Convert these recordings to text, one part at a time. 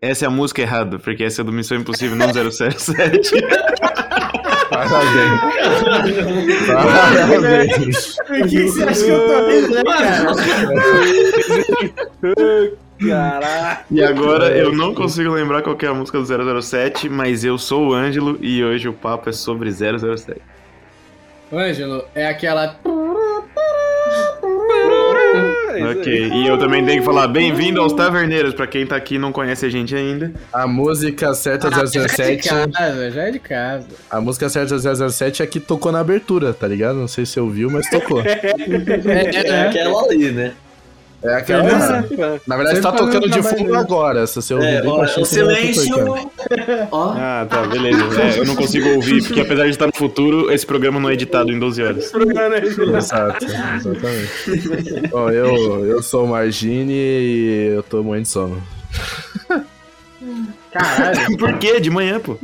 Essa é a música errada, porque essa é do Missão Impossível, não 007. Parabéns. Parabéns. Por que você acha que eu tô rindo, né, cara? Caralho. E agora eu não consigo lembrar qual que é a música do 007, mas eu sou o Ângelo e hoje o papo é sobre 007. Ô, Ângelo, é aquela. Ok, e eu também tenho que falar bem-vindo aos Taverneiros, pra quem tá aqui e não conhece a gente ainda. A música certa Ah, já é de 007. casa, já é de casa. A música certa 007 é que tocou na abertura, tá ligado? Não sei se você ouviu, mas tocou. É aquela ali, né? É aquela. Na verdade, tá Sempre tocando de fundo agora. Se você ouvir É, ó, o você tá silêncio. Ó, Ah, tá, beleza. É, eu não consigo ouvir, porque apesar de estar no futuro, esse programa não é editado em 12 horas. Exato, exatamente. Bom, eu, eu sou o Margine e eu tô morrendo de sono. Caralho. Por quê? De manhã, pô.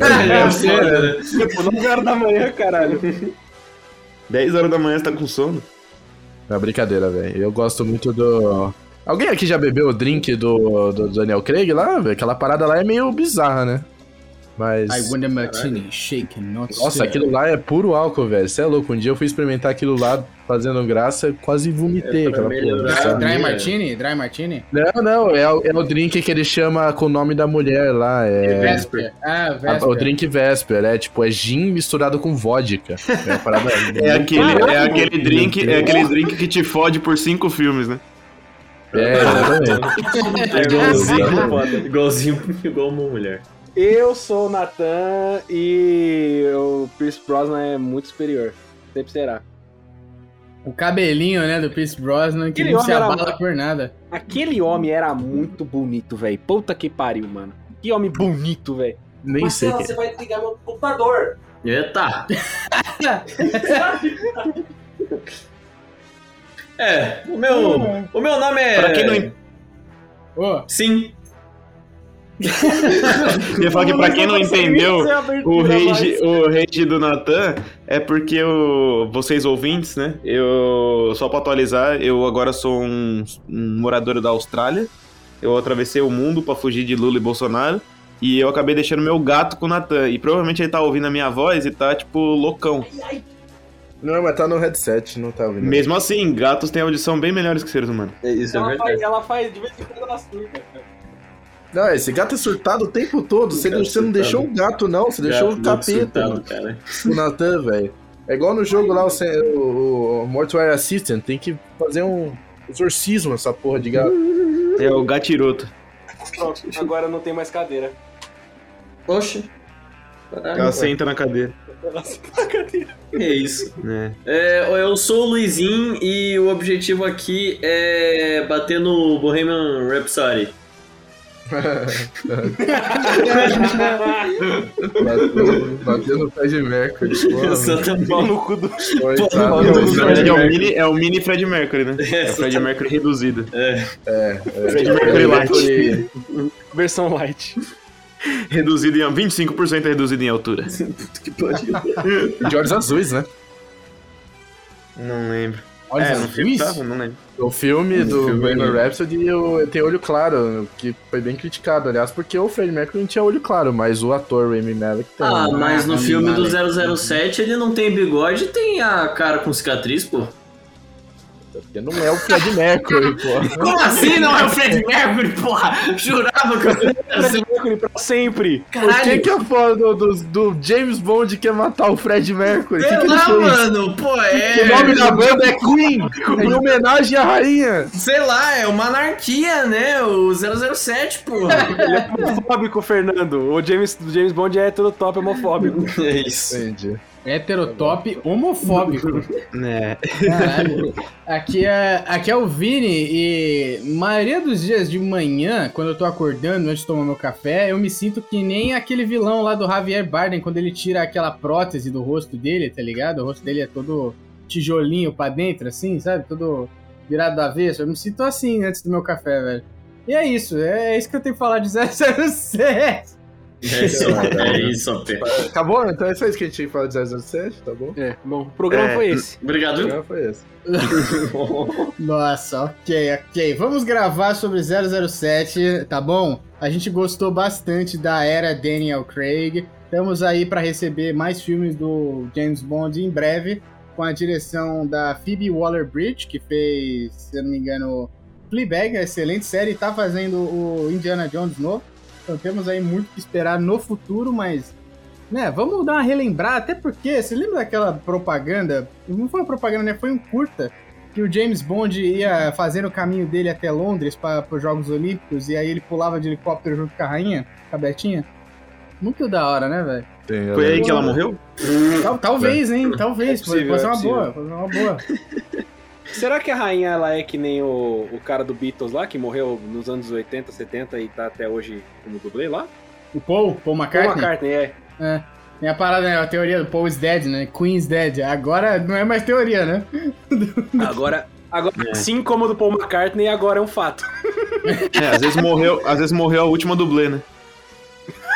é, foda, né? Tipo, 9 horas da manhã, caralho. 10 horas da manhã você tá com sono. É brincadeira, velho. Eu gosto muito do. Alguém aqui já bebeu o drink do, do Daniel Craig lá, velho? Aquela parada lá é meio bizarra, né? Mas. I want a martini, shaken, not Nossa, stirred. aquilo lá é puro álcool, velho. Você é louco. Um dia eu fui experimentar aquilo lá fazendo graça quase vomitei É aquela porra. Dry, É. martini? Dry martini? Não, não, é, o- é o drink que ele chama com o nome da mulher lá. É. Vesper. Ah, Vesper. o drink Vesper, é tipo, é gin misturado com vodka. É uma parada. É aquele, é aquele drink, é aquele drink que te fode por cinco filmes, né? É, exatamente. É igualzinho, foda. igualzinho igual uma mulher. Eu sou o Nathan e o Pierce Brosnan é muito superior. Sempre será. O cabelinho, né, do Pierce Brosnan, que Aquele não se homem era- abala por nada. Aquele homem era muito bonito, velho. Puta que pariu, mano. Que homem bonito, velho. Nem sei. que- vai desligar meu computador. Eita! é, o meu, o meu nome é... Pra quem não Ô, Sim. Eu ia falar que pra quem não entendeu, o rage, o rage do Natan é porque o, vocês ouvintes, né? Eu, só pra atualizar, eu agora sou um, um morador da Austrália. Eu atravessei o mundo pra fugir de Lula e Bolsonaro. E eu acabei deixando meu gato com o Natan. E provavelmente ele tá ouvindo a minha voz e tá, tipo, loucão. Não, mas tá no headset, não tá ouvindo. Mesmo assim, gatos têm audição bem melhores que seres humanos. Isso é Ela verdade. faz, ela faz de vez em quando ela surta. Não, esse gato é surtado o tempo todo. Você, Gato você não deixou o gato, não. Você deixou o Gato capeta, surtado, mano. cara. O Nathan, velho. É igual no jogo lá, o, o, o Mortuary Assistant. Tem que fazer um exorcismo essa porra de gato. É o gatiroto. Pronto, agora não tem mais cadeira. Oxe. Ela senta na cadeira. Ela senta na cadeira. Que isso. né? É, eu sou o Luizinho e o objetivo aqui é bater no Bohemian Rhapsody. Bateu, bateu no de Mercury. Exatamente. Pau no cu do. Coitado. Verdade, é o mini, é o mini Fred Mercury, né? É o Fred Mercury reduzido. É. É, Fred Mercury Light. Versão light. Reduzido em 25% reduzido em altura. Que pariu. De olhos azuis, né? Não lembro. Olha é, no filme não lembro. O filme do filme- Bohemian Rhapsody o- tem olho claro, que foi bem criticado, aliás, porque o Freddie Mercury não tinha olho claro, mas o ator Rami Malek tem. Ah, mas no Rami filme do Malek. 007 ele não tem bigode e tem a cara com cicatriz, pô. Porque não é o Fred Mercury, pô. Como assim não é o Fred Mercury, porra? Jurava que eu Fred Mercury pra sempre. Por que, Caralho. que a foda do, do, do James Bond quer matar o Fred Mercury? Que, Sei que lá, fez? mano, pô, é. O nome da banda é Queen, é em homenagem à rainha. Sei lá, é uma anarquia, né? O 007, porra. Ele é homofóbico, Fernando. O James, o James Bond é todo top homofóbico. É isso. Entendi. Heterotop homofóbico. É. Caralho. Aqui é, aqui é o Vini e maioria dos dias de manhã, quando eu tô acordando antes de tomar meu café, eu me sinto que nem aquele vilão lá do Javier Bardem quando ele tira aquela prótese do rosto dele, tá ligado? O rosto dele é todo tijolinho pra dentro, assim, sabe? Todo virado do avesso. Eu me sinto assim antes do meu café, velho. E é isso, é isso que eu tenho que falar de 007. É isso, é isso, Pé. Acabou? Então é só isso que a gente tinha que falar de 007, tá bom? É, bom, o programa É. foi esse. O Obrigado. programa foi esse. Nossa, ok, ok. Vamos gravar sobre 007, tá bom? A gente gostou bastante da era Daniel Craig. Estamos aí para receber mais filmes do James Bond em breve, com a direção da Phoebe Waller-Bridge, que fez, se eu não me engano, Fleabag, uma excelente série, e tá fazendo o Indiana Jones novo. Então temos aí muito que esperar no futuro, mas né, vamos dar uma relembrar, até porque, você lembra daquela propaganda? Não foi uma propaganda, né? Foi um curta que o James Bond ia fazendo o caminho dele até Londres para os Jogos Olímpicos e aí ele pulava de helicóptero junto com a rainha, com a Betinha. Muito da hora, né, velho? Tem, Foi aí que ela morreu? Tal- talvez, hein? Talvez. É possível, pode ser é uma boa. Pode ser uma boa. Será que a rainha ela é que nem o, o cara do Beatles lá, que morreu nos anos 80, 70 e tá até hoje como dublê lá? O Paul, Paul Paul McCartney. McCartney, é. É. Tem a parada, né? A teoria do Paul is dead, né? Queen's dead. Agora não é mais teoria, né? Agora, agora É. assim como o do Paul McCartney, agora é um fato. É, às vezes morreu, às vezes morreu a última dublê, né?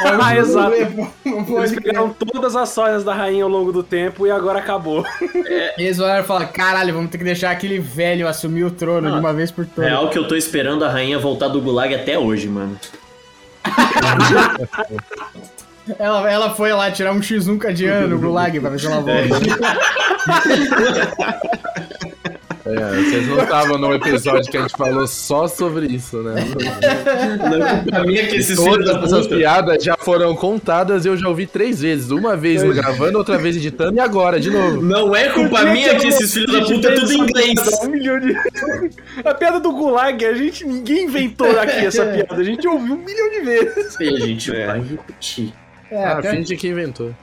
Ah, exato. Não Eles pode crer. pegaram todas as sóias da rainha ao longo do tempo e agora acabou. E eles olharam e falaram: caralho, vamos ter que deixar aquele velho assumir o trono Ah, de uma vez por todas. Real que eu tô esperando a rainha voltar do Gulag até hoje, mano. Ela, ela foi lá tirar um X1 cadiano no Gulag pra ver se ela volta. É, vocês não estavam no episódio que a gente falou só sobre isso, né? Não é culpa minha que esses filhos Todas da essas piadas já foram contadas e eu já ouvi três vezes. Uma vez gravando, outra vez editando e agora, de novo. Não é culpa minha que esses filhos da puta é tudo em inglês. Um milhão de... A piada do Gulag, a gente, ninguém inventou aqui essa piada. A gente ouviu um milhão de vezes. E a gente É. vai repetir. É, Ah, finge que inventou.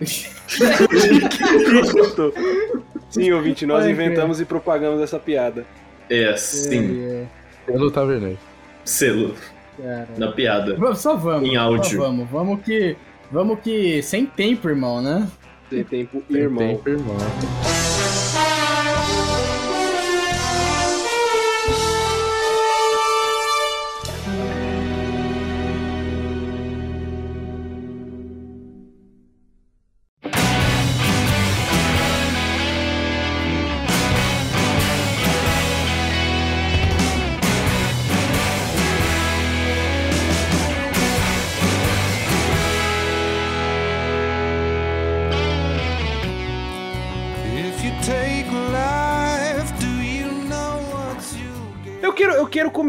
Sim, ouvinte, nós inventamos e propagamos essa piada. É, sim. É, Pelo Tavernei. Selo cara. na piada. Vamos- Só vamos. Em áudio. Só vamos. Vamos que. Vamos que. Sem tempo, irmão, né? Tem tempo, Tem irmão. tempo, irmão.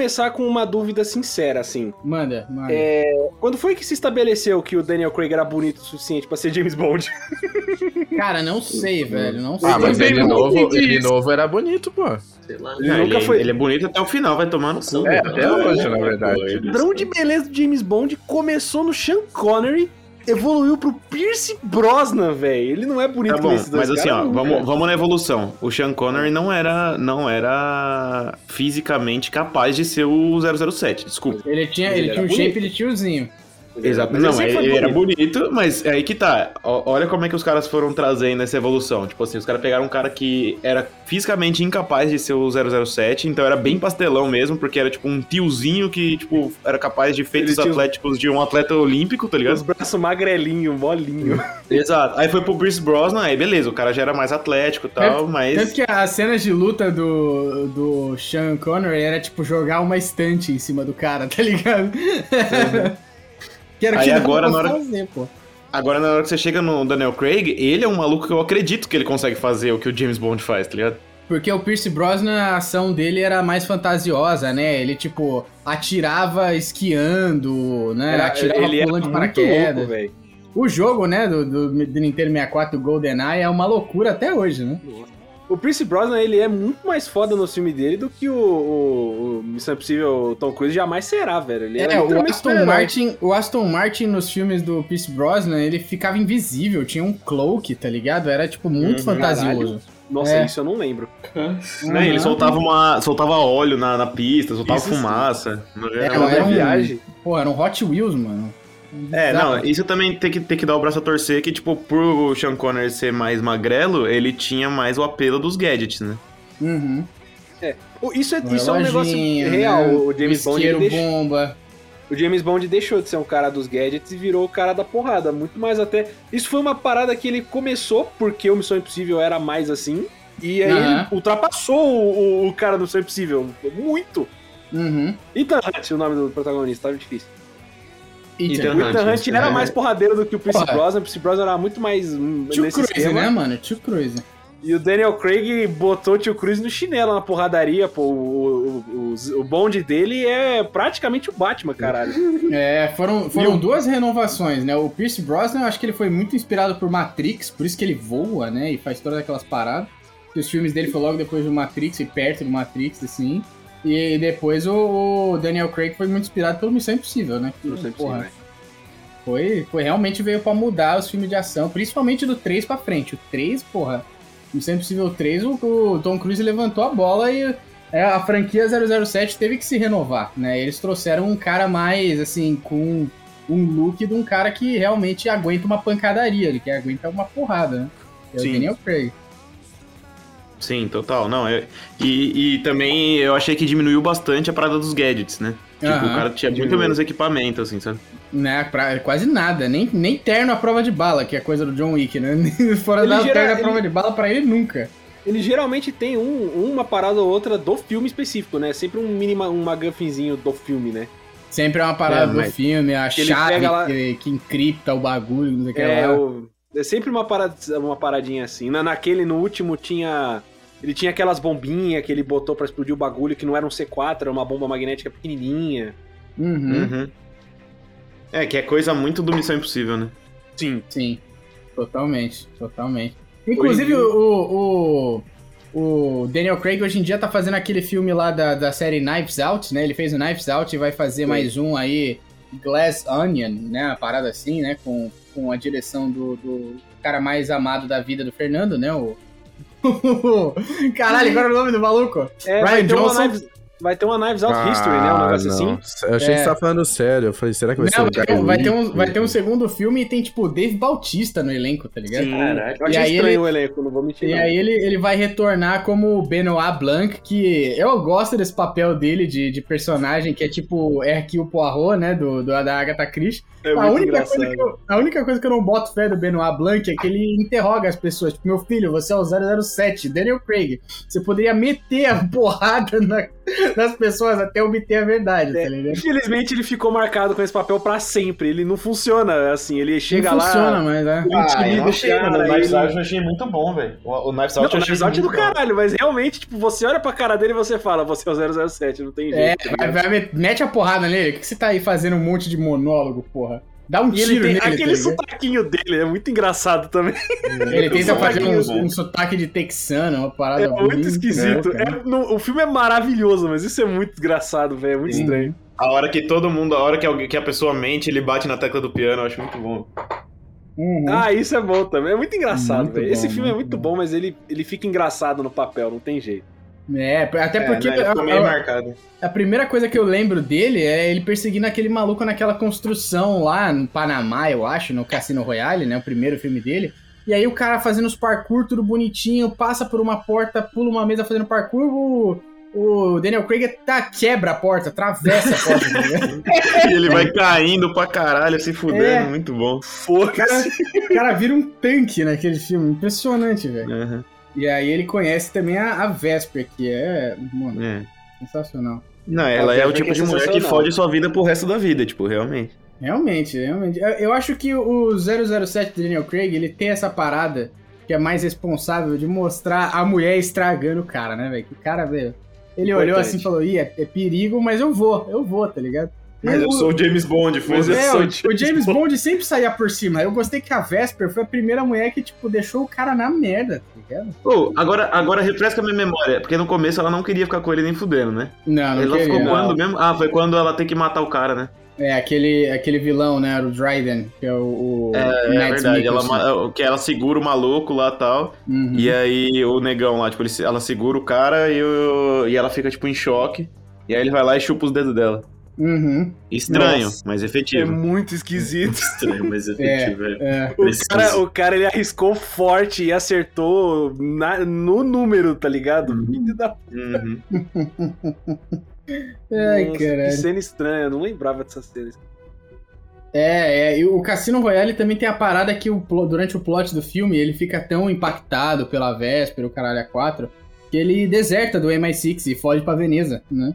Começar com uma dúvida sincera, assim. Manda, manda. É, quando foi que se estabeleceu que o Daniel Craig era bonito o suficiente pra ser James Bond? Cara, não sei, velho. Não sei. Ah, mas ele não novo, ele novo era bonito, pô. Sei lá. Não, Nunca ele, foi- ele é bonito até o final, vai tomar no cu. É, até hoje, na verdade. O padrão de beleza do James Bond começou no Sean Connery, evoluiu pro Pierce Brosnan, velho. Ele não é bonito Tá bom, nesses dois mas assim, ó, vamos, vamos na evolução. O Sean Connery não era, não era fisicamente capaz de ser o 007, desculpa. Ele tinha, Ele ele tinha um bonito. shape de tiozinho. Exato. Mas Não, ele ele, ele era bonito. mas é aí que tá. Olha como é que os caras foram trazendo essa evolução. Tipo assim, os caras pegaram um cara que era fisicamente incapaz de ser o 007, então era bem pastelão mesmo, porque era tipo um tiozinho que, tipo, era capaz de feitos Ele tinha os- atléticos de um atleta olímpico, tá Os ligado? braços magrelinho, molinho. Exato. Aí foi pro Bruce Brosnan, aí beleza, o cara já era mais atlético e tal, Tanto mas... que as cenas de luta do, do Sean Connery era tipo jogar uma estante em cima do cara, tá ligado? Que era Aí que agora, na hora- fazer, pô. Agora, na hora que você chega no Daniel Craig, ele é um maluco que eu acredito que ele consegue fazer o que o James Bond faz, tá ligado? Porque o Pierce Brosnan, a ação dele era mais fantasiosa, né? Ele, tipo, atirava esquiando, né? Era- atirava ele era pulando de paraquedas. louco, o jogo, né, do, do, do Nintendo 64, o GoldenEye, é uma loucura até hoje, né? O Pierce Brosnan, ele é muito mais foda no filme dele do que o, o, o Missão Impossível Tom Cruise jamais será, velho. Ele É, era o Aston. Martin, o Aston Martin nos filmes do Pierce Brosnan, ele ficava invisível, tinha um cloak, tá ligado? Era, tipo, muito Uhum, fantasioso. Nossa, É. isso eu não lembro. Né, Ele soltava, uma, soltava óleo na, na pista, soltava Isso fumaça. É, Era uma era um- viagem. Pô, era um Hot Wheels, mano. É, não, isso também tem que, tem que dar o braço a torcer, que, tipo, por Sean Connery ser mais magrelo, ele tinha mais o apelo dos gadgets, né? Uhum. O- Isso é, isso é um negócio real. né? O James Bond, deixa... bomba. o James Bond deixou de ser um cara dos gadgets e virou o cara da porrada. Muito mais até. Isso foi uma parada que ele começou porque o Missão Impossível era mais assim. E aí Aham. ele ultrapassou o, o- o cara do Missão Impossível. Muito. Uhum. Ethan Hunt, o nome do protagonista, tava difícil. Ethan Ethan O Hunt. Ethan Hunt era é. mais porradeiro do que o Pierce Porra. Brosnan. O Pierce Brosnan era muito mais hum, Tio nesse Cruise, esquema. né, mano? Tio Cruise. E o Daniel Craig botou o Tio Cruz no chinelo na porradaria, pô. O, o, o, o bonde dele é praticamente o Batman, caralho. É, foram, foram o- duas renovações, né? O Pierce Brosnan, eu acho que ele foi muito inspirado por Matrix, por isso que ele voa, né? E faz todas aquelas paradas. E os filmes dele foi logo depois do Matrix e perto do Matrix, assim. E depois o, o Daniel Craig foi muito inspirado pelo Missão Impossível, né? Que, sei porra, né? foi, foi realmente veio pra mudar os filmes de ação, principalmente do 3 pra frente. O 3, porra, Missão Impossível 3, o, o Tom Cruise levantou a bola e é, a franquia 007 teve que se renovar, né? Eles trouxeram um cara mais, assim, com um look de um cara que realmente aguenta uma pancadaria, ele que aguenta uma porrada, né? É o. Daniel Craig. Sim, total. Não, eu- e, e também eu achei que diminuiu bastante a parada dos gadgets, né? Tipo, Aham. o cara tinha muito Diminuiu. menos equipamento, assim, sabe? Né, pra- quase nada, nem, nem terno à prova de bala, que é coisa do John Wick, né? Fora Ele da gera- terno à ele- prova de bala pra ele nunca. Ele geralmente tem um- uma parada ou outra do filme específico, né? Sempre um mini um McGuffinzinho do filme, né? Sempre é uma parada É, do filme, a que chave lá- que, que encripta o bagulho, não sei o que É, lá. o- é sempre uma, parada, uma paradinha assim. Na, naquele, no último, tinha. Ele tinha aquelas bombinhas que ele botou pra explodir o bagulho, que não era um C4, era uma bomba magnética pequenininha. Uhum, Uhum. É, que é coisa muito do Missão Impossível, né? Sim. Sim, totalmente, totalmente. Inclusive, o, o, o Daniel Craig hoje em dia tá fazendo aquele filme lá da, da série Knives Out, né? Ele fez o Knives Out e vai fazer Sim. mais um aí, Glass Onion, né? Uma parada assim, né? Com, com a direção do, do cara mais amado da vida do Fernando, né? O... Caralho, agora é o nome do maluco? É, Ryan Johnson? Vai ter uma Knives Out History, né? Um negócio assim. Ah, Eu achei que É. você tava falando sério. Eu falei, será que vai Não, ser vai ter, um, vai, ter um, vai ter um segundo filme e tem, tipo, Dave Bautista no elenco, tá ligado? Sim. Caraca. Eu achei E aí estranho ele- o elenco, não vou mentir. E não. aí ele, ele vai retornar como o Benoit Blanc, que eu gosto desse papel dele de, de personagem, que é tipo Hercule Poirot, né, do, do, da Agatha Christie. É a, única coisa que eu, a única coisa que eu não boto fé do Benoit Blanc é que ele interroga as pessoas. Tipo, meu filho, você é o 007, Daniel Craig. Você poderia meter a porrada na- nas pessoas até obter a verdade, É, tá ligado? Infelizmente ele ficou marcado com esse papel pra sempre. Ele não funciona assim. Ele chega não lá. funciona, mas ele Ah, eu o achei, cara, mano. O Knives Out eu achei muito bom, velho. O, o Knives Out o eu achei Knives Out é do bom. caralho, mas realmente, tipo, você olha pra cara dele e você fala, você é o 007, não tem É, jeito. vai, vai, met- mete a porrada nele. O que você tá aí fazendo um monte de monólogo, porra? Dá um E ele tiro tem nele, tá aquele sotaquinho dele, é muito engraçado também. Ele tenta fazer um, um sotaque de texano, uma parada É muito esquisito. né? É, no- o filme é maravilhoso, mas isso é muito desgraçado, velho. É muito Sim. estranho. A hora que todo mundo, a hora que, alguém, que a pessoa mente, ele bate na tecla do piano, eu acho muito bom. Uhum. Ah, isso é bom também. É muito engraçado, Muito velho. bom, Esse filme é muito muito bom. bom, mas ele, ele fica engraçado no papel, não tem jeito. É, até porque é, né, ficou meio a, a- marcado. a primeira coisa que eu lembro dele é ele perseguindo aquele maluco naquela construção lá no Panamá, eu acho, no Cassino Royale, né? O primeiro filme dele. E aí o cara fazendo os parkour, tudo bonitinho, passa por uma porta, pula uma mesa fazendo parkour, o, o Daniel Craig tá, quebra a porta, atravessa a porta, tá? E ele vai caindo pra caralho, se fudendo, É. muito bom. O cara, o cara vira um tanque naquele filme, impressionante, velho. Uhum, E aí ele conhece também a, a Vesper, que é, mano, é. sensacional. Não, ela A é o tipo que é de mulher que fode sua vida pro resto da vida, tipo, realmente. Realmente, realmente. Eu, eu acho que o 007 do Daniel Craig, ele tem essa parada que é mais responsável de mostrar a mulher estragando o cara, né, velho? Que o cara, velho, ele olhou Importante. assim e falou, ih, é, é perigo, mas eu vou, eu vou, tá ligado? Mas eu sou o James Bond, É, sou o, o James James Bond. Bond sempre saía por cima. Eu gostei que a Vesper foi a primeira mulher que, tipo, deixou o cara na merda, tá ligado? Ô, agora, agora refresca a minha memória, porque no começo ela não queria ficar com ele nem fudendo, né? Não, não ela queria. ficou não. quando mesmo? Ah, foi quando ela tem que matar o cara, né? É, aquele, aquele vilão, né, o Dryden, que é o, o É, é verdade, ela, ma- que ela segura o maluco lá e tal, Uhum. e aí o negão lá, tipo, ele, ela segura o cara e, o- e ela fica, tipo, em choque, e aí ele vai lá e chupa os dedos dela. Uhum. Estranho, Nossa. mas É efetivo. muito esquisito. Estranho, mas efetivo, velho. É. O cara, o cara, ele arriscou forte e acertou na- no número, tá ligado? Filho da- Uhum. Ai, Nossa, Que caralho. cena estranha, eu não lembrava dessa cena. É, é, e o Cassino Royale também tem a parada que o, durante o plot do filme ele fica tão impactado pela véspera, o caralho a 4, que ele deserta do MI6 e foge pra Veneza, né?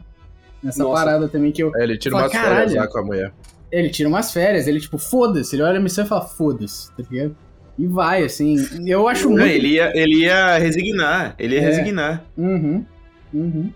Nessa Nossa. parada também que eu. É, ele tira Fala, umas férias "Caralho." lá com a mulher. Ele tira umas férias, ele tipo, foda-se, ele olha a missão e fala, foda-se, tá ligado? E vai, assim. Eu acho Não, muito. ele, ia, ele ia resignar. Ele ia É. resignar. Uhum. Uhum.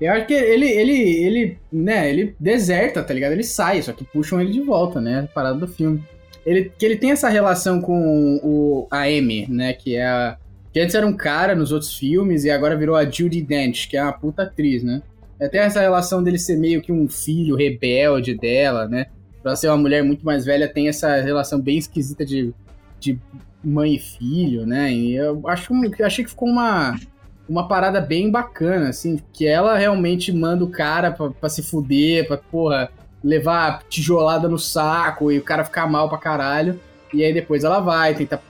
Eu acho que ele, ele, ele, né, ele deserta, tá ligado? Ele sai, só que puxam ele de volta, né? Parada do filme. Ele, que ele tem essa relação com o, a Amy, né? Que é a. Que antes era um cara nos outros filmes e agora virou a Judy Dench, que é uma puta atriz, né? É, Tem essa relação dele ser meio que um filho rebelde dela, né? Pra ser uma mulher muito mais velha, tem essa relação bem esquisita de, de mãe e filho, né? E eu acho, achei que ficou uma, uma parada bem bacana, assim, que ela realmente manda o cara pra, pra se fuder, pra, porra, levar tijolada no saco e o cara ficar mal pra caralho. E aí depois ela vai tentar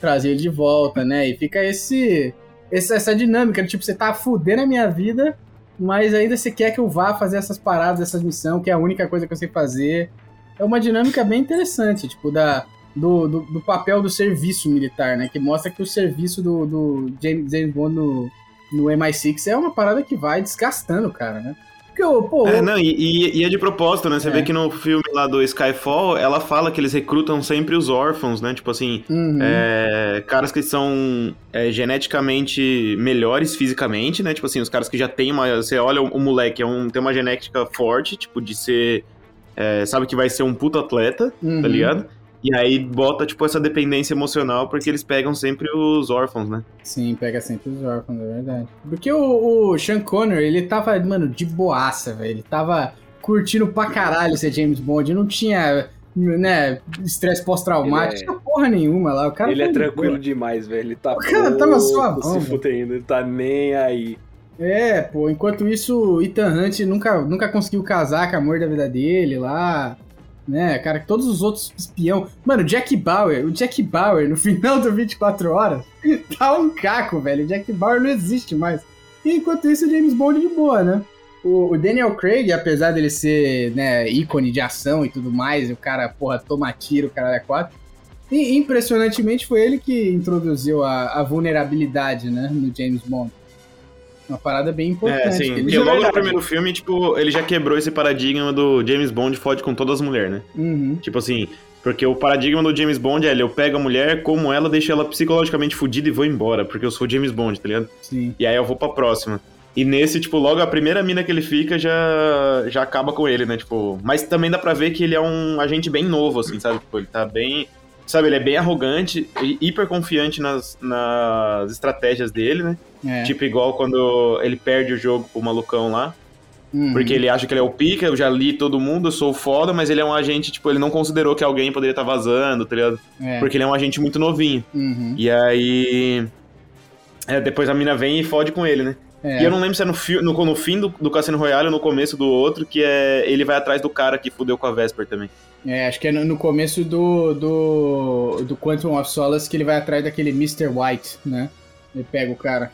trazer ele de volta, né? E fica esse, esse- essa dinâmica, tipo, você tá fudendo a minha vida, mas ainda você quer que eu vá fazer essas paradas, essas missões, que é a única coisa que eu sei fazer. É uma dinâmica bem interessante, tipo, da, do, do, do papel do serviço militar, né? Que mostra que o serviço do, do James, Bond no, no MI6 é uma parada que vai desgastando cara, né? Porque, pô, É, não, e, e- é de propósito, né? Você É. vê que no filme lá do Skyfall, ela fala que eles recrutam sempre os órfãos, né? Tipo assim, uhum, é, caras que são é, geneticamente melhores fisicamente, né? Tipo assim, os caras que já têm uma. Você olha o, o moleque, é um, tem uma genética forte, tipo, de ser. é, sabe que vai ser um puto atleta, uhum. tá ligado? E aí bota, tipo, essa dependência emocional, porque eles pegam sempre os órfãos, né? Sim, pega sempre os órfãos, é verdade. Porque o, o Sean Connery, ele tava, mano, de boaça, velho. Ele tava curtindo pra caralho ser James Bond. Não tinha, né, estresse pós-traumático, é- não tinha porra nenhuma lá. O cara ele é tranquilo boa. demais, velho. Ele tá O cara tava suavão, pouco se velho. fudendo, ele tá nem aí. É, pô, enquanto isso, o Ethan Hunt nunca, nunca conseguiu casar com a amor da vida dele lá. Né, cara, que todos os outros espião. Mano, Jack Bauer, o Jack Bauer no final do 24 horas tá um caco, velho. O Jack Bauer não existe mais. E enquanto isso, o James Bond de boa, né? O, o Daniel Craig, apesar dele ser, né, ícone de ação e tudo mais, e o cara, porra, toma tiro, o cara é quatro. E, impressionantemente foi ele que introduziu a, a vulnerabilidade, né, no James Bond. Uma parada bem importante. É, sim. Porque logo no primeiro filme, tipo, ele já quebrou esse paradigma do James Bond fode com todas as mulheres, né? Uhum. Tipo assim, porque o paradigma do James Bond é ele, eu pego a mulher como ela, deixo ela psicologicamente fodida e vou embora, porque eu sou James Bond, tá ligado? Sim. E aí eu vou pra próxima. E nesse, tipo, logo a primeira mina que ele fica já, já acaba com ele, né? Tipo, mas também dá pra ver que ele é um agente bem novo, assim, sabe? Tipo, ele tá bem. Sabe, ele é bem arrogante e hiper confiante nas, nas estratégias dele, né? É. Tipo, igual quando ele perde o jogo pro malucão lá. Uhum. Porque ele acha que ele é o pica, eu já li todo mundo, eu sou foda, mas ele é um agente, tipo, ele não considerou que alguém poderia estar vazando, tá ligado? É. Porque ele é um agente muito novinho. Uhum. E aí. é, depois a mina vem e fode com ele, né? É. E eu não lembro se é no, fi- no, no fim do, do Cassino Royale ou no começo do outro, que é. Ele vai atrás do cara que fudeu com a Vesper também. É, acho que é no, no começo do, do, do Quantum of Solace que ele vai atrás daquele Mr. White, né? Ele pega o cara.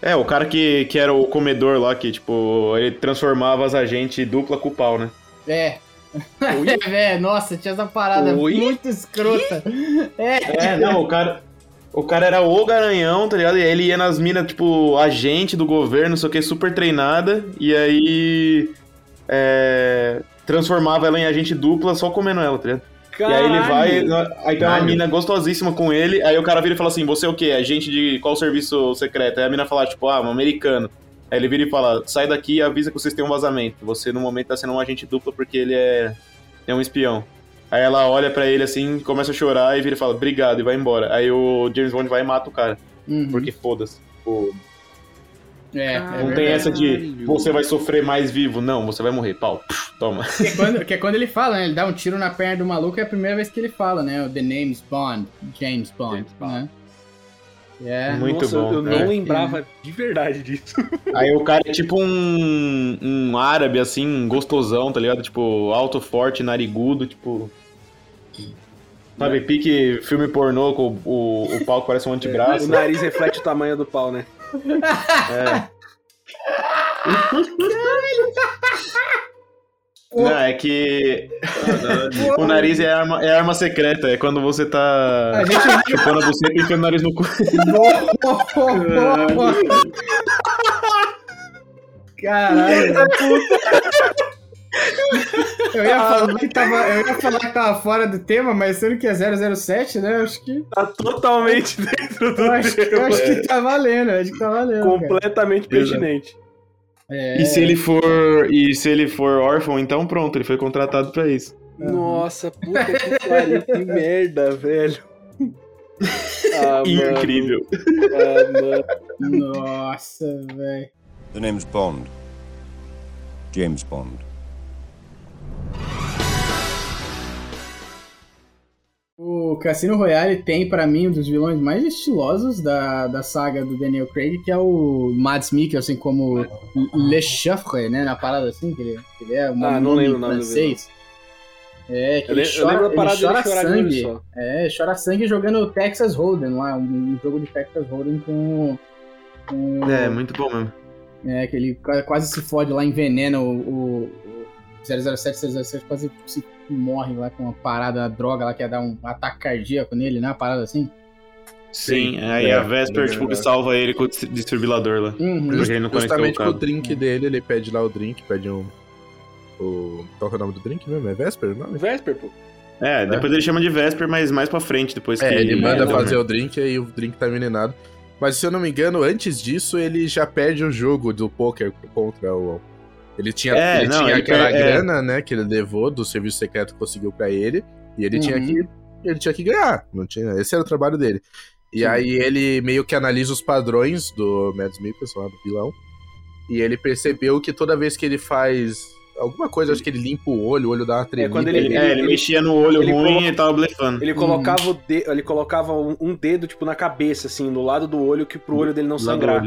É, o cara que, que era o comedor lá, que, tipo, ele transformava as agentes dupla com o pau, né? É. é, nossa, tinha essa parada Oi? muito escrota. É. É, não, o cara. O cara era o garanhão, tá ligado? E aí ele ia nas minas, tipo, agente do governo, não sei o que, super treinada, e aí. É, transformava ela em agente dupla só comendo ela, tá ligado? E aí ele vai, aí tem uma Caralho. mina gostosíssima com ele, aí o cara vira e fala assim, você é o quê? Agente de qual serviço secreto? Aí a mina fala, tipo, ah, um americano. Aí ele vira e fala, sai daqui e avisa que vocês têm um vazamento. Você, no momento, tá sendo um agente duplo porque ele é, é um espião. Aí ela olha pra ele assim, começa a chorar e vira e fala, obrigado, e vai embora. Aí o James Bond vai e mata o cara, Uhum. porque foda-se. Tipo, É, é não verdade. tem essa de você vai sofrer mais vivo. Não, você vai morrer. Pau, toma. Que é, quando, que é quando ele fala, né? Ele dá um tiro na perna do maluco, é a primeira vez que ele fala, né? O The Name's Bond, James Bond, James Bond. né? É. Muito Nossa, bom. eu não É. lembrava de verdade disso. Aí o cara é tipo um, um árabe, assim, gostosão, tá ligado? Tipo, alto, forte, narigudo, tipo. Sabe, pique filme pornô com o, o, o pau que parece um O antebraço. nariz reflete o tamanho do pau, né? É. Não, é que o nariz é arma, é arma secreta. É quando você tá A gente chupando a buceta e enfiando o nariz no cu. Caralho. Eu ia, falar que tava, eu ia falar que tava fora do tema, mas sendo que é 007, né? Eu acho que, Tá totalmente dentro do eu acho, que- eu tema. acho que tá valendo. eu Acho que tá valendo. cara. Completamente pertinente. É, E se ele for e se ele for órfão, então pronto, ele foi contratado pra isso. Nossa, puta que pariu, que merda, velho. Ah, mano. Incrível. Ah, mano. Nossa, velho. The name's Bond. James Bond. O Cassino Royale tem, pra mim, um dos vilões mais estilosos da, da saga do Daniel Craig, que é o Mads Mikkelsen como Le Chaffre, né? Na parada assim, que ele, que ele é um Ah, não lembro francês. É, que Eu, ele le- eu chora, lembro a ele parada chora sangue. só. É, chora sangue jogando Texas Hold'em lá, um, um jogo de Texas Hold'em com... com É, muito bom mesmo. é, que ele qua- quase se fode lá, envenena o, o, o 007, 007 quase se morre lá com uma parada, a droga lá que ia dar um ataque cardíaco nele, né? Uma parada assim. Sim, aí é, a Vesper, é tipo, verdade. salva ele com o dis- desfibrilador lá. Uhum. Porque ele não Justamente o com o drink dele, ele pede lá o drink, pede um. O... Qual que é o nome do drink mesmo? É Vesper o nome? Vesper, pô. É, depois ele chama de Vesper, mas mais pra frente, depois É, que... ele manda né? fazer o drink e aí o drink tá envenenado. Mas se eu não me engano, antes disso, ele já perde o jogo do poker contra o. Ele tinha, É, ele não, tinha ele aquela per- é. grana, né, que ele levou do serviço secreto que conseguiu pra ele. E ele tinha Uhum. que. Ele tinha que ganhar. Não tinha, esse era o trabalho dele. E Sim. aí ele meio que analisa os padrões do Mads Mikkelsen, lá do vilão. E ele percebeu que toda vez que ele faz alguma coisa, acho que ele limpa o olho, o olho dá uma tremida. quando Ele, Ele- é, ele ele- mexia no olho ruim colo- e tava blefando. Ele colocava, o de... ele colocava um, um dedo, tipo, na cabeça, assim, do lado do olho, que pro olho dele não sangrar.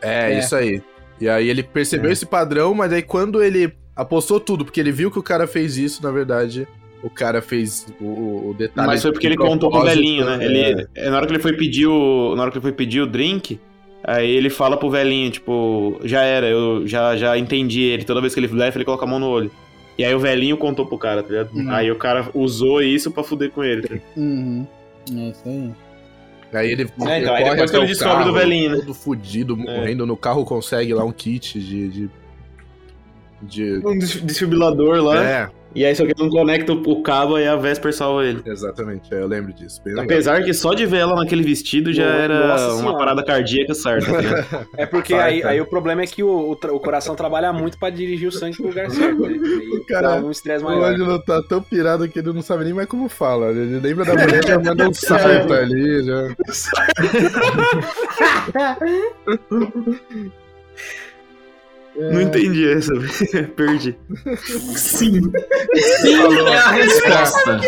É, É. isso aí. E aí ele percebeu É. esse padrão, mas aí quando ele apostou tudo, porque ele viu que o cara fez isso, na verdade, o cara fez o, o- detalhe. Mas foi porque ele contou pro velhinho, né? é. Ele, é, na hora que ele foi pedir o, na hora que ele foi pedir o drink, aí ele fala pro velhinho, tipo, já era, eu já, já entendi ele. Toda vez que ele blefa, ele coloca a mão no olho. E aí o velhinho contou pro cara, tá ligado? Uhum. Aí o cara usou isso pra fuder com ele. tá ligado? Uhum. É isso aí. Aí ele, É, então, aí depois que ele o descobre do carro, velhinho, né? Todo fudido, É. morrendo no carro, consegue lá um kit de. de, de- Um des- desfibrilador lá. É, E aí só que ele não conecta o o cabo e a Vesper salva ele. exatamente, é, eu lembro disso. bem legal. Apesar que só de ver ela naquele vestido já Nossa era Senhora. uma parada cardíaca certa. ligado? É porque aí, aí o problema é que o, o, o coração trabalha muito pra dirigir o sangue pro lugar certo, né? Aí Cara, dá um estresse O maior. Ângelo tá tão pirado que ele não sabe nem mais como fala. Ele lembra da mulher já manda um salto ali. Já. Não entendi essa, perdi. Sim. Sim é a resposta.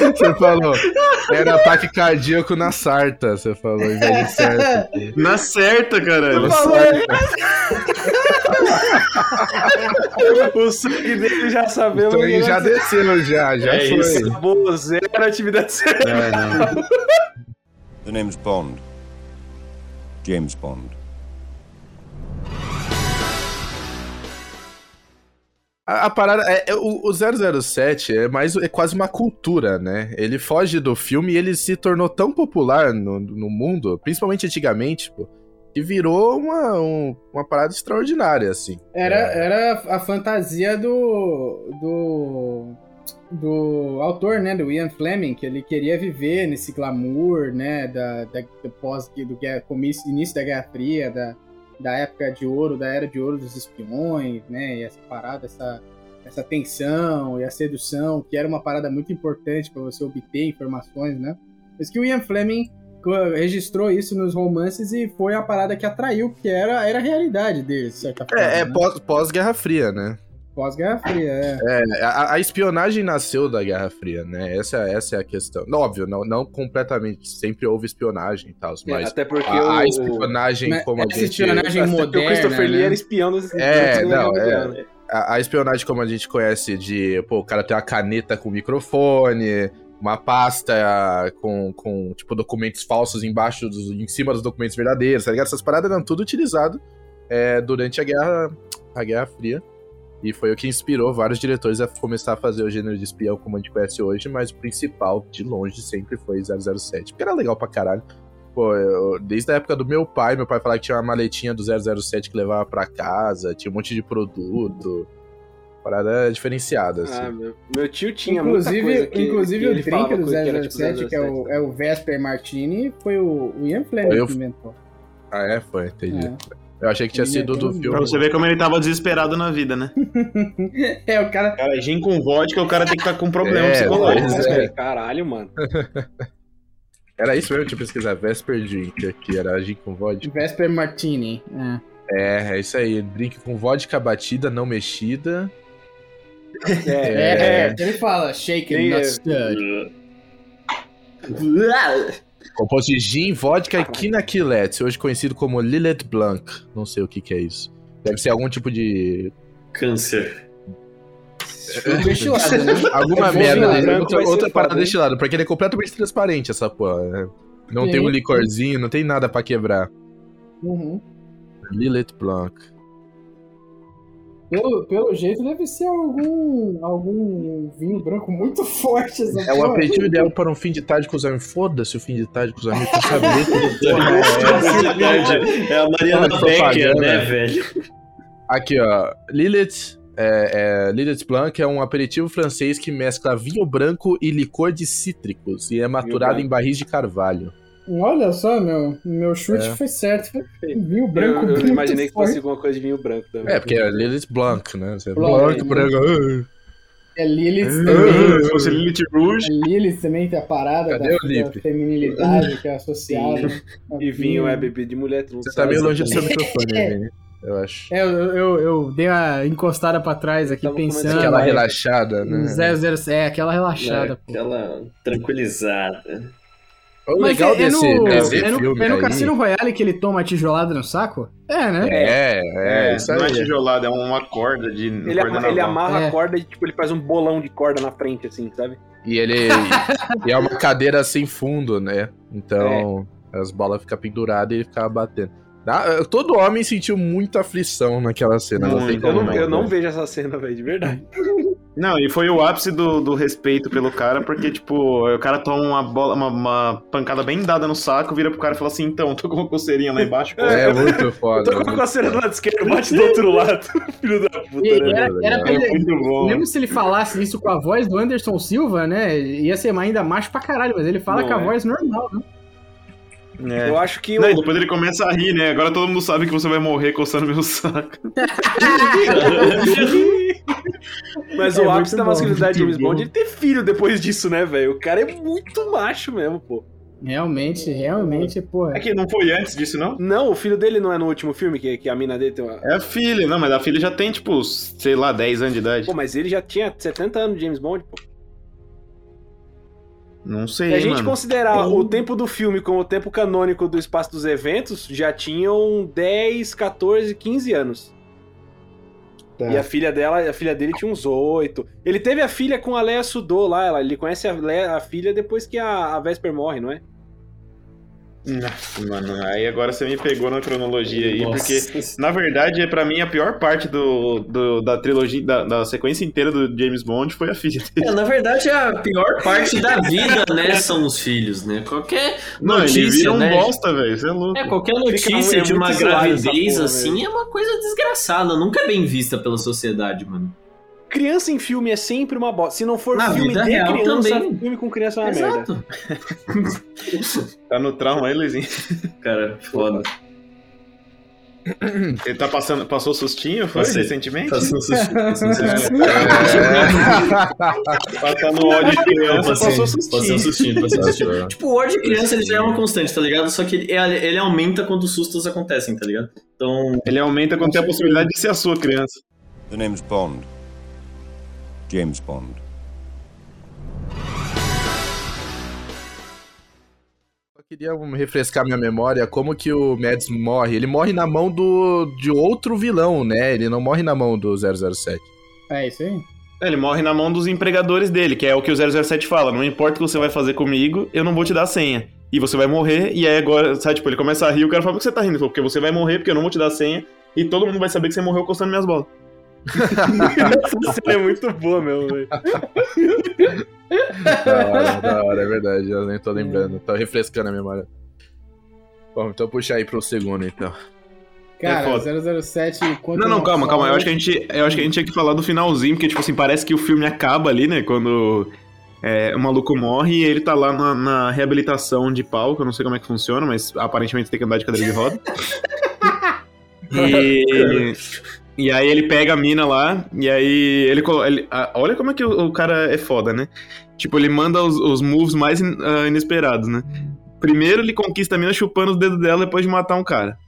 Você falou, era ataque cardíaco na sarta, você falou, em vez de certo. Na certa, caralho. O sangue dele já sabemos. Ele que já desceu, já, já É foi. isso. Acabou, zero atividade cerebral. É, não. The name's Bond. James Bond. A, a parada é, é, o, o 007 é mais é quase uma cultura, né? Ele foge do filme e ele se tornou tão popular no, no mundo, principalmente antigamente, pô, que virou uma, um- uma parada extraordinária, assim. Era, É. era a fantasia do, do. do autor, né? Do Ian Fleming, que ele queria viver nesse glamour, né? Da, da, do pós do guerra, comício, início da Guerra Fria, da, da época de ouro, da era de ouro dos espiões, né? E essa parada, essa, essa tensão e a sedução, que era uma parada muito importante para você obter informações, né? Mas que o Ian Fleming registrou isso nos romances e foi a parada que atraiu, porque era, era a realidade dele, de certa forma. É, é né? pós- pós-Guerra Fria, né? Pós-Guerra Fria, é. É, a, a espionagem nasceu da Guerra Fria, né? Essa, essa é a questão. Óbvio, não, não completamente. Sempre houve espionagem e tal, mas Até porque a, a o, espionagem Mas como a gente... espionagem até porque o moderna, Christopher Lee né? era espião dos É, não, é. A, a espionagem como a gente conhece de, pô, o cara tem uma caneta com microfone, uma pasta com, com, tipo, documentos falsos embaixo, dos, em cima dos documentos verdadeiros, tá ligado? Essas paradas eram tudo utilizado é, durante a Guerra, a Guerra Fria. E foi o que inspirou vários diretores a começar a fazer o gênero de espião como a gente conhece hoje, mas o principal, de longe, sempre foi 007. Porque era legal pra caralho. Pô, eu- desde a época do meu pai, meu pai falava que tinha uma maletinha do 007 que levava pra casa, tinha um monte de produto. Parada diferenciada, assim. Ah, meu, meu tio tinha inclusive, muita coisa que, inclusive que o drink do coisa que era tipo 007, que é o, é o Vesper Martini, foi o, Ian Fleming que inventou. Ah, é? Foi, entendi. É. Eu achei que tinha sido do filme. Pra você ver como ele tava desesperado na vida, né? É, o cara. Cara, gin com vodka, o cara tem que estar com problema É, psicológico. né? é. Caralho, mano. Era isso mesmo, deixa eu pesquisar. Vesper Drink aqui, era gin com vodka. Vesper Martini. É. É, é isso aí. Drink com vodka batida, não mexida. É, é, ele fala shaken, Quem not é? stirred. Composto de gin, vodka e quinaquilete, hoje conhecido como Lillet Blanc. Não sei o que, que é isso. Deve ser algum tipo de. Câncer. Destilado, né? Alguma É merda. né? outra outra parada destilada, porque ele é completamente transparente, essa porra. né? Não Sim. tem um licorzinho, não tem nada pra quebrar. Uhum. Lillet Blanc. Pelo, pelo jeito, deve ser algum, algum vinho branco muito forte. Essa É o aperitivo ideal para um fim de tarde com os amigos. Foda-se o fim de tarde com os amigos. Porra é essa? É a Mariana Becker, né, velho? Aqui, ó. Lillet. É, é, Lillet Blanc é um aperitivo francês que mescla vinho branco e licor de cítricos e é maturado em barris de carvalho. Olha só, meu, meu chute É. foi certo. Foi vinho Eu, branco eu muito imaginei que fosse alguma coisa de vinho branco também. É, porque é Lillet Blanc, né? Você- Blanc, Blanc, branco. É Lilith Ah, também. Se fosse Lilith Rouge, A Lilith também tem a parada Cadê da, da feminilidade que é associada. a E vinho é bebida de mulher, Você tá meio longe do seu microfone, É. Vini, eu acho. É, eu, eu, eu dei uma encostada pra trás aqui pensando. Aquela é, relaxada, né? 007, é, aquela relaxada, pô. Aquela tranquilizada. O Mas legal é, é desse, no, desse é no, filme é no Cassino Royale que ele toma a tijolada no saco? É, né? É, é, isso não é tijolada, é uma corda de. Ele, corda ama- ele amarra É. a corda e tipo, ele faz um bolão de corda na frente, assim, sabe? E ele. e é uma cadeira sem fundo, né? Então as bolas ficam penduradas e ele ficava batendo. Ah, Todo homem sentiu muita aflição naquela cena. Não, tem Muito. como Eu não, eu não né? vejo essa cena, velho, de verdade. Não, e foi o ápice do, do respeito pelo cara, porque, tipo, o cara toma uma bola, uma, uma pancada bem dada no saco, vira pro cara e fala assim, então, tô com uma coceirinha lá embaixo. pô." É muito Eu foda. tô com a cena do lado esquerdo, bate do outro lado. Filho da puta, E né? era, era pra É ele, muito bom. mesmo se ele falasse isso com a voz do Anderson Silva, né? Ia ser ainda macho pra caralho, mas ele fala Não com a é. voz normal, né? É. Eu acho que Não, o, depois ele começa a rir, né? Agora todo mundo sabe que você vai morrer coçando meu saco. Mas É o ápice da masculinidade de James Bond é ele ter filho depois disso, né, velho? O cara é muito macho mesmo, pô. Realmente, realmente, pô. É que não foi antes disso, não? Não, o filho dele não é no último filme, que, que a mina dele tem uma. É a filha, não, mas a filha já tem, tipo, sei lá, 10 anos de idade. Pô, mas ele já tinha 70 anos de James Bond, pô. Não Se sei, a gente mano. considerar o tempo do filme como o tempo canônico do espaço dos eventos, já tinham 10, 14, 15 anos. Tá. E a filha dela, a filha dele tinha uns 8. Ele teve a filha com a Leia Sudô lá, ela, ele conhece a, Leia- a filha depois que a, a Vesper morre, não é? Nossa, mano, aí agora você me pegou na cronologia aí, Nossa. porque, na verdade, é pra mim a pior parte do, do- da trilogia, da, da sequência inteira do James Bond foi a filha dele. É, na verdade, a pior parte da vida, né, são os filhos, né? Qualquer Não, ele notícia, vira um né? bosta, velho, você é louco. É, qualquer notícia um- é de uma gravidez porra, assim é uma coisa desgraçada, nunca é bem vista pela sociedade, mano. Criança em filme é sempre uma bosta. Se não for Na filme vida de real criança, também. filme com criança é uma merda. Exato. Tá no trauma aí, Luizinho. Cara, foda. Ele tá passando, passou sustinho, foi, Passei. recentemente? Passou susto, passou susto. Passando ódio de criança, Passei, passou sustinho. sustinho, sustinho. Tipo, o ódio de criança ele já é uma constante, tá ligado? Só que ele, ele aumenta quando os sustos acontecem, tá ligado? Então, Ele aumenta quando tem a possibilidade de ser a sua criança. The name's Bond. James Bond. Queria refrescar minha memória como que o Mads morre. Ele morre na mão do de outro vilão, né? Ele não morre na mão do 007. É isso aí? É, Ele morre na mão dos empregadores dele, que é o que o 007 fala. Não importa o que você vai fazer comigo, eu não vou te dar a senha. E você vai morrer, e aí agora, sabe, tipo, ele começa a rir, o cara fala, por que você tá rindo? Ele falou, porque você vai morrer, porque eu não vou te dar a senha, e todo mundo vai saber que você morreu costando minhas bolas. Essa cena é muito boa, meu, velho. Da hora, da hora, é verdade. Eu nem tô lembrando. Tô refrescando a memória. Bom, então puxa aí pro segundo, então. Cara, foda. 007 contra Não, não, calma, calma. Eu acho que a gente, eu acho que a gente tinha que falar do finalzinho, porque, tipo assim, parece que o filme acaba ali, né? Quando é, o maluco morre e ele tá lá na, na reabilitação de palco. Eu não sei como é que funciona, mas aparentemente tem que andar de cadeira de roda. e, e aí ele pega a mina lá, e aí ele. colo- ele- ah, olha como é que o, o cara é foda, né? Tipo, ele manda os, os moves mais in- ah, inesperados, né? Primeiro ele conquista a mina chupando os dedos dela depois de matar um cara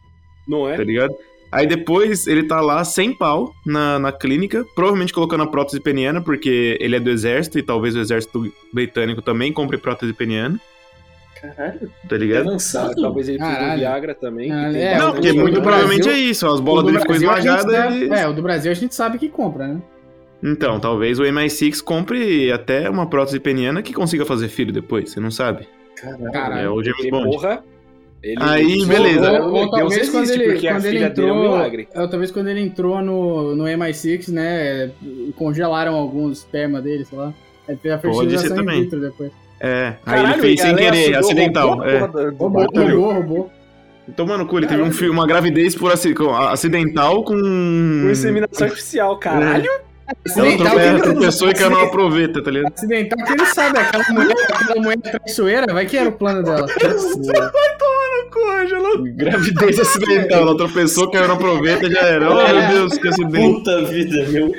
Não tá é? ligado? Aí depois ele tá lá sem pau na, na clínica, provavelmente colocando a prótese peniana, porque ele é do exército e talvez o exército britânico também compre prótese peniana, Caralho, tá ligado? avançado. Talvez ele Caralho. Viagra também. Ah, é, Não, porque muito provavelmente Brasil- é isso, as bolas dele ficou Brasil a gente esmagadas sabe- e... É, o do Brasil a gente sabe que compra, né? Então, talvez o MI6 compre até uma prótese peniana que consiga fazer filho depois, você não sabe. Caralho. É o James Bond. porra, ele... Aí, beleza. ou- Ou, talvez quando ele, porque a quando ele filha dele é um entrou. milagre. ou talvez quando ele entrou no, no MI6, né? Congelaram alguns esperma dele, sei lá. Aí teve a Pode ser fertilização in vitro depois. É, aí Caralho, ele fez sem querer, acidental. roubou É. porra Roubou, roubou, roubou. Tomando cu, ele teve um uma gravidez por acidental com... Com inseminação artificial, caralho. Ela Acidental, que ele, tropeçou e caiu numa proveta, tá ligado? acidental que ele sabe, aquela mulher, aquela mulher traiçoeira, vai que era o plano dela. Gravidez acidental, ela tropeçou, caiu na proveta e já era. Oh, meu Deus, que acidente. Puta vida, meu.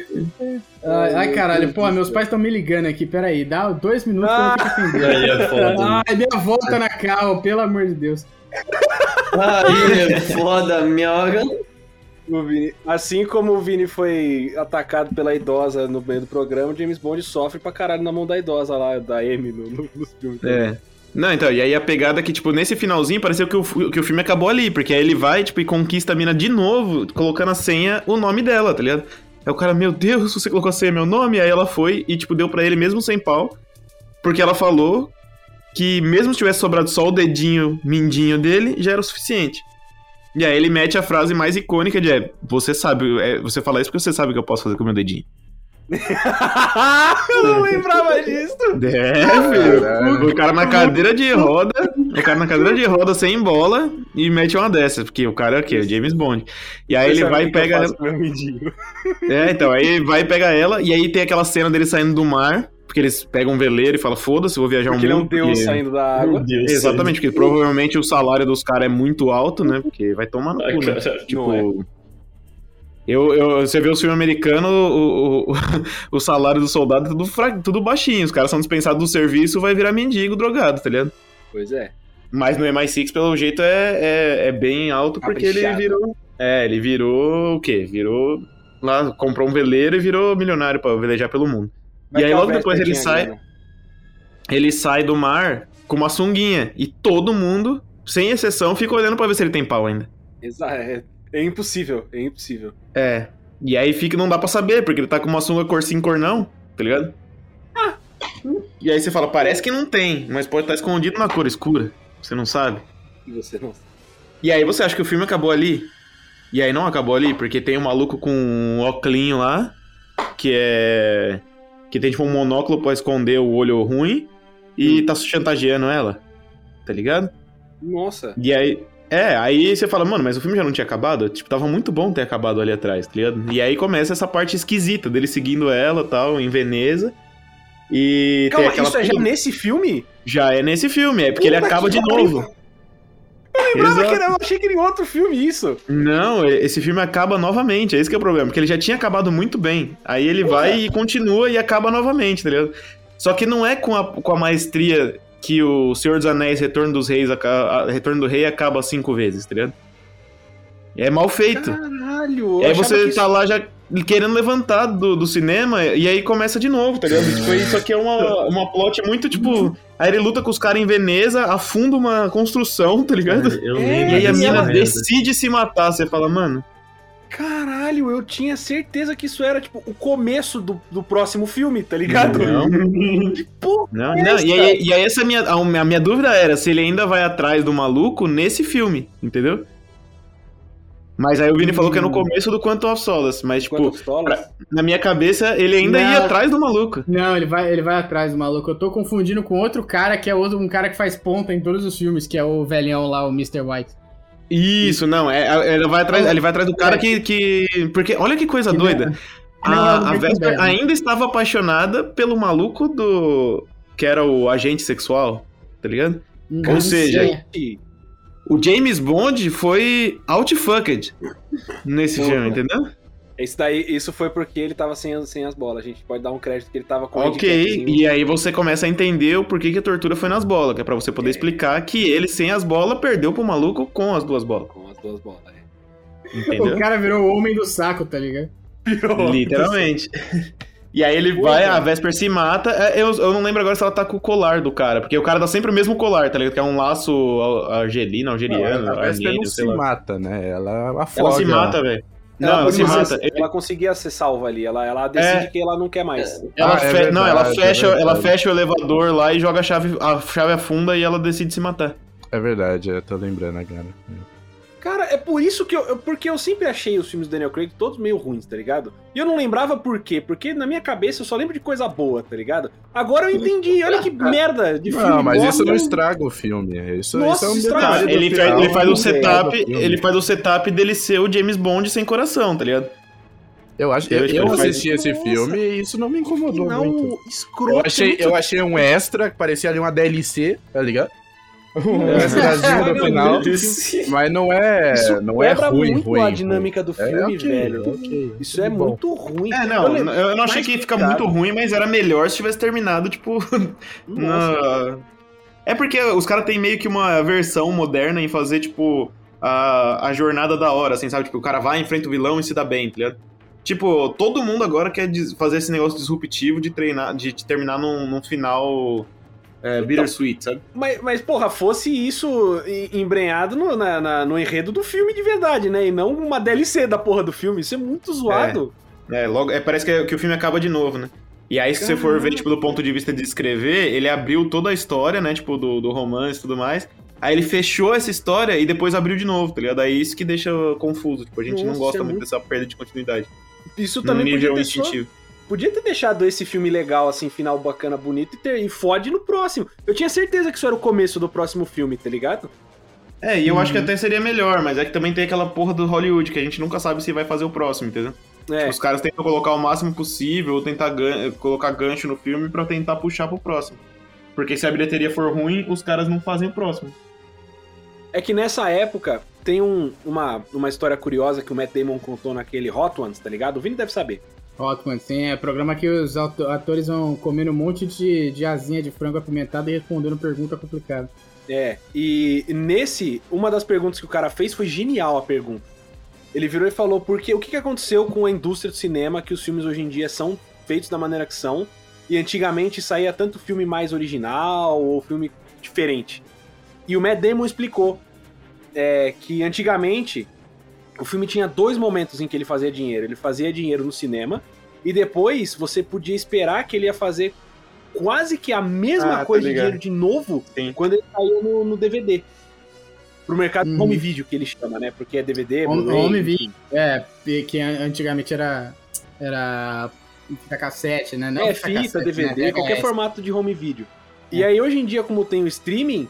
Ai, ai, caralho, pô, meus pais estão me ligando aqui, peraí, dá dois minutos que eu vou ter que atender. Aí é foda. Ai, minha volta na carro, pelo amor de Deus. Aí é foda, minha hora. Assim como o Vini foi atacado pela idosa no meio do programa, o James Bond sofre pra caralho na mão da idosa lá, da Amy no, no, nos filmes. É. Não, então, e aí a pegada é que, tipo, nesse finalzinho pareceu que o, que o filme acabou ali, porque aí ele vai, tipo, e conquista a mina de novo, colocando a senha, o nome dela, tá ligado? Aí o cara, meu Deus, você colocou a senha, meu nome? Aí ela foi e, tipo, deu pra ele mesmo sem pau, porque ela falou que mesmo se tivesse sobrado só o dedinho mindinho dele, já era o suficiente. E aí ele mete a frase mais icônica de, é, você sabe, é, você fala isso porque você sabe o que eu posso fazer com o meu dedinho. eu não lembrava disso. É, filho. O cara na cadeira de roda, o cara na cadeira de roda sem bola e mete uma dessas, porque o cara é o quê? O James Bond. E aí ele Sabe vai e pega mindinho? É, então, aí ele vai e pega ela, e aí tem aquela cena dele saindo do mar, porque eles pegam um veleiro e falam, foda-se, vou viajar Porque um ele é um mundo. deus porque- saindo da água. Deus. Exatamente, porque provavelmente o salário dos caras é muito alto, né? Porque vai tomar no cu, né? Tipo. Não Eu, eu, você vê o filme americano, o, o, o salário do soldado é tudo, fra... tudo baixinho. Os caras são dispensados do serviço, vai virar mendigo, drogado, tá ligado? Pois é. Mas no MI6, pelo jeito, é, é, é bem alto, porque ele Caprichado. virou. É, ele virou o quê? Virou. Lá, comprou um veleiro e virou milionário pra velejar pelo mundo. E aí logo depois ele sai- grana. Ele sai do mar com uma sunguinha. E todo mundo, sem exceção, fica olhando pra ver se ele tem pau ainda. Exa- É, impossível, é impossível. É. E aí fica, não dá pra saber, porque ele tá com uma sunga cor sim, cor não, tá ligado? E aí você fala, parece que não tem, mas pode estar escondido na cor escura. Você não sabe. E você não. E aí você acha que o filme acabou ali? E aí não acabou ali, porque tem um maluco com um óculinho lá, que é. que tem tipo um monóculo pra esconder o olho ruim, e tá chantageando ela. Tá ligado? Nossa. E aí. É, aí você fala, mano, mas o filme já não tinha acabado? Tipo, tava muito bom ter acabado ali atrás, tá ligado? E aí começa essa parte esquisita dele seguindo ela tal, em Veneza. E Calma, aquela. isso é já nesse filme? Já é nesse filme, é porque ele Puta acaba que de pariu. novo. Lembrava Exato. que era, eu achei que era em outro filme isso. Não, esse filme acaba novamente, é esse que é o problema, porque ele já tinha acabado muito bem. Aí ele vai e continua e acaba novamente, tá ligado? Só que não é com a, com a maestria que o Senhor dos Anéis Retorno dos Reis, Retorno do Rei acaba cinco vezes, tá ligado? É mal feito. Caralho. E aí você tá lá já querendo levantar do, do cinema e aí começa de novo, tá ligado? Tipo, isso aqui é uma, uma plot muito, tipo... Aí ele luta com os caras em Veneza, afunda uma construção, tá ligado? Eu É, E aí a mina merda. decide se matar. Você fala, mano, Caralho, eu tinha certeza que isso era, tipo, o começo do, do próximo filme, tá ligado? Não. Que porra Não, é não, essa? e aí, e aí essa minha, a minha, a minha dúvida era se ele ainda vai atrás do maluco nesse filme, entendeu? Mas aí o Vini falou que é no começo do Quantum of Solace, mas tipo, pistolas? na minha cabeça ele ainda Não. ia atrás do maluco. Não, ele vai, ele vai atrás do maluco. Eu tô confundindo com outro cara que é outro, um cara que faz ponta em todos os filmes, que é o velhão lá, o Mr. White. Isso, não, é, é- ele vai atrás, ele vai atrás do cara que, que porque olha que coisa Que doida. não é A, a Vesper ainda estava apaixonada pelo maluco do que era o agente sexual, tá ligado? Ou seja, O James Bond foi outfucked nesse filme, entendeu? Isso daí, isso foi porque ele tava sem, as- sem as bolas. A gente pode dar um crédito que ele tava com Ok, e aí você começa a entender o porquê que a tortura foi nas bolas, que é pra você poder explicar que ele sem as bolas perdeu pro maluco com as duas bolas, Com as duas bolas, é. entendeu? O cara virou o homem do saco, tá ligado? Literalmente. E aí ele vai, a Vesper se mata. é, Eu, eu não lembro agora se ela tá com o colar do cara, porque o cara dá sempre o mesmo colar, tá ligado? Que é um laço argelino, algeriano, a Vesper não se lá. mata, né? Ela afoga. Ela se mata, velho. Não, ela, Ela se mata. Ela conseguia ser salva ali. Ela, ela decide que ela não quer mais. Ela Ah, é fe- não, ela verdade, fecha, é ela verdade. fecha o elevador lá e joga a chave, a chave afunda e ela decide se matar. É verdade, eu tô lembrando agora. Cara, é por isso que eu, eu- Porque eu sempre achei os filmes do Daniel Craig todos meio ruins, tá ligado? E eu não lembrava por quê. Porque na minha cabeça eu só lembro de coisa boa, tá ligado? Agora eu entendi. Olha que merda de filme. Não, mas isso não estraga o filme. Isso, Nossa, isso é um estraga. detalhe do ele, final, faz, ele faz o um setup, ele faz o setup dele ser o James Bond sem coração, tá ligado? Eu, acho, eu, Ele eu assisti esse Nossa. filme e isso não me incomodou Não, muito. escroto. Eu achei, eu achei um extra, que parecia ali uma DLC, tá ligado? Um no Não, final. Mas não é, Isso não é quebra ruim, muito ruim. a dinâmica do ruim. filme, é ok, velho. ok, Isso é bom. muito ruim. É, Eu não, lembro- eu não achei que ia ficar muito ruim, mas era melhor se tivesse terminado, tipo. Nossa. na- É porque os caras têm meio que uma versão moderna em fazer, tipo, a, a jornada da hora, assim, sabe? Tipo, o cara vai, enfrenta o vilão e se dá bem, tá ligado? Tipo, todo mundo agora quer fazer esse negócio disruptivo de treinar, de, de terminar num, num final é, bittersweet, sabe? Mas, mas, porra, fosse isso em- embrenhado no, na- na- no enredo do filme de verdade, né? E não uma DLC da porra do filme. Isso é muito zoado. É, logo, é, parece que, é- que o filme acaba de novo, né? E aí, se você for ver, tipo, do ponto de vista de escrever, ele abriu toda a história, né? Tipo, do, do romance e tudo mais. Aí ele fechou essa história e depois abriu de novo, tá ligado? Aí isso que deixa confuso. Tipo, a gente não Nossa, gosta é muito muito- dessa perda de continuidade. Isso também podia nível ter, só- instintivo. Podia ter deixado esse filme legal, assim, final bacana, bonito, e, ter, e fode no próximo. Eu tinha certeza que isso era o começo do próximo filme, tá ligado? É, e eu acho que até seria melhor, mas é que também tem aquela porra do Hollywood, que a gente nunca sabe se vai fazer o próximo, entendeu? É, Os caras tentam colocar o máximo possível, ou tentar gan- colocar gancho no filme pra tentar puxar pro próximo. Porque se a bilheteria for ruim, os caras não fazem o próximo. é que nessa época tem um- uma, uma história curiosa que o Matt Damon contou naquele Hot Ones, tá ligado? O Vini deve saber. Hotman, tem é programa que os atores vão comendo um monte de, de asinha de frango apimentado e respondendo pergunta complicada. É, e nesse, uma das perguntas que o cara fez foi genial a pergunta. Ele virou e falou porque o que aconteceu com a indústria do cinema que os filmes hoje em dia são feitos da maneira que são e antigamente saía tanto filme mais original ou filme diferente. E o Matt Damon explicou é, que antigamente o filme tinha dois momentos em que ele fazia dinheiro. Ele fazia dinheiro no cinema e depois você podia esperar que ele ia fazer quase que a mesma Ah, tô coisa de dinheiro de novo Sim. quando ele saiu no, no DVD. Pro mercado Uhum. home video que ele chama, né? Porque é DVD, Home, enfim. video. É, que an- antigamente era. Era. Fita cassete, né? Não É, fita fita, cassete, DVD, né? qualquer É, formato de home video. E aí, hoje em dia, como tem o streaming,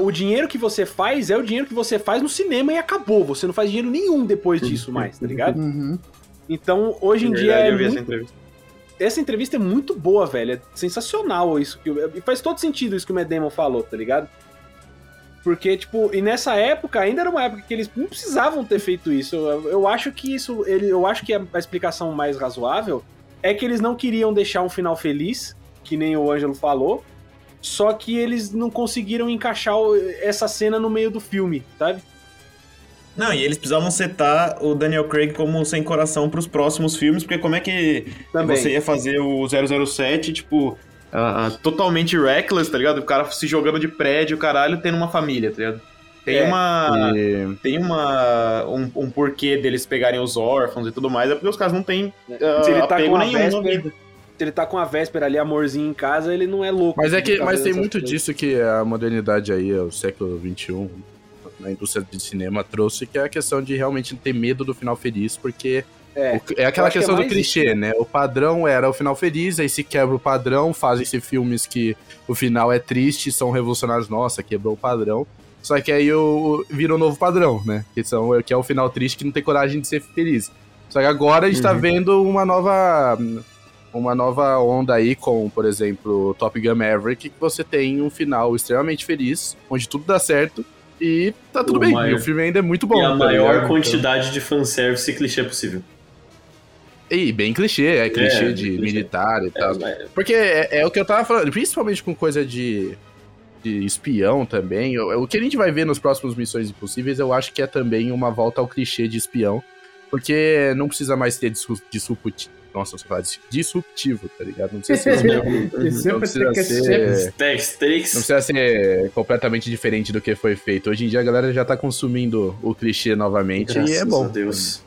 o dinheiro que você faz é o dinheiro que você faz no cinema e acabou. Você não faz dinheiro nenhum depois disso mais, tá ligado? Uhum. Então, hoje em Na dia verdade, é eu vi essa muito... entrevista. Essa entrevista é muito boa, velho. É sensacional isso. Que... E faz todo sentido isso que o Matt Damon falou, tá ligado? Porque, tipo, e nessa época, ainda era uma época que eles não precisavam ter feito isso. Eu, eu acho que isso. Ele, eu acho que a, a explicação mais razoável é que eles não queriam deixar um final feliz, que nem o Ângelo falou. Só que eles não conseguiram encaixar essa cena no meio do filme, sabe? Não, e eles precisavam setar o Daniel Craig como sem coração pros próximos filmes, porque como é que Também. você ia fazer o 007, tipo, ah, ah, totalmente reckless, tá ligado? O cara se jogando de prédio, caralho, tendo uma família, tá ligado? Tem É. uma. E- Tem uma. Um, um porquê deles pegarem os órfãos e tudo mais, é porque os caras não têm ah, Se ele tá apego com nenhum na véspera, vida. Ele tá com a véspera ali, amorzinho em casa, ele não é louco. Mas é que, mas tem muito coisas. disso que a modernidade aí, o século XXI, na indústria de cinema trouxe, que é a questão de realmente ter medo do final feliz, porque É. o- é aquela acho que é questão do clichê, né? O padrão era o final feliz, aí se quebra o padrão, fazem-se filmes que o final é triste, são revolucionários, nossa, quebrou o padrão. Só que aí o, vira um novo padrão, né? Que, são, que é o final triste que não tem coragem de ser feliz. Só que agora a gente tá Uhum. vendo uma nova uma nova onda aí com, por exemplo, Top Gun Maverick, que você tem um final extremamente feliz, onde tudo dá certo e tá tudo O bem. maior- E o filme ainda é muito bom. e a tá maior ligado? quantidade de fanservice e clichê possível. Então, e bem clichê, é clichê É, de clichê. militar e tal. É, Porque é, é o que eu tava falando, principalmente com coisa de, de espião também. O, o que a gente vai ver nos próximos Missões Impossíveis, eu acho que é também uma volta ao clichê de espião. Porque não precisa mais ter disruptivo. Nossa, falar dis- disruptivo, tá ligado? Não precisa ser. não precisa ser. Não precisa ser completamente diferente do que foi feito. Hoje em dia a galera já tá consumindo o clichê novamente e é Graças bom. Deus.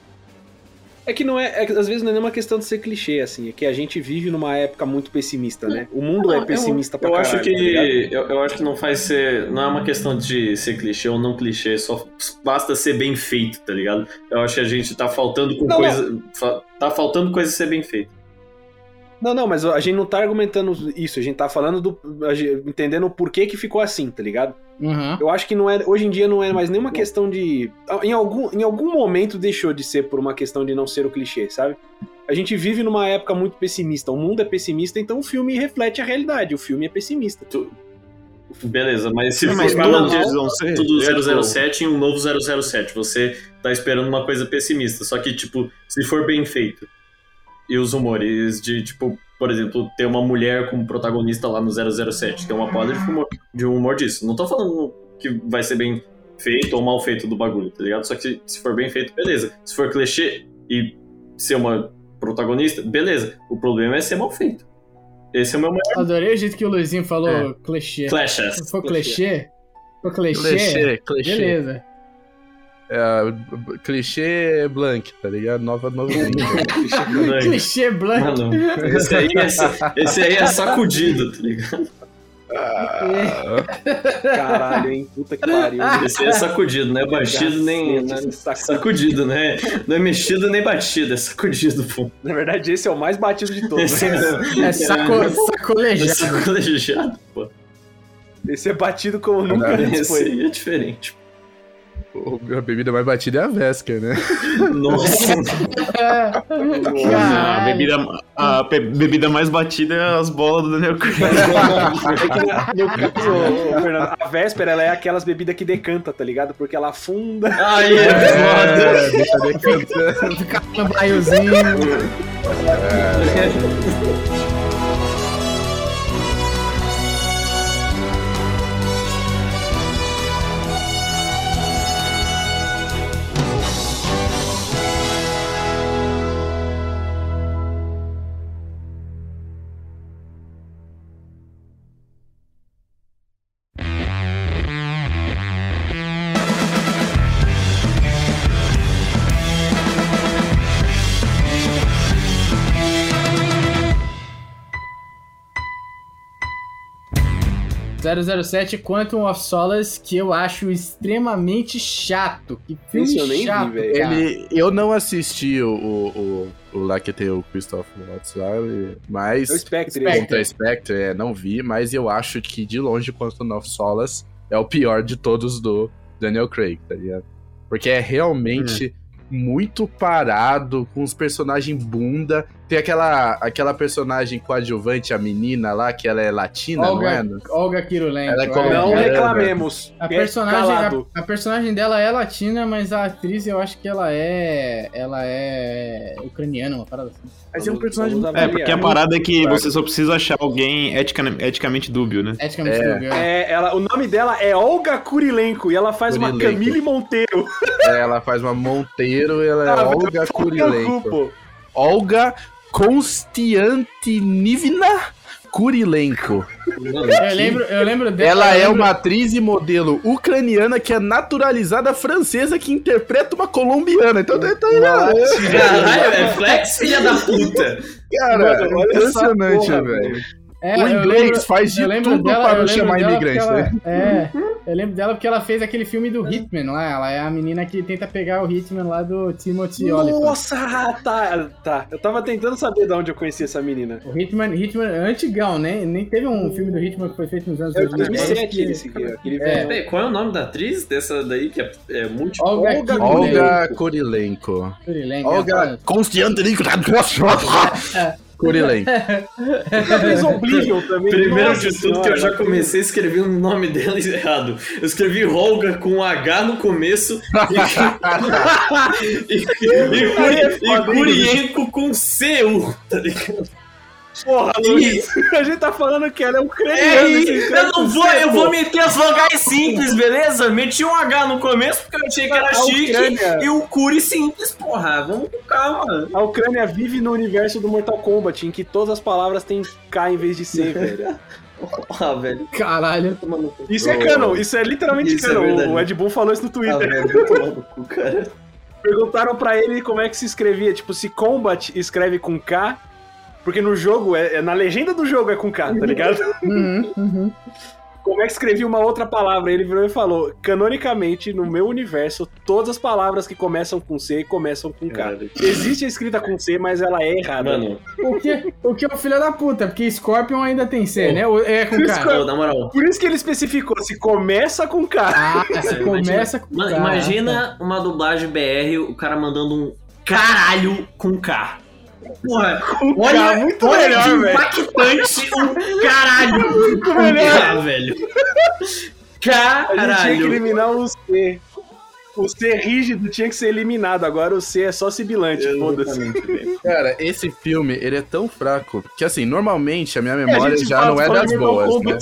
É que não é, é que às vezes não é nem uma questão de ser clichê, assim, é que a gente vive numa época muito pessimista, né? O mundo Não, é eu- pessimista pra eu caralho. acho que tá eu, eu acho que não faz ser não é uma questão de ser clichê ou não clichê só basta ser bem feito tá ligado eu acho que a gente tá faltando com Não, coisa fa- tá faltando coisa ser bem feita Não, não, mas a gente não tá argumentando isso, a gente tá falando do. gente- entendendo o porquê que ficou assim, tá ligado? Uhum. Eu acho que não é, hoje em dia não é mais nenhuma questão de. Em algum, em algum momento deixou de ser por uma questão de não ser o clichê, sabe? A gente vive numa época muito pessimista, o mundo é pessimista, então o filme reflete a realidade, o filme é pessimista. beleza mas se Não, for mas falando de ser. tudo É, tipo, 007 em um novo 007 você tá esperando uma coisa pessimista só que tipo se for bem feito e os humores de tipo por exemplo ter uma mulher como protagonista lá no 007 tem uma porra de humor, de humor disso não tô falando que vai ser bem feito ou mal feito do bagulho, tá ligado? Só que se for bem feito, beleza. Se for clichê e ser uma protagonista, beleza. O problema é ser mal feito. Esse é o meu maior Adorei o jeito que o Luizinho falou É. clichê. clashes. Se for clichê, for clichê, Clichê, clichê. beleza. É, clichê blank, tá ligado? Nova, nova Clichê blank. Mano, esse aí é, esse aí é sacudido, tá ligado? Caralho, hein? Puta que pariu. Esse aí é sacudido, não é batido nem. não é sacudido, né? Não é mexido nem batido, é sacudido, pô. Na verdade, esse é o mais batido de todos. Esse é, É saco, é sacolejado. sacolejado, pô. Esse é batido como nunca antes Esse foi. aí é diferente. O- A bebida mais batida é a Vesca, né? Nossa, A Caralho. bebida, a bebida mais batida é as bolas do Daniel Craig. É que, no caso, Fernando, a véspera ela é aquelas bebidas que decanta, tá ligado? Porque ela afunda. aí é foda. É, deixa decantando. Ficar no baiozinho. .007 Quantum of Solace, que eu acho extremamente chato. Que filme Esse eu nem vi, chato, velho. cara. Ele, eu não assisti o, o, o, o lá que tem o Christopher Watts lá, mas É o Spectre. Contra Spectre, é, não vi, mas eu acho que de longe Quantum of Solace é o pior de todos do Daniel Craig, tá ligado? Porque é realmente muito parado, com os personagens bunda. Tem aquela, aquela personagem coadjuvante, a menina lá, que ela é latina, não é? Olga, Olga Kirulenko. Ela é é. como- Não É, reclamemos. A É personagem, a, a personagem dela é latina, mas a atriz eu acho que ela é. Ela é ucraniana, uma parada assim. Mas é um personagem É, porque a parada é que você só precisa achar alguém etica- eticamente dúbio, né? Eticamente É. dúbio. É, ela, o nome dela é Olga Kurilenko e ela faz uma Kurilenko. Camille Monteiro. É, ela faz uma Monteiro e ela é Ah, Olga Kurilenko. Olga Konstantinivna Kurilenko. Eu lembro, eu lembro dela. Ela é lembro- uma atriz e modelo ucraniana que é naturalizada francesa que interpreta uma colombiana. Então, tá, Caralho, é flex, filha da puta. cara, Mano, olha impressionante, velho. É, o inglês lembro- faz de tudo dela- para eu não chamar imigrante, porque né? ela- É, eu lembro dela porque ela fez aquele filme do Hitman lá. Ela é a menina que tenta pegar o Hitman lá do Timothy Olyphant. Nossa, tá, tá. Eu tava tentando saber de onde eu conhecia essa menina. O Hitman, Hitman é antigão, né? Nem teve um filme do Hitman que foi feito nos anos É o 2010. 2007 esse aqui, aquele É. Peraí, qual é o nome da atriz dessa daí que é, é multi... Olga, Olga Kurylenko. Olga Kurilenko. Kurylenko, Olga Ela fez Oblivion também. Primeiro Nossa de tudo que eu já comecei a escrever o nome dela errado. Eu escrevi Olga com um H no começo e, e, e, Kuri- e Kurienko com C-U, tá ligado? Porra, Luiz. A gente tá falando que ela é É, ucraniana. esse eu não vou, eu vou meter as vogais simples, beleza? Meti um H no começo porque eu achei que era A chique Ucrânia. e o Curi simples, porra. Vamos com calma. A Ucrânia vive no universo do Mortal Kombat, em que todas as palavras têm K em vez de C, velho. Ah, velho. Caralho. Isso é canon, isso é literalmente Isso é canon. verdade. o Ed Boon falou isso no Ah, Twitter. velho, vai tomar no cu, cara. Perguntaram pra ele como é que se escrevia, tipo, se Combat escreve com K, porque no jogo, é, é- na legenda do jogo é com K, tá ligado? Uhum, uhum. como é que escrevia uma outra palavra? Ele virou e falou: canonicamente, no meu universo, todas as palavras que começam com C começam com K. Existe a escrita com C, mas ela é errada. Mano, O que, o que é o filho da puta? Porque Scorpion ainda tem C, né? Ou É com K. pô, na moral. Por isso que ele especificou, se começa com K. Ah, você Imagina- começa com Mano, K. imagina uma dublagem BR, o cara mandando um caralho com K. Porra, olha, muito olha melhor, que velho. impactante um caralho com K, velho. A gente tinha que Caralho. eliminar o C. O C rígido tinha que ser eliminado, agora o C é só sibilante, foda-se. Cara, esse filme, ele é tão fraco que, assim, normalmente a minha memória gente já não é das boas, né?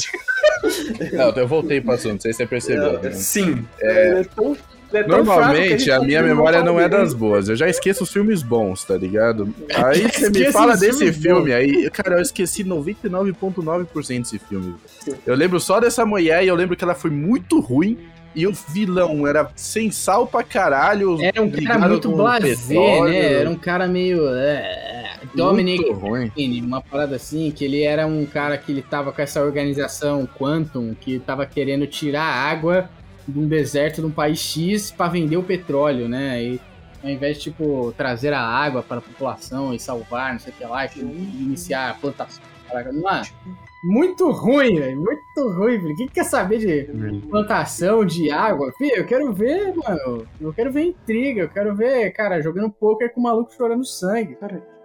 Não, eu voltei pro assunto, não sei se você percebeu. né? Sim. É ele é tão fraco que Normalmente a minha memória não é das boas. Eu já esqueço os filmes bons, tá ligado? Aí você me fala desse filme, aí, cara, eu esqueci 99,9% desse filme. Eu lembro só dessa mulher e eu lembro que ela foi muito ruim. E o vilão era sem sal pra caralho. Era um cara muito blasé, né? Era um cara meio. É, Dominic Muito ruim. Uma parada assim, que ele era um cara que ele tava com essa organização Quantum, que tava querendo tirar água de um deserto de um país X pra vender o petróleo, né? E ao invés de, tipo, trazer a água para a população e salvar, não sei o que lá, e iniciar a plantação. caraca, Mano, muito ruim, velho. Muito ruim, velho. Quem quer saber de plantação de água? Filho, eu quero ver, mano. Eu quero ver intriga. Eu quero ver, cara, jogando poker com o maluco chorando sangue.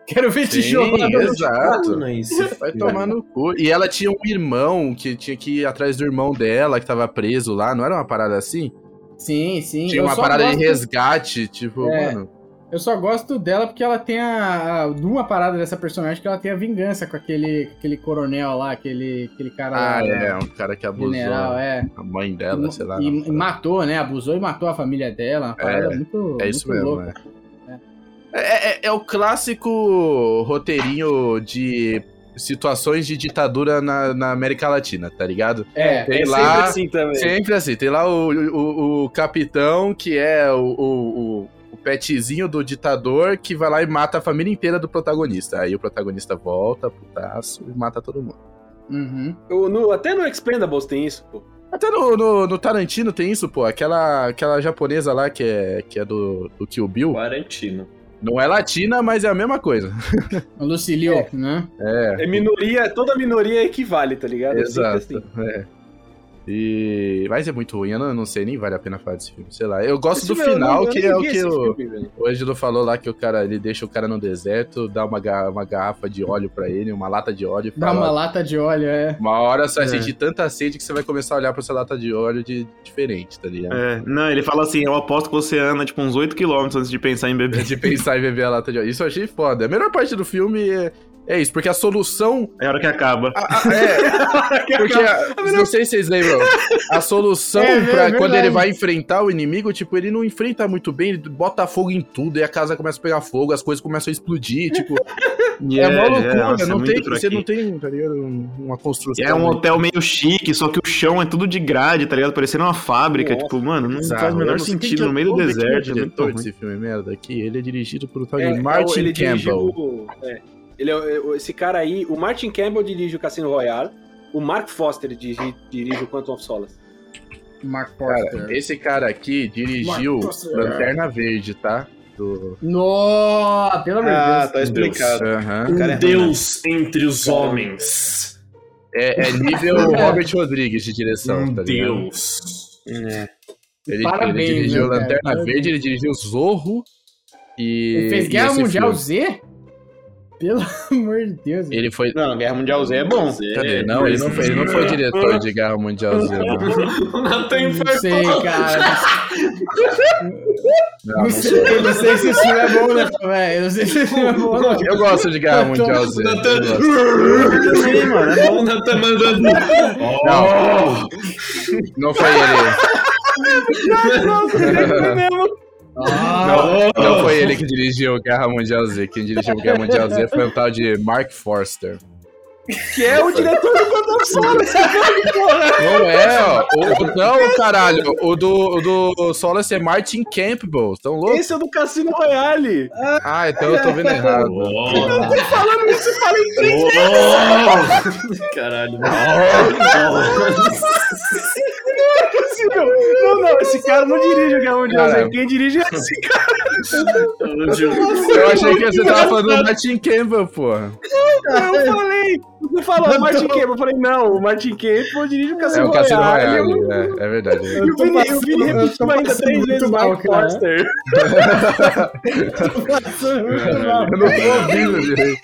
Quero ver Sim, tijolo. exato. É. Vai tomar no cu. E ela tinha um irmão que tinha que ir atrás do irmão dela, que tava preso lá. Não era uma parada assim? Sim, sim. Tinha eu uma parada gosto- de resgate, tipo, É. mano. Eu só gosto dela porque ela tem a, a. de Uma parada dessa personagem que ela tem a vingança com aquele, aquele coronel lá, aquele, aquele cara Ah, lá. é, um cara que abusou General, é. a mãe dela, sei lá. E, e matou, né? Abusou e matou a família dela. Uma parada É, muito. É isso muito mesmo, louca. né? É, é- é o clássico roteirinho de situações de ditadura na, na América Latina, tá ligado? É, Tem É lá- sempre assim também. Sempre assim, tem lá o, o, o capitão, que é o, o, o, petzinho do ditador, que vai lá e mata a família inteira do protagonista. Aí o protagonista volta, putaço, e mata todo mundo. Uhum. O- no- até no Expendables tem isso, pô. Até no, no, no Tarantino tem isso, pô. Aquela, aquela japonesa lá que é, que é do, do Kill Bill. Quarantino. Não é latina, mas é a mesma coisa. Lucilio, né? É. É minoria, toda minoria equivale, tá ligado? É Exato. É. E... Mas é muito ruim, eu não, não sei, nem vale a pena falar desse filme, sei lá. Eu gosto Esse do filme, eu final, não- que é o que o, filme, o Ângelo falou lá, que o cara, ele deixa o cara no deserto, dá uma, ga- uma garrafa de óleo pra ele, uma lata de óleo e Dá fala... uma lata de óleo, é. Uma hora você vai É. sentir tanta sede que você vai começar a olhar pra essa lata de óleo de diferente, tá ligado? É, não, ele fala assim, eu aposto que você anda tipo uns 8km antes de pensar em beber. De pensar em beber a lata de óleo. Isso eu achei foda. A melhor parte do filme é, é isso, porque a solução É a hora que acaba. Ah, ah, é, porque a- não sei se vocês lembram, a solução É, é pra verdade. quando ele vai enfrentar o inimigo, tipo, ele não enfrenta muito bem, ele bota fogo em tudo e a casa começa a pegar fogo, as coisas começam a explodir, tipo, É Yeah, uma loucura, nossa, não muito tem, você não tem, tá ligado, um- uma construção. É um hotel meio chique, só que o chão é tudo de grade, tá ligado? Parecendo uma fábrica. Nossa, tipo, mano, não Bizarro. faz o menor sentido é- no meio do é o deserto. é muito diretor desse filme merda aqui, ele é dirigido por tal de É, Martin ele dirigiu Campbell. o- é, ele é, o- esse cara aí, o Martin Campbell dirige o Cassino Royale, o Mark Foster dirige, dirige o Quantum of Solace. Mark Forster. Cara, esse cara aqui dirigiu Foster. Lanterna Verde, tá? Do... Nossa, pelo amor de Ah, Deus. tá explicado. Aham. Um cara é Deus entre os homens. É, é nível Robert Rodrigues de direção, Um tá? Deus. É. Ele, Parabéns, ele dirigiu né? Lanterna. Verde, ele dirigiu Zorro e. Ele fez Guerra Mundial filme. Z? Pelo amor de Deus. Ele foi. Não, Guerra Mundial Z é bom. Cadê? Não, ele não foi, ele não foi diretor de Guerra Mundial Z, não. O Nathan Não sei, cara. Não, Não não sei, sei. não sei se esse filme é bom, né, velho? Eu não sei se esse filme é bom, não. Eu gosto de Guerra Mundial Z. eu gosto. Também, mano. É bom. O Nathan mandando. Não, não foi ele. Ah, Não, não foi ele que dirigiu Guerra Mundial Z. Quem dirigiu Guerra Mundial Z foi um tal de Mark Forster. Que é o diretor do Quantum of Solace. Não é, ó. O, o- não, caralho. O do, o do Solace é Martin Campbell. Tão louco? Esse é o do Cassino Royale. Ah, então eu tô vendo errado. Falando isso, eu falei três Caralho. Não, não, esse cara não dirige o Guerra Mundial Z. Cara. Quem dirige é esse cara. Eu achei que você tava falando do Martin Campbell, porra. Eu falei. Você falou Martin Campbell. Eu falei, não, o Martin Campbell dirige o É Cassino o Cassino Royale. Royale. É, é verdade. E o Vini, Eu repetiu ainda três vezes cara. Forster. Eu não tô ouvindo direito.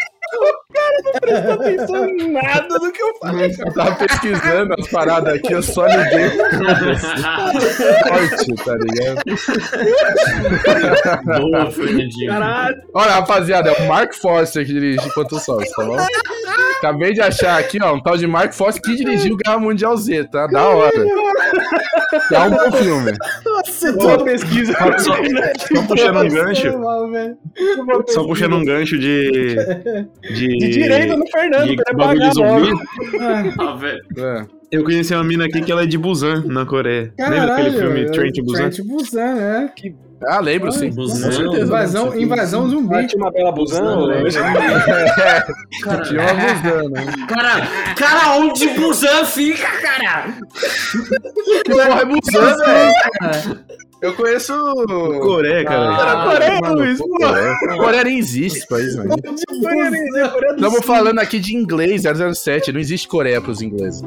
Não tô pensando em nada do que eu falei. Eu tava pesquisando as paradas aqui, eu só liguei forte, tá ligado? Boa, Fernandinho. Caralho. Olha, rapaziada, é o Mark Forster que dirige Quanto Sol, tá bom? Acabei de achar aqui, ó, um tal de Mark Forster que dirigiu Guerra Mundial Z, tá? Da hora. É um bom filme. Nossa, tua pesquisa. Só, só puxando um gancho. mal, velho. Só puxando um gancho de. De, De direito no Fernando, de pra pagar de zumbi. Ah, velho. É. Eu conheci uma mina aqui que ela é de Busan, na Coreia. Lembra aquele filme Train to Busan? Train to Busan, né? Ah, lembro sim. Busão. Com certeza. Invasão, invasão zumbi. Bate uma bela busão. É, tinha uma busão, né? Cara, cara, onde Busan fica, cara? Que porra é Busan, velho? Eu conheço. Coreia, cara. Era Coreia, Mano, Luiz. pô, Coreia. Coreia nem existe esse país, velho. Coreia, Coreia do Estamos falando aqui de inglês, 007. Não existe Coreia pros ingleses.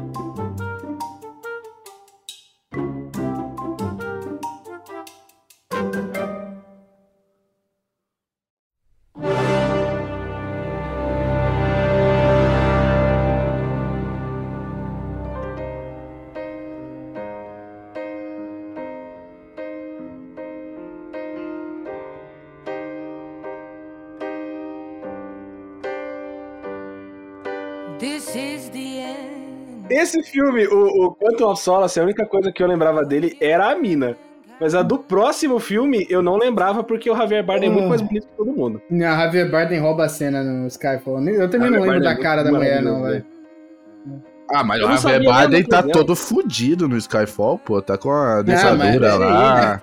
End. Esse filme, o, o Quantum of Solace, a única coisa que eu lembrava dele era a mina. Mas a do próximo filme eu não lembrava porque o Javier Bardem é muito mais bonito que todo mundo. Não, Javier Bardem rouba a cena no Skyfall. Eu também não Javier lembro Bardem da é cara da muito mulher, não, maravilhoso, velho. Ah, mas o não Javier Bardem tá né? todo fudido no Skyfall, pô. Tá com a mas dentadura aí, lá.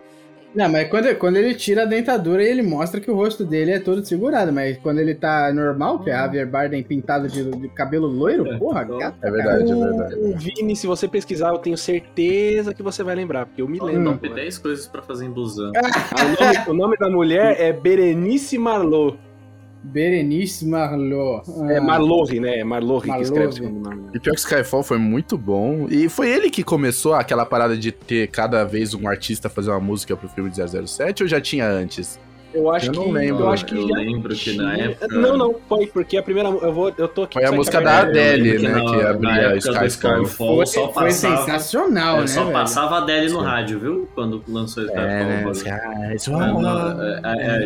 Não, mas quando, quando ele tira a dentadura, ele mostra que o rosto dele é todo segurado. Mas quando ele tá normal, que é Javier Bardem pintado de, de cabelo loiro, porra, gato. É verdade, é o, verdade. o Vini, se você pesquisar, eu tenho certeza que você vai lembrar, porque eu me lembro. Top 10 coisas pra fazer em Busan. Ah, o, nome, o nome da mulher é Berenice Marlot. Berenice Marlot. É Ah, Marlohe, né? É Marlohe que escreve o segundo nome. E pior que Skyfall foi muito bom. E foi ele que começou aquela parada de ter cada vez um artista fazer uma música pro filme de 007 ou já tinha antes? Eu acho Eu não que. lembro. Eu acho que Eu já lembro que na época- Não, não, foi, porque a primeira. Eu, vou, eu tô aqui. Foi a música da Adele, né? que abria do Skyfall. Só foi passava. sensacional, é, né? só velho? passava a Adele no Sim. rádio, viu? Quando lançou o É, Skyfall.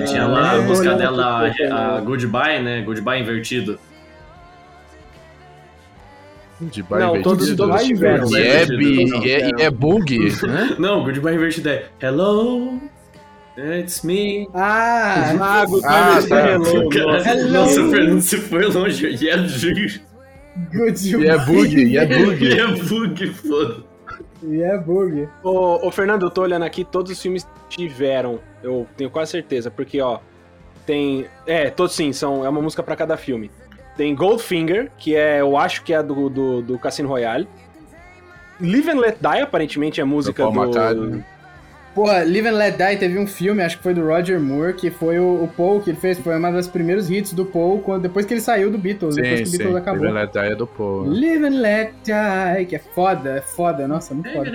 tinha lá a música dela, a Goodbye, né? Goodbye invertido. De Não, todos- todos tiveram. E é, e é, e é bug, né? Não, Goodbye invertido é Hello, It's me. Ah, Mago, Ah, tá. Hello. Cara, Hello. nossa, o Fernando se foi longe. E é good E é bug, e é bug. E é bug, foda. E é bug. Ô, ô, Fernando, eu tô olhando aqui, todos os filmes tiveram, eu tenho quase certeza, porque, ó, tem... É, todos sim, são, é uma música pra cada filme. Tem Goldfinger, que é, eu acho que é do, do, do Cassino Royale. Live and Let Die, aparentemente, é música Do Paul do... McCartney. Porra, Live and Let Die teve um filme, acho que foi do Roger Moore, que foi o, o Paul que ele fez, foi uma das primeiros hits do Paul quando, depois que ele saiu do Beatles, depois que Sim, o sim. Beatles acabou. Live and Let Die é do Paul. Live and Let Die, que é foda, é foda, nossa, muito foda.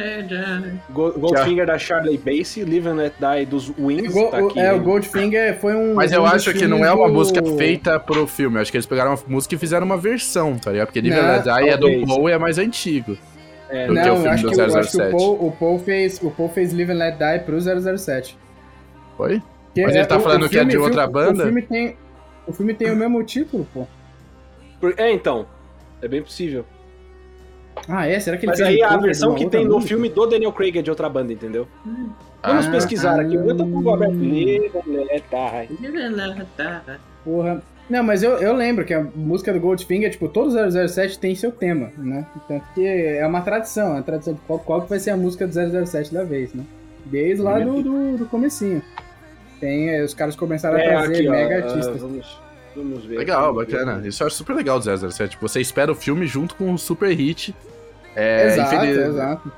Go- Goldfinger da Charlie Bassey, Live and Let Die dos Wings, Go- tá o- aqui. é, o Goldfinger foi um. Mas eu acho que não é uma do- música feita pro filme. Eu acho que eles pegaram uma música e fizeram uma versão, tá ligado? Porque Live and Não, Let Die é do. Paul e é mais antigo. É, do Não, que o eu filme acho do que, eu acho que 007. o, Paul, o, Paul fez, o Paul fez Live and Let Die pro 007. Foi? Que Mas ele tá falando que é de filme- outra o banda? filme tem, o filme tem o mesmo título, pô. por- é, então, é bem possível. Ah, é? Será que ele Mas aí a versão que tem no filme do Daniel Craig é de outra banda, entendeu? Ah, Vamos pesquisar ah, aqui. Eu tô com o Roberto hum. Live and Let Die. Porra. Não, mas eu, eu lembro que a música do Goldfinger, tipo, todo 007 tem seu tema, né? Tanto que é uma tradição, é uma tradição de qual, qual que vai ser a música do 007 da vez, né? Desde lá do, do, do comecinho. Tem, eh, os caras começaram a É, trazer aqui, ó, mega ah, artistas. vamos, vamos ver. Legal, vamos ver. bacana. Isso eu acho super legal do 007. Você espera o filme junto com um super hit. É, exato, infeliz- exato.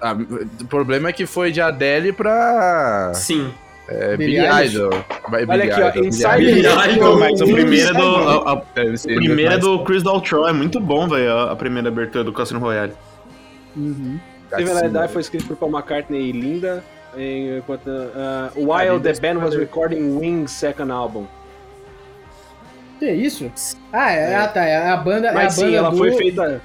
Ah, o problema é que foi de Adele pra Sim. É, Eilish. Idol. Vai, Olha aqui, ó, Idol, Inside Billie Idol. Idol, Mas o primeiro é do. A, a- o primeiro é do Chris Daltrey, é muito bom, velho, a, a primeira abertura do Cassino Royale. Uhum. Let Die foi escrito por Paul McCartney e Linda. Enquanto, uh, while the band was recording Wings' second album. Que isso? Ah, é, ah, tá. É a banda, Mas é a sim, banda ela do, foi feita.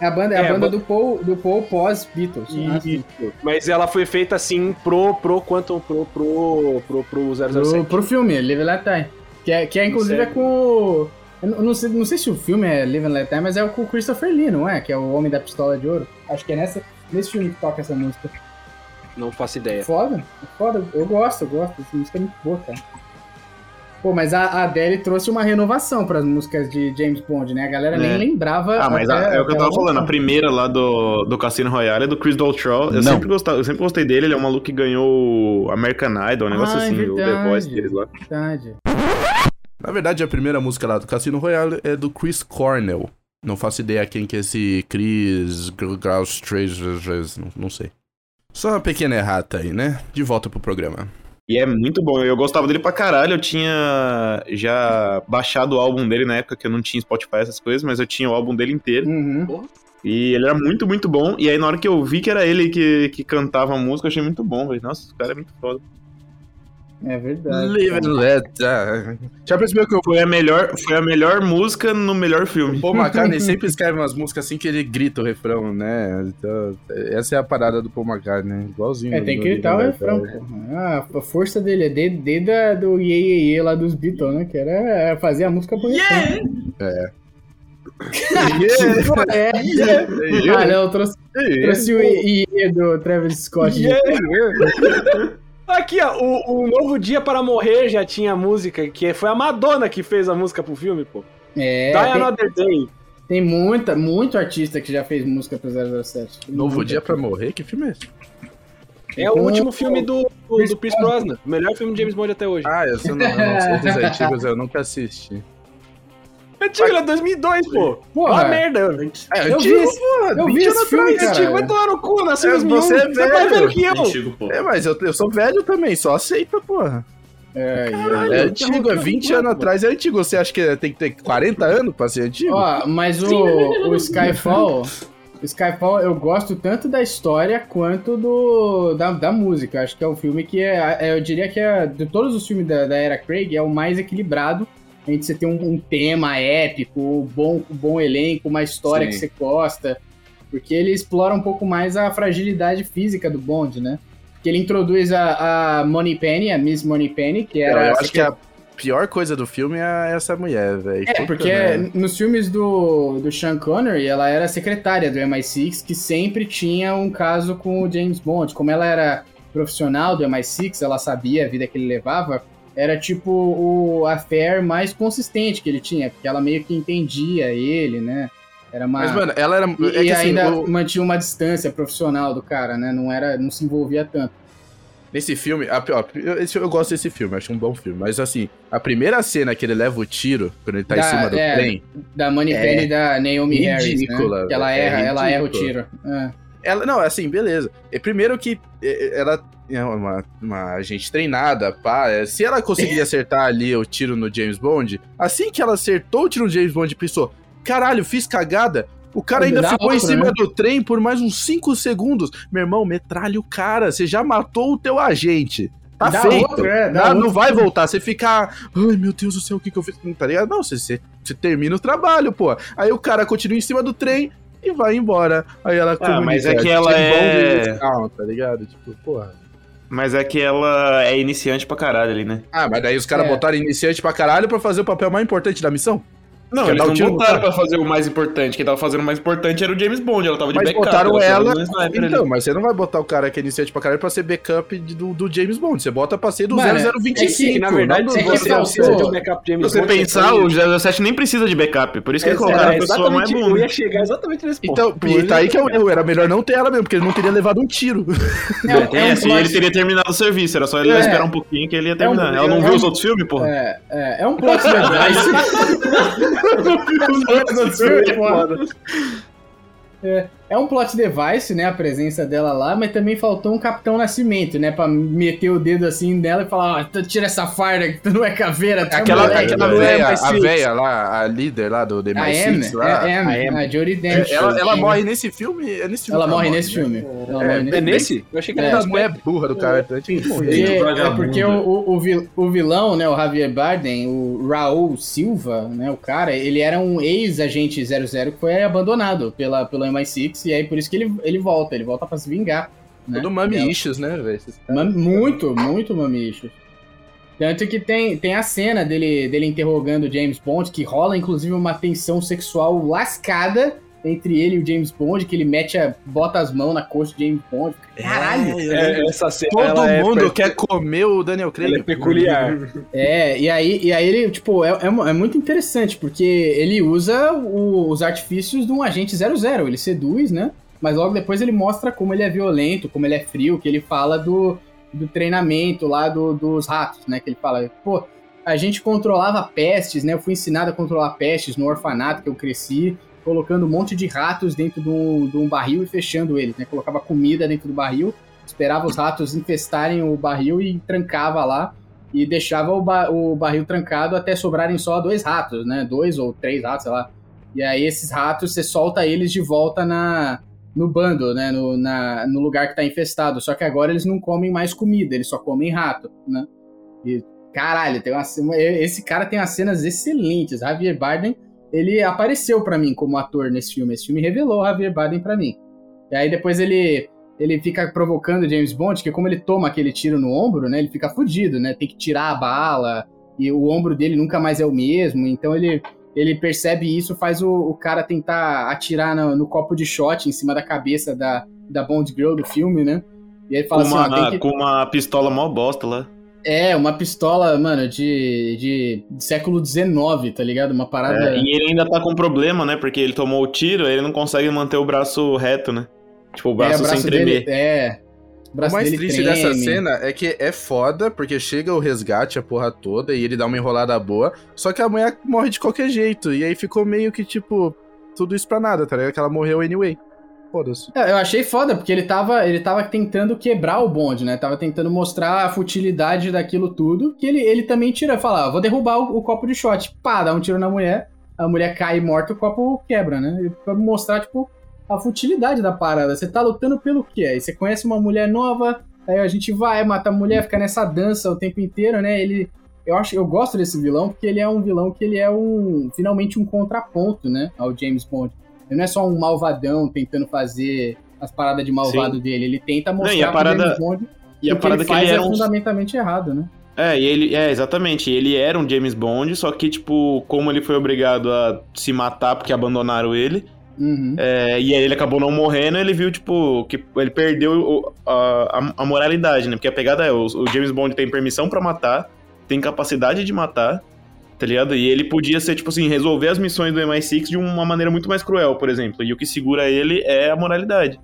É a banda, é a É, banda bo- do Paul, do Paul pós-Beatles. Ah, sim. Mas ela foi feita assim pro pro quanto pro pro pro, pro 007. Pro, pro filme, Live and Let. Que é, que é inclusive é com o... Eu não sei, não sei se o filme é Live and Let Die, mas é com o Christopher Lee, não é? Que é o Homem da Pistola de Ouro. Acho que é nessa, nesse filme que toca essa música. Não faço ideia. Foda, foda. Eu gosto, eu gosto. Essa música é muito boa, cara. Pô, mas a a Adele trouxe uma renovação pras músicas de James Bond, né? A galera É. nem lembrava. Ah, mas até- a- é o que eu tava falando. A lançar. primeira lá do, do Cassino Royale é do Chris Daltrey. Eu sempre, gostava, eu sempre gostei dele. Ele é um maluco que ganhou o American Idol, um negócio Ah, é assim, o The. Voice deles lá. Verdade. Na verdade, a primeira música lá do Cassino Royale é do Chris Cornell. Não faço ideia quem que é esse Chris Graus não, não sei. Só uma pequena errata aí, né? De volta pro programa. E é muito bom. Eu gostava dele pra caralho. Eu tinha já baixado o álbum dele na época que eu não tinha Spotify, essas coisas, mas eu tinha o álbum dele inteiro. Uhum. E ele era muito, muito bom. E aí, na hora que eu vi que era ele que, que cantava a música, eu achei muito bom, velho. Nossa, esse cara é muito foda. É verdade. Live and let die. Já percebeu que Foi a melhor, foi a melhor música no melhor filme. Paul McCartney sempre escreve umas músicas assim que ele grita o refrão, né? Então, essa é a parada do Paul McCartney, igualzinho. É, tem que gritar o refrão. Ah, a força dele é desde, a, do Ye Ye Ye lá dos Beatles, né? Que era fazer a música por refrão. É. Ah, não, eu trouxe, trouxe o Ye do Travis Scott. Aqui, ó, o, o Novo Dia para Morrer já tinha música, que foi a Madonna que fez a música pro filme, pô. É, Die tem, Another Day. tem muita, muito artista que já fez música pro 007. Tem Novo. Dia pra Morrer? Que filme é esse? É o último filme do, do, Chris do Pierce Brosnan. O melhor filme de James Bond até hoje. Ah, eu, sou, não, eu não sou dos antigos, eu nunca assisti. Antigo, ele é 2002, pô. Porra. Ó a merda. É, Eu vi esse- eu vi 20 esse anos filme, atrás. cara. Antigo, vai tomar no cu, nasceu em É, 2001. você é Você é mais velho. velho que eu. Antigo, pô. É, mas eu, eu sou velho também, só aceita, porra. É, Caralho, É antigo, é arrogante, 20 mano. anos atrás, é antigo. Você acha que tem que ter 40 anos pra ser antigo? Ó, mas o, o Skyfall, o Skyfall eu gosto tanto da história quanto do da, da música. Acho que é o filme que é, é- eu diria que é de todos os filmes da, da era Craig é o mais equilibrado. Gente você tem um, um tema épico, um bom, um bom elenco, uma história Sim. que você gosta, porque ele explora um pouco mais a fragilidade física do Bond, né? Porque ele introduz a, a Money Penny, a Miss Money Penny, que eu era acho que a pior coisa do filme é essa mulher, velho. é, porque merda. nos filmes do, do Sean Connery, ela era secretária do MI6, que sempre tinha um caso com o James Bond. Como ela era profissional do MI6, ela sabia a vida que ele levava, era tipo o affair mais consistente que ele tinha, porque ela meio que entendia ele, né? Era uma... Mas, mano, ela era. E, é que, assim, ainda o- mantinha uma distância profissional do cara, né? Não era, não se envolvia tanto. Nesse filme, a, ó, eu, eu gosto desse filme, acho um bom filme. Mas assim, a primeira cena que ele leva o tiro, quando ele tá em Da- cima do é, trem, Da Money É Penny da Naomi Harris, ridícula, né? Que ela é erra, ela erra o tiro. É. ela. Não, assim, beleza. É, primeiro que é, ela é uma, uma agente treinada, pá. é, se ela conseguir acertar ali o tiro no James Bond, assim que ela acertou o tiro no James Bond, pensou: caralho, fiz cagada. O cara ainda Dá ficou em cima né? do trem por mais uns 5 segundos. Meu irmão, metralha o cara. Você já matou o teu agente. Tá Dá feito. outra, é, dá Não, não vai voltar. Você ficar. Ai, meu Deus do céu, o que, que eu fiz? Tá ligado? Não, você, você, você termina o trabalho, pô. Aí o cara continua em cima do trem e vai embora. Aí ela Ah, mas é que ela "James Bond é- down", tá ligado? Tipo, porra. Mas é que ela é iniciante pra caralho ali, né? Ah, mas daí os caras É. botaram iniciante pra caralho pra fazer o papel mais importante da missão? Não, Quer eles dar não tiro botaram cara? pra fazer o mais importante. Quem tava fazendo o mais importante era o James Bond. Ela tava de Mas backup. botaram ela. sniper ali. Então, mas você não vai botar o cara que é iniciante pra caralho pra ser backup de- do, do James Bond. Você bota pra ser do Mano, 0025. é que, na verdade, não você faltou- precisa de um backup James Se você Bond, pensar, o 007 nem precisa de backup. Por isso que É, eles colocaram a é, pessoa mais boa. Eu ia chegar exatamente nesse ponto. Então, e tá aí que é o erro. Era melhor não ter ela mesmo, porque ele não teria levado um tiro. É, plot- ele teria terminado o serviço. Era só ele esperar um pouquinho que ele ia terminar. Ela não viu os outros filmes, porra? É, é, é um plot device. É um plot device, né? A presença dela lá, mas também faltou um Capitão Nascimento, né? Pra meter o dedo assim nela e falar: Ó, tu tira essa farda que tu não é caveira, tu é Aquela, aquela é a six." véia lá, a líder lá do The A M, MI6 lá. é M, a Jodie Dench. Ela, ela morre nesse filme? É nesse filme Ela morre nesse né? filme. É, É nesse? Eu achei que É. era Uma das mulher burra do cara. é porque o, o, o vil- o vilão, né, o Javier Bardem, o Raul Silva, né, o cara, ele era um ex-agente 00 que foi abandonado pela, pelo MI6, e aí por isso que ele, ele volta, ele volta pra se vingar. Né? Tudo mami issues, né, velho? Muito, muito mamicho. Tanto que tem, tem a cena dele, dele interrogando o James Bond, que rola inclusive uma tensão sexual lascada entre ele e o James Bond, que ele mete a, bota as mãos na coxa do James Bond. Caralho! É, essa cena, Todo ela é mundo per- quer comer o Daniel Craig. ela é peculiar. É, e aí, e aí ele, tipo, é, é, é muito interessante, porque ele usa o- os artifícios de um agente 00, ele seduz, né? Mas logo depois ele mostra como ele é violento, como ele é frio, que ele fala do, do treinamento lá do- dos ratos, né? Que ele fala, pô, a gente controlava pestes, né? Eu fui ensinado a controlar pestes no orfanato que eu cresci, colocando um monte de ratos dentro de um, de um barril e fechando eles, né? Colocava comida dentro do barril, esperava os ratos infestarem o barril e trancava lá e deixava o, ba- o barril trancado até sobrarem só dois ratos, né? Dois ou três ratos, sei lá. E aí esses ratos, você solta eles de volta na, no bando, né? No, na, no lugar que tá infestado. Só que agora eles não comem mais comida, eles só comem rato, né? E, caralho, tem uma- esse cara tem umas cenas excelentes. Javier Bardem, ele apareceu pra mim como ator nesse filme. Esse filme revelou Javier Bardem pra mim. E aí depois ele ele fica provocando James Bond, que como ele toma aquele tiro no ombro, né, ele fica fudido, né? Tem que tirar a bala e o ombro dele nunca mais é o mesmo. Então ele ele percebe isso, faz o, o cara tentar atirar no, no copo de shot em cima da cabeça da, da Bond Girl do filme, né? E aí ele Com fala assim, ó, uma, tem que... com uma pistola mó bosta lá. É, uma pistola, mano, de, de, de século XIX, tá ligado? Uma parada... É, e ele ainda tá com problema, né? Porque ele tomou o tiro, ele não consegue manter o braço reto, né? Tipo, o braço, é, sem tremer. dele, é, o O braço mais dele triste treme. dessa cena é que é foda, porque chega o resgate, a porra toda, e ele dá uma enrolada boa, só que a mulher morre de qualquer jeito, e aí ficou meio que, tipo, tudo isso pra nada, tá ligado? Que ela morreu anyway. Foda-se. É, Eu achei foda, porque ele tava, ele tava tentando quebrar o bonde, né? Tava tentando mostrar a futilidade daquilo tudo. Que ele, ele também tira, fala, ah, vou derrubar o, o copo de shot. Pá, dá um tiro na mulher, a mulher cai morta, o copo quebra, né? Pra mostrar, tipo, a futilidade da parada. Você tá lutando pelo quê? Aí você conhece uma mulher nova, aí a gente vai, mata a mulher, fica nessa dança o tempo inteiro, né? Ele. Eu acho, eu gosto desse vilão porque ele é um vilão que ele é um finalmente um contraponto, né, ao James Bond. Ele não é só um malvadão tentando fazer as paradas de malvado dele. Ele tenta mostrar e a pro parada- James Bond E a o que parada ele que ele é um. fundamentalmente errado, né? É, e ele. É, exatamente. Ele era um James Bond, só que, tipo, como ele foi obrigado a se matar porque abandonaram ele, Uhum. é, e aí ele acabou não morrendo, ele viu, tipo, que ele perdeu a, a, a moralidade, né? Porque a pegada é, o, o James Bond tem permissão pra matar, tem capacidade de matar, tá ligado? E ele podia ser, tipo assim, resolver as missões do MI6 de uma maneira muito mais cruel, por exemplo. E o que segura ele é a moralidade.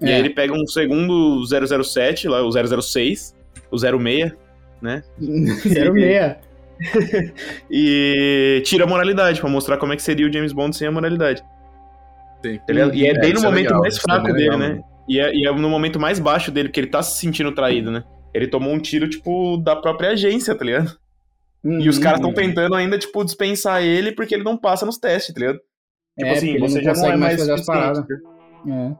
E É. aí ele pega um segundo 007, lá, o 006, o 06, né? 06. E tira a moralidade, pra mostrar como é que seria o James Bond sem a moralidade. Sim. Tá ligado? E é, É, bem no isso é momento legal, mais é fraco dele, legal, né? E é, e é no momento mais baixo dele, porque ele tá se sentindo traído, né? Ele tomou um tiro, tipo, da própria agência, tá ligado? E os caras Uhum. estão tentando ainda, tipo, dispensar ele porque ele não passa nos testes, tá ligado? Tipo É, assim, você não já não é mais fazer as paradas. É.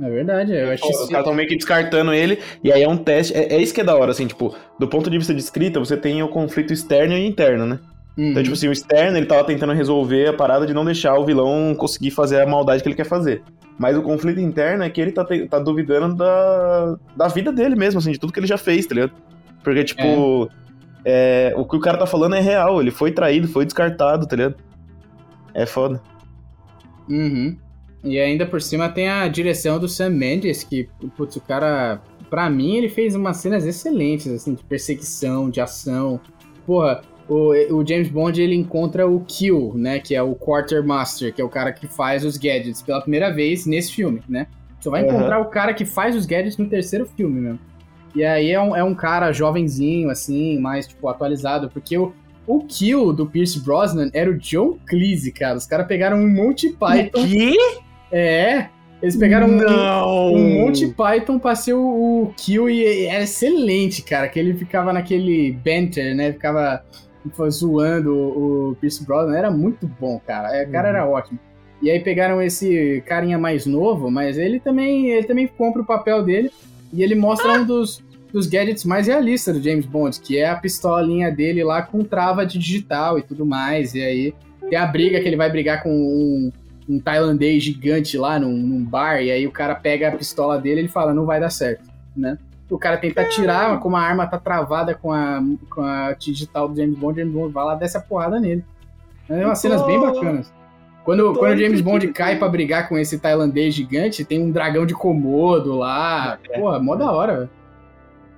É verdade, eu acho que Os caras estão meio que descartando ele, e aí é um teste. É, é isso que é da hora, assim, tipo, do ponto de vista de escrita, você tem o conflito externo e interno, né? Uhum. Então, tipo assim, o externo, ele tava tentando resolver a parada de não deixar o vilão conseguir fazer a maldade que ele quer fazer. Mas o conflito interno é que ele tá, te- tá duvidando da, da vida dele mesmo, assim, de tudo que ele já fez, tá ligado? Porque, tipo, é, o que o cara tá falando é real, ele foi traído, foi descartado, tá ligado? É foda. Uhum. E ainda por cima tem a direção do Sam Mendes, que, putz, o cara, pra mim, ele fez umas cenas excelentes, assim, de perseguição, de ação. Porra, o, o James Bond, ele encontra o Kill, né, que é o Quartermaster, que é o cara que faz os gadgets pela primeira vez nesse filme, né? Só vai encontrar o cara que faz os gadgets no terceiro filme mesmo. E aí é um, é um cara jovenzinho, assim, mais, tipo, atualizado, porque o, o Kill do Pierce Brosnan era o John Cleese, cara. Os caras pegaram um Monty Python. quê? É, eles pegaram um, Não! um Monty Python pra ser o, o Kill e era excelente, cara. Que ele ficava naquele banter, né? Ficava zoando o, o Pierce Brosnan. Era muito bom, cara. É, O cara era ótimo. E aí pegaram esse carinha mais novo, mas ele também, ele também compra o papel dele e ele mostra um dos, dos gadgets mais realistas do James Bond, que é a pistolinha dele lá com trava de digital e tudo mais. E aí tem a briga que ele vai brigar com um, um tailandês gigante lá num, num bar, e aí o cara pega a pistola dele e ele fala, não vai dar certo, né? O cara tenta atirar, como a arma tá travada com a, com a digital do James Bond, o James Bond vai lá e desce a porrada nele. É umas cenas bem bacanas. Quando, quando o James Bond cai pra brigar com esse tailandês gigante, tem um dragão de Komodo lá. Porra, mó da hora, velho.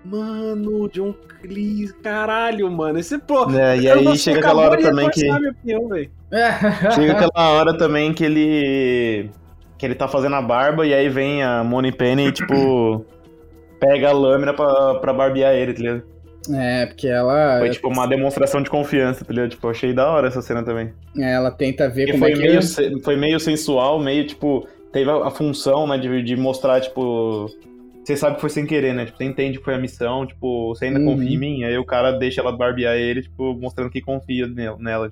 Mano, John Cleese, caralho, mano. Esse, pô. É, e aí chega aquela hora também que. opinião, velho. Chega aquela hora também que ele. que ele tá fazendo a barba e aí vem a Money Penny e, tipo. pega a lâmina pra, pra barbear ele, tá ligado? É, porque ela, Foi tipo uma demonstração de confiança, tá ligado? Tipo, eu achei da hora essa cena também. ela tenta ver Porque como foi, é que meio, se- foi meio sensual, meio tipo. Teve a, a função, né, de, de mostrar, tipo. Você sabe que foi sem querer, né? Tipo, você entende que foi a missão, tipo, você ainda Uhum. confia em mim, aí o cara deixa ela barbear ele, tipo, mostrando que confia nela.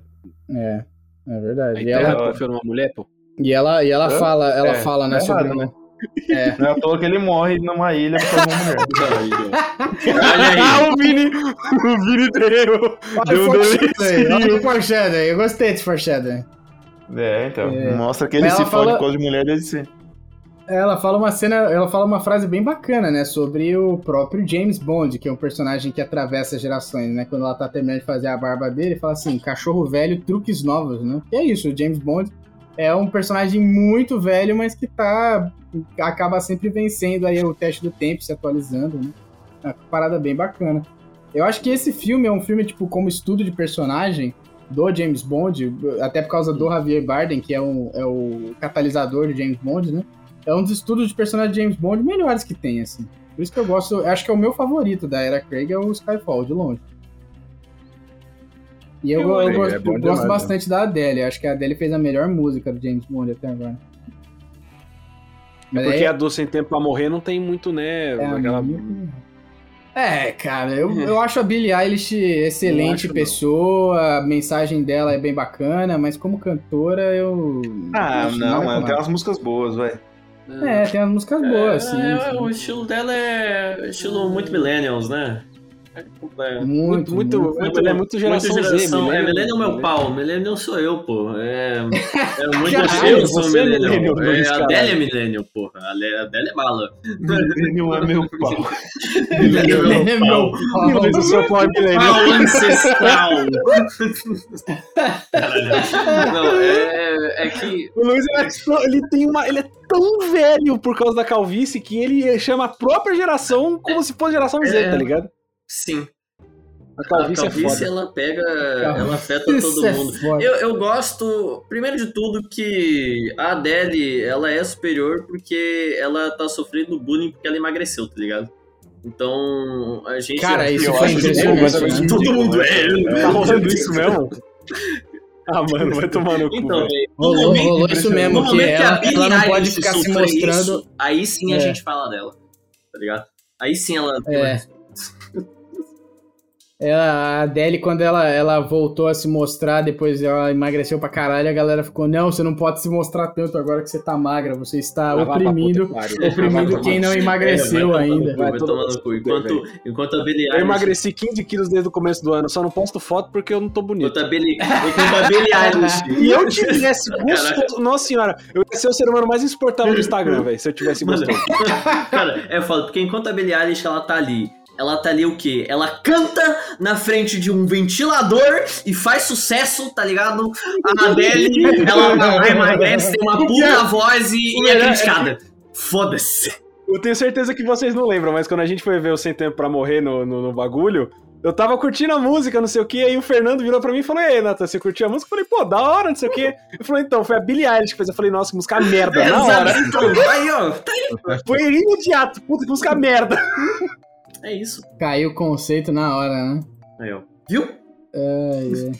É, é verdade. Aí E ela, confiar numa mulher, pô. e ela, e ela Hã? fala, ela É, fala, né, tá sobre... errado, né? É. Não é à toa que ele morre numa ilha por causa de uma mulher. Olha aí. Ah, o Vini! O Vini deu, deu um Olha o delírio. foreshadowing, eu gostei desse foreshadowing. É, então. É. Mostra que ele Mas se ela fode fala- por causa de mulher desde sempre. Ela fala uma cena, ela fala uma frase bem bacana, né, sobre o próprio James Bond, que é um personagem que atravessa gerações, né? Quando ela tá terminando de fazer a barba dele, fala assim: cachorro velho, truques novos, né? E é isso, o James Bond é um personagem muito velho, mas que tá acaba sempre vencendo aí o teste do tempo, se atualizando, né? É uma parada bem bacana. Eu acho que esse filme é um filme tipo como estudo de personagem do James Bond, até por causa do Javier Bardem, que é, um, é o catalisador de James Bond, né? É um dos estudos de personagem de James Bond melhores que tem, assim. Por isso que eu gosto, eu acho que é o meu favorito da era Craig é o Skyfall, de longe. E eu, eu, Craig gosto, é eu gosto demais, né? bastante da Adele. Eu acho que a Adele fez a melhor música do James Bond até agora. Mas Porque aí- a do Sem Tempo pra Morrer não tem muito, né? é, aquela... minha- É, cara, eu, eu acho a Billie Eilish excelente acho, não. pessoa, a mensagem dela é bem bacana, mas como cantora eu. Ah, não, nada mano. Tem umas músicas boas, velho. É, tem umas músicas boas, sim. É, sim. O estilo dela é estilo muito millennials, né? É, Muito, muito, muito, ele é muito geração, Muita geração. Z. É, Millennium é meu pau. Millennium sou eu, pô. É, é muito Caralho, eu sou é Millennium. Millennium, É, a. Adélia é Millennium, porra. A Adélia é bala. Millennium é meu pau. Millennium é É meu meu pau. Meu Deus, o seu pau é milênio. Pau ancestral. Caralho. Não, é, é que O Luiz ele, é tem uma. Ele é tão velho por causa da calvície que ele chama a própria geração como se fosse geração Z, É. tá ligado? Sim. A A calvície, calvície, é foda. ela pega, ela afeta todo é mundo. Eu, eu gosto, primeiro de tudo, que a Adele, ela é superior porque ela tá sofrendo bullying porque ela emagreceu, tá ligado? Então, a gente... Cara, isso Eu foi impressionante. né? Todo mundo é. Tá rolando isso mesmo? Ah, mano, vai tomar no cu. Então, Rolou, momento- rolou isso mesmo, que ela, a Billie ela não pode ficar se mostrando. isso, aí sim a É. gente fala dela, tá ligado? Aí sim ela... É. Ela, a Adele, quando ela, ela voltou a se mostrar, depois ela emagreceu pra caralho, a galera ficou, não, você não pode se mostrar tanto agora que você tá magra, você está vai oprimindo, puta oprimindo quem não emagreceu no ainda. Vai tomar no cu. Enquanto, enquanto a Billie Eu emagreci 15 quilos desde o começo do ano, só não posto foto porque eu não tô bonito. Enquanto a Billie, enquanto a Billie Eilish... E eu tivesse gostoso. Nossa senhora, eu ia ser o ser humano mais insuportável do Instagram, velho, se eu tivesse gostoso. cara, é foda, porque enquanto a Billie Eilish, ela tá ali, ela tá ali o quê? Ela canta na frente de um ventilador e faz sucesso, tá ligado? A Adele, ela emagrece, tem uma puta voz e, e é criticada. Foda-se. Eu tenho certeza que vocês não lembram, mas quando a gente foi ver o Sem Tempo Pra Morrer no, no, no bagulho, eu tava curtindo a música, não sei o que, aí o Fernando virou pra mim e falou, ei, Nathan, você curtiu a música? Eu falei, pô, da hora, não sei o que. Ele falou, então, foi a Billie Eilish que fez. Eu falei, nossa, música merda, na hora. Exato, então, aí, ó, tá aí. Foi imediato, puta, que música merda. É isso. Caiu o conceito na hora, né? Aí, ó. Viu? Ai, ai.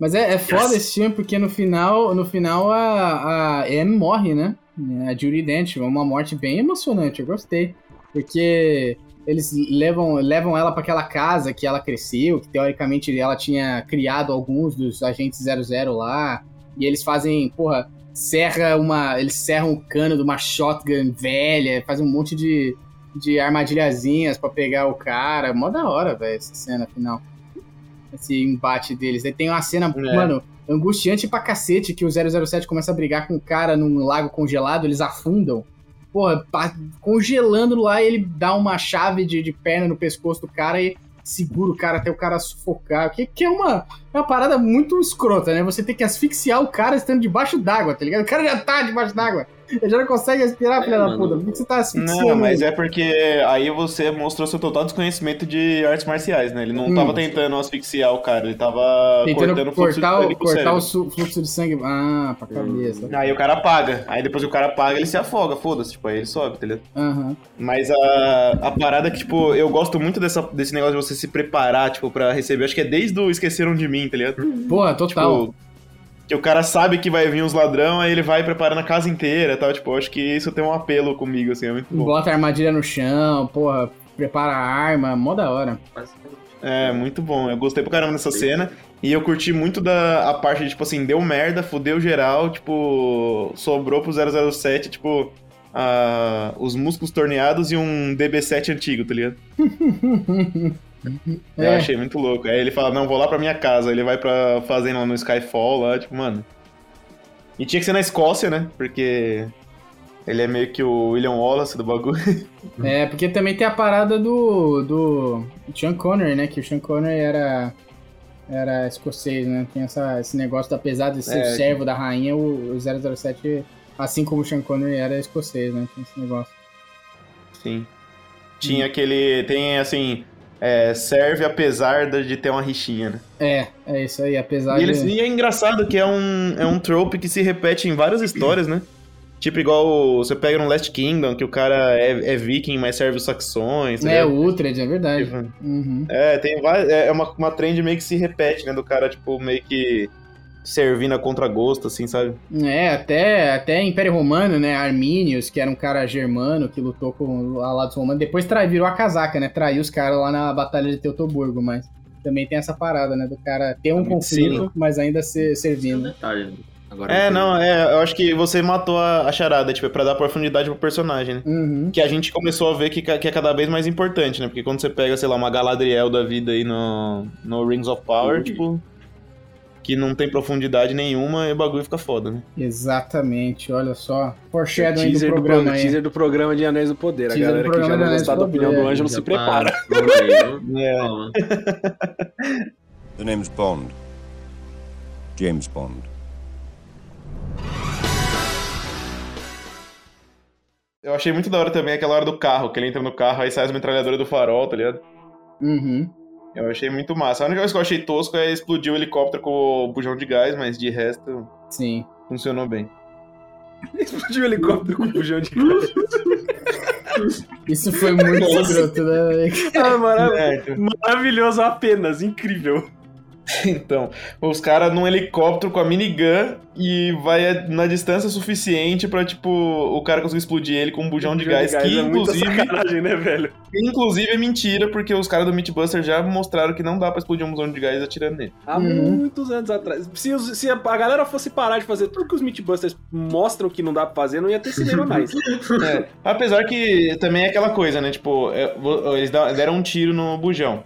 Mas é, é foda Yes. esse filme, porque no final, no final a, a Em morre, né? A Judy Dent, uma morte bem emocionante, eu gostei. Porque eles levam, levam ela pra aquela casa que ela cresceu, que teoricamente ela tinha criado alguns dos agentes 00 lá, e eles fazem, porra, serra uma. Eles serram o cano de uma shotgun velha, fazem um monte de, de armadilhazinhas pra pegar o cara. Mó da hora, velho, essa cena final esse embate deles. Aí tem uma cena, É. mano, angustiante pra cacete, que o 007 começa a brigar com o cara num lago congelado, eles afundam. Porra, congelando lá, ele dá uma chave de, de perna no pescoço do cara e segura o cara até o cara sufocar. Que, que é, uma, é uma parada muito escrota, né? Você tem que asfixiar o cara estando debaixo d'água, tá ligado? O cara já tá debaixo d'água. Ele já não consegue respirar, É, filha da puta. Por que você tá asfixiando? Não, mas ele? é porque aí você mostrou seu total desconhecimento de artes marciais, né? Ele não Hum. tava tentando asfixiar o cara, ele tava Tentando cortando o fluxo cortar, de sangue cortar o fluxo de sangue. Ah, pra cabeça. Aí o cara apaga. Aí depois que o cara apaga, ele se afoga, foda-se. Tipo, aí ele sobe, entendeu? Aham. Mas a, a parada que, tipo, eu gosto muito dessa, desse negócio de você se preparar, tipo, pra receber. Acho que é desde o Esqueceram de Mim, tá ligado? Porra, total. Tipo, que o cara sabe que vai vir uns ladrão, aí ele vai preparando a casa inteira e tal. Tipo, acho que isso tem um apelo comigo, assim, é muito bom. Bota a armadilha no chão, porra, prepara a arma, mó da hora. É, muito bom. Eu gostei pra caramba dessa cena. E eu curti muito da a parte de, tipo assim, deu merda, fudeu geral, tipo, sobrou pro 007, tipo, a, os músculos torneados e um DB7 antigo, tá ligado? Eu É. achei muito louco. Aí ele fala, não, vou lá pra minha casa. Ele vai pra fazenda lá no Skyfall, lá, tipo, mano. E tinha que ser na Escócia, né? Porque ele é meio que o William Wallace do bagulho. É, porque também tem a parada do, do Sean Connery, né? Que o Sean Connery era, era escocês, né? Tem essa, esse negócio, da, apesar de ser É. o servo da rainha, o, o 007, assim como o Sean Connery, era escocês, né? Tem esse negócio. Sim. Tinha aquele. Tem assim. É, serve apesar de ter uma rixinha, né? É, é isso aí, apesar E, eles, de... e é engraçado que é um, é um trope que se repete em várias histórias, né? Tipo, igual você pega no Last Kingdom, que o cara é, é viking, mas serve os saxões. tá É, o Uhtred, é verdade. Tipo, Uhum. É, tem várias. É uma, uma trend meio que se repete, né? Do cara, tipo, meio que servindo a contragosto, assim, sabe? É, até, até Império Romano, né? Arminius, que era um cara germano que lutou com a lado dos romanos, depois trai, virou a casaca, né? Traiu os caras lá na Batalha de Teutoburgo, mas também tem essa parada, né? Do cara ter um Sim. conflito, mas ainda ser servindo. detalhe. Agora É, eu não, é, eu acho que você matou a, a charada, tipo, é pra dar profundidade pro personagem, né? Uhum. Que a gente começou a ver que, que é cada vez mais importante, né? Porque quando você pega, sei lá, uma Galadriel da vida aí no, no Rings of Power, tipo, que não tem profundidade nenhuma, e o bagulho fica foda, né? Exatamente, olha só. Foreshadowing do Teaser do, programa pro- aí. teaser do programa de Anéis do Poder. Teaser a do galera que programa já de não gostar do da opinião do. Ângelo se prepara. É. The name's Bond. James Bond. Eu achei muito da hora também aquela hora do carro, que ele entra no carro, aí sai as metralhadoras do farol, tá ligado? Uhum. Eu achei muito massa. A única coisa que eu achei tosco é explodir o helicóptero com o bujão de gás, mas de resto, Sim. funcionou bem. Explodiu o helicóptero com o bujão de gás. Isso foi muito escroto, né? velho? Ah, marav- É, então- maravilhoso apenas, incrível. Então, os caras num helicóptero com a minigun e vai na distância suficiente pra, tipo, o cara conseguir explodir ele com um bujão de gás, que é muita inclusive, sacanagem, né, velho? inclusive é mentira, porque os caras do Mythbuster já mostraram que não dá pra explodir um bujão de gás atirando nele. Há Uhum. muitos anos atrás. Se, os- se a a galera fosse parar de fazer tudo que os Mythbusters mostram que não dá pra fazer, não ia ter cinema mais. É, apesar que também é aquela coisa, né? Tipo, é, eles deram um tiro no bujão.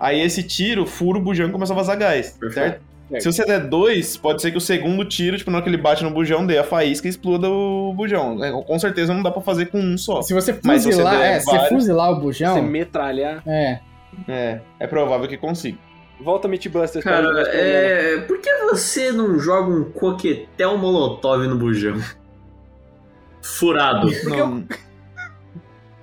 Aí esse tiro fura o bujão e começa a vazar gás, Perfeito. certo? Se você der dois, pode ser que o segundo tiro, tipo, na hora que ele bate no bujão, dê a faísca e exploda o bujão. É, Com certeza não dá pra fazer com um só. Se você Mas se você fuzilar, é, se vários- fuzilar o Você bujão, metralhar. é. É, é provável que consiga. Volta Mythbusters pra Cara, problema. é... por que você não joga um coquetel molotov no bujão? Furado. Não,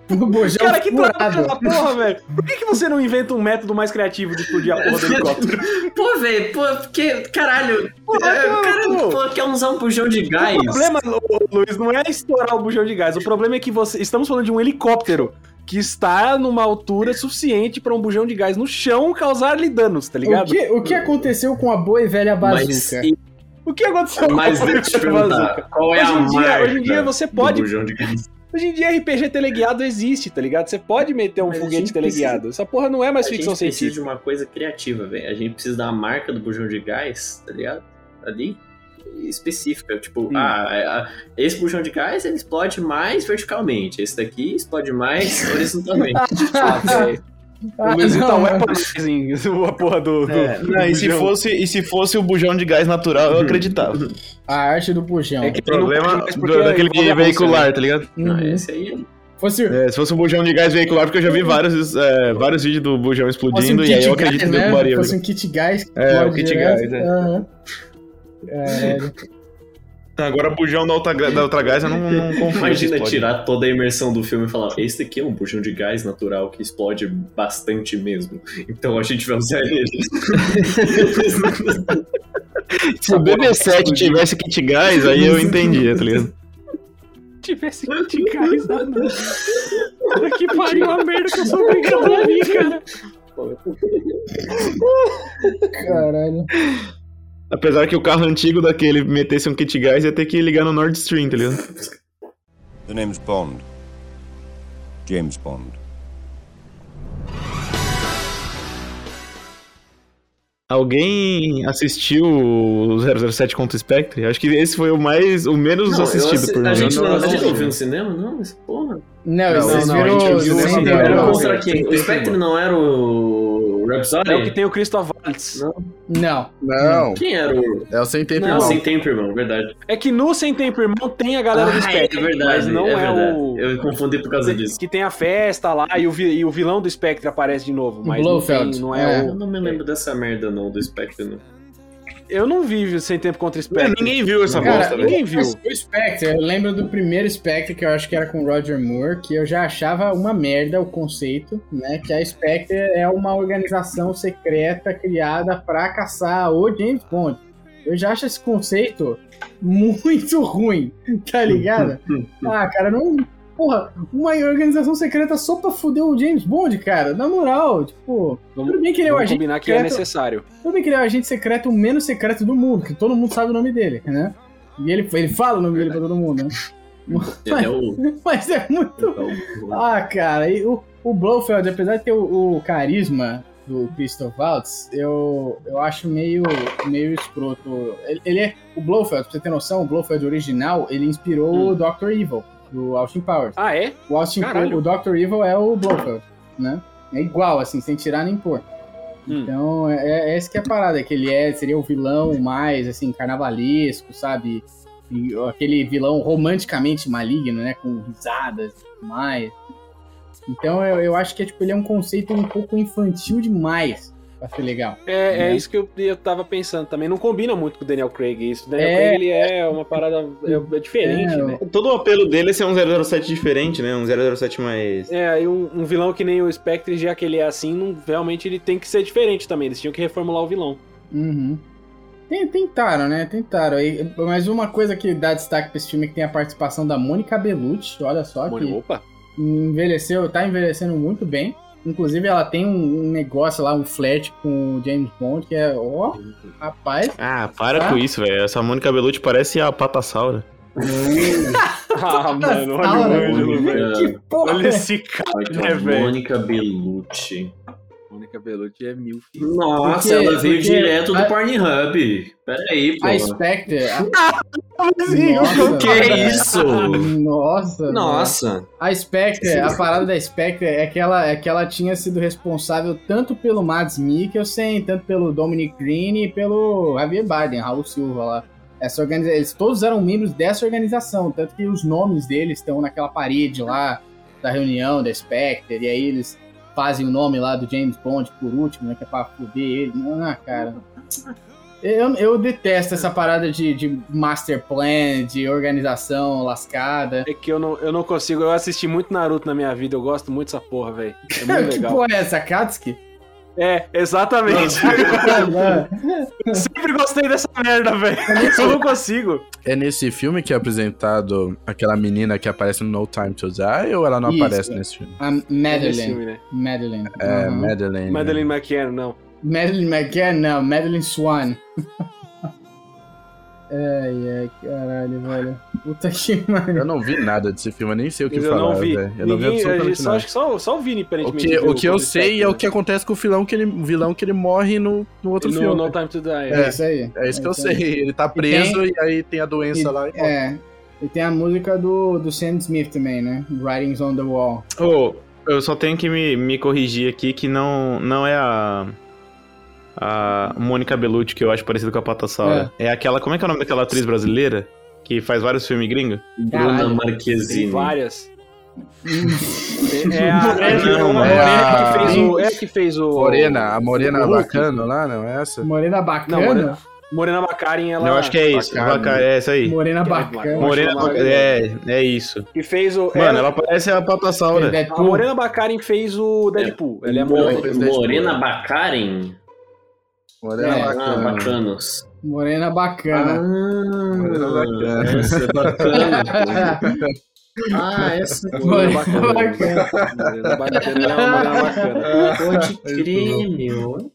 O bujão Cara, que furado. trabalho da porra, velho. Por que, que você não inventa um método mais criativo de explodir a porra do helicóptero? Pô, velho, pô, porque, caralho, Porra, é, o cara pô. pô, quer usar um bujão de gás. O problema, Lu- Luiz, não é estourar o bujão de gás. O problema é que você. Estamos falando de um helicóptero que está numa altura suficiente para um bujão de gás no chão causar-lhe danos, tá O ligado? que, o que aconteceu com a boa e velha bazuca? Mas, O que aconteceu mas com o deixa eu te Bazuca? qual é Hoje a em dia- hoje em dia você do pode- bujão de gás? Hoje em dia RPG teleguiado existe, tá ligado? Você pode meter um Mas a foguete gente teleguiado. Essa porra não é mais a gente ficção precisa científica. de uma coisa criativa, velho. A gente precisa da marca do bujão de gás, tá ligado? Ali, específica. Tipo, Hum. ah, é, ah, esse bujão de gás ele explode mais verticalmente. Esse daqui explode mais horizontalmente. Ah, velho. O Luizito tá não, weaponizing a porra do. do- É, do não, e, se fosse, e se fosse o bujão de gás natural, eu acreditava. A arte do bujão. É que O problema não do- porque daquele Rússia, veicular, né? tá ligado? Não, Uhum. esse aí Fosse, É, se fosse um bujão de gás veicular, porque eu já vi vários, é, vários vídeos do bujão fosse um explodindo, e aí eu acredito gás, que né? derrubaria. Fosse um kit gás. que É, o kit gás, é. Aham. Caralho. Agora, bujão da outra, da outra gás, eu não, não confio. Imagina tirar toda a imersão do filme e falar: esse daqui é um bujão de gás natural que explode bastante mesmo. Então a gente vai usar ele. Se o BB7 tivesse kit gás, aí eu entendia, tá ligado? tivesse kit gás, não. Puta que pariu, a merda que eu sou obrigado a ouvir, cara. Caralho. Apesar que o carro antigo daquele metesse um kit gás, ia ter que ligar no Nord Stream, tá ligado? The name's Bond. James Bond. Alguém assistiu o 007 contra o Spectre? Acho que esse foi o mais, o menos Não, assistido assi- por mim. a gente não, a não- gente não viu no cinema? Não, mas porra. Não, Não, não, a gente viu Não, O Spectre não era o Rhapsody? É o que tem o Christoph Waltz. Não. Não. Não, Quem era o... é o sem tempo Não, não. sem tempo, irmão, verdade. É que no Sem Tempo Irmão tem a galera do Ah, Spectre, é verdade, mas não é, verdade. o... Eu confundi por causa disso. Que tem a festa lá e o, vi- e o vilão do Spectre aparece de novo, mas não, Blofeld. tem, não é, É. Eu o... não me lembro dessa merda não, do Spectre, não. Eu não vi Sem Tempo contra É, Spectre. ninguém viu essa Cara, bosta, ninguém viu. O Spectre, eu lembro do primeiro Spectre, que eu acho que era com o Roger Moore, que eu já achava uma merda o conceito, né? Que a Spectre é uma organização secreta criada pra caçar o James Bond. Eu já acho esse conceito muito ruim, tá ligado? ah, cara, não. Porra, uma organização secreta só pra foder o James Bond, cara. Na moral, tipo. Vamos, tudo bem que ele é o agente combinar que é secreto. necessário. Tudo bem que ele é o agente secreto o menos secreto do mundo, que todo mundo sabe o nome dele, né? E ele, ele fala o nome dele pra todo mundo, né? Ele é o... Mas é muito. é Ah, cara, e o, o Blofeld, apesar de ter o, o carisma do Christoph Waltz, eu, eu acho meio, meio escroto. Ele, ele é. O Blofeld, pra você ter noção, o Blofeld original, ele inspirou Hum. o Dr. Evil, do Austin Powers. Ah, é? O Austin Caralho. o Dr. Evil é o Blofeld, né? É igual, assim, sem tirar nem pôr. Hum. Então, é, é essa que é a parada, que ele é, seria o vilão mais, assim, carnavalesco, sabe? E aquele vilão romanticamente maligno, né? Com risadas e tudo mais. Então, eu, eu acho que é, tipo, ele é um conceito um pouco infantil demais pra ser legal. É, é Né? isso que eu, eu tava pensando também. Não combina muito com o Daniel Craig isso. O Daniel É. Craig, ele é uma parada é, é diferente, É, né? Todo o apelo dele é ser um 007 diferente, né? Um 007 mais. É, aí um, um vilão que nem o Spectre, já que ele é assim, não, realmente ele tem que ser diferente também. Eles tinham que reformular o vilão. Uhum. Tentaram, né? Tentaram. Aí, Mas uma coisa que dá destaque pra esse filme é que tem a participação da Mônica Bellucci. Olha só Mano, que opa. envelheceu, tá envelhecendo muito bem. Inclusive, ela tem um, um negócio lá, um flat com o James Bond, que é, ó, rapaz. Ah, para Tá. com isso, velho. Essa Mônica Bellucci parece a Patassaura. Ah, mano, olha o? Ângelo, velho. Que porra! Olha esse cara, né, velho? Mônica Bellucci. Mônica Bellucci é mil filhos. Nossa, Porque- ela veio porque direto do a- Pornhub. Pera aí, pô. A Spectre. a- Nossa, Que é isso? Nossa. mano. Nossa. A Spectre, a parada da Spectre é que, ela, é que ela tinha sido responsável tanto pelo Mads Mikkelsen, tanto pelo Dominic Green e pelo Javier Bardem, Raul Silva lá. Essa organiza... Eles todos eram membros dessa organização, tanto que os nomes deles estão naquela parede lá da reunião da Spectre, e aí eles fazem o nome lá do James Bond por último, né, que é pra foder ele. Ah, cara. Eu, eu detesto essa parada de, de master plan, de organização lascada. É que eu não, eu não consigo. Eu assisti muito Naruto na minha vida. Eu gosto muito dessa porra, velho. É muito que legal. porra é essa, Katsuki? É, exatamente. Eu sempre gostei dessa merda, velho. Eu não consigo. É nesse filme que é apresentado aquela menina que aparece no No Time to Die ou ela não Isso. aparece nesse filme? A Madeline. filme, né? Madeline. É, Uhum. Madeleine. Madeline McCann, não. Madeline McCann, não. Madeline Swan. Ai, ai, caralho, velho. Puta que pariu. Eu não vi nada desse filme, eu nem sei o que eu falar, não vi. velho. Eu não vi Ninguém, absolutamente só, nada. acho que só, só o Vini, O aparentemente. que, viu o que eu sei é o né? que acontece com o vilão que ele, vilão que ele morre no, no outro no, filme. No Time to Die. É, É. isso aí. É isso que eu aí. sei. Ele tá preso e, aí tem a doença lá. E... É. E tem a música do, do Sam Smith também, né? Writings on the Wall. Ô, eu só tenho que me, me corrigir aqui que não, não é a. A Mônica Bellucci, que eu acho parecida com a Patassaura. É. aquela. Como é que é o nome daquela atriz brasileira? Que faz vários filmes gringos? Bruna Caralho. Tem Marquezine. várias. É a, é, Não, é morena a- que fez o. É a que fez o. Morena, a Morena o bacana lá, não é essa? Morena Não, bacana? Morena, Morena Baccarin, ela. eu acho que é isso. bacana. Vaca- É essa aí. Morena é bacana. Morena. É, é isso. Que fez o. Mano, ela parece a Patassaura. A. Morena Baccarin fez o Deadpool. Ela é a Mo- Morena. Morena? Morena É. Ah, bacana. bacanos. Morena bacana. Morena bacana. essa é bacana. Ah, essa Morena bacana. bacana. Ela é uma Morena bacana. pode crer, meu.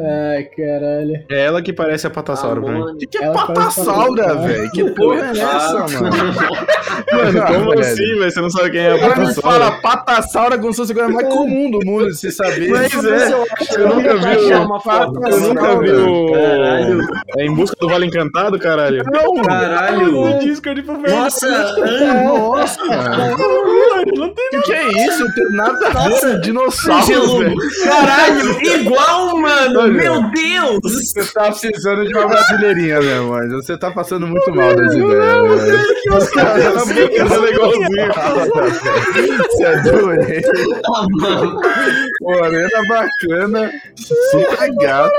Ai, caralho. É ela que parece a Patassaura pra mim. O que, que é patassaura, velho? Que porra é essa, mano? Mano, como velho? assim, velho? Você não sabe quem é a Patassaura? fala patassaura como se fosse a coisa mais comum do mundo, se saber. Mas é, eu nunca vi uma. Eu nunca vi o... Caralho. É em busca do Vale Encantado, caralho. Não, Caralho. Velho. Nossa. Nossa, mano. O que, que é isso? Não tem nada a ver Nossa, dinossauro, caralho, igual, mano, Olha. meu Deus! Você tá precisando de uma brasileirinha mesmo, mas você tá passando muito mal das ideias, velho. Os caras boca, ela é igualzinho. Você é doente. Mano, Morena bacana, super gata.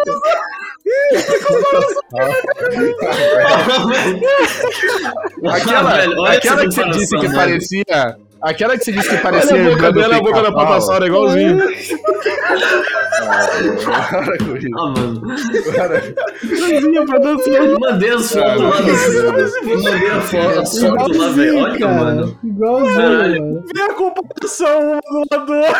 Aquela, aquela que você disse que mano. parecia. Aquela que você disse que parecia. Olha a boca do dela, a boca da é igualzinho. Para com isso. Ah, mano. Para. Mandei as fotos lá no... Mandei a foto, as fotos lá, velho. Olha, cara. mano. Igualzinho. Vê a comparação uma do lado.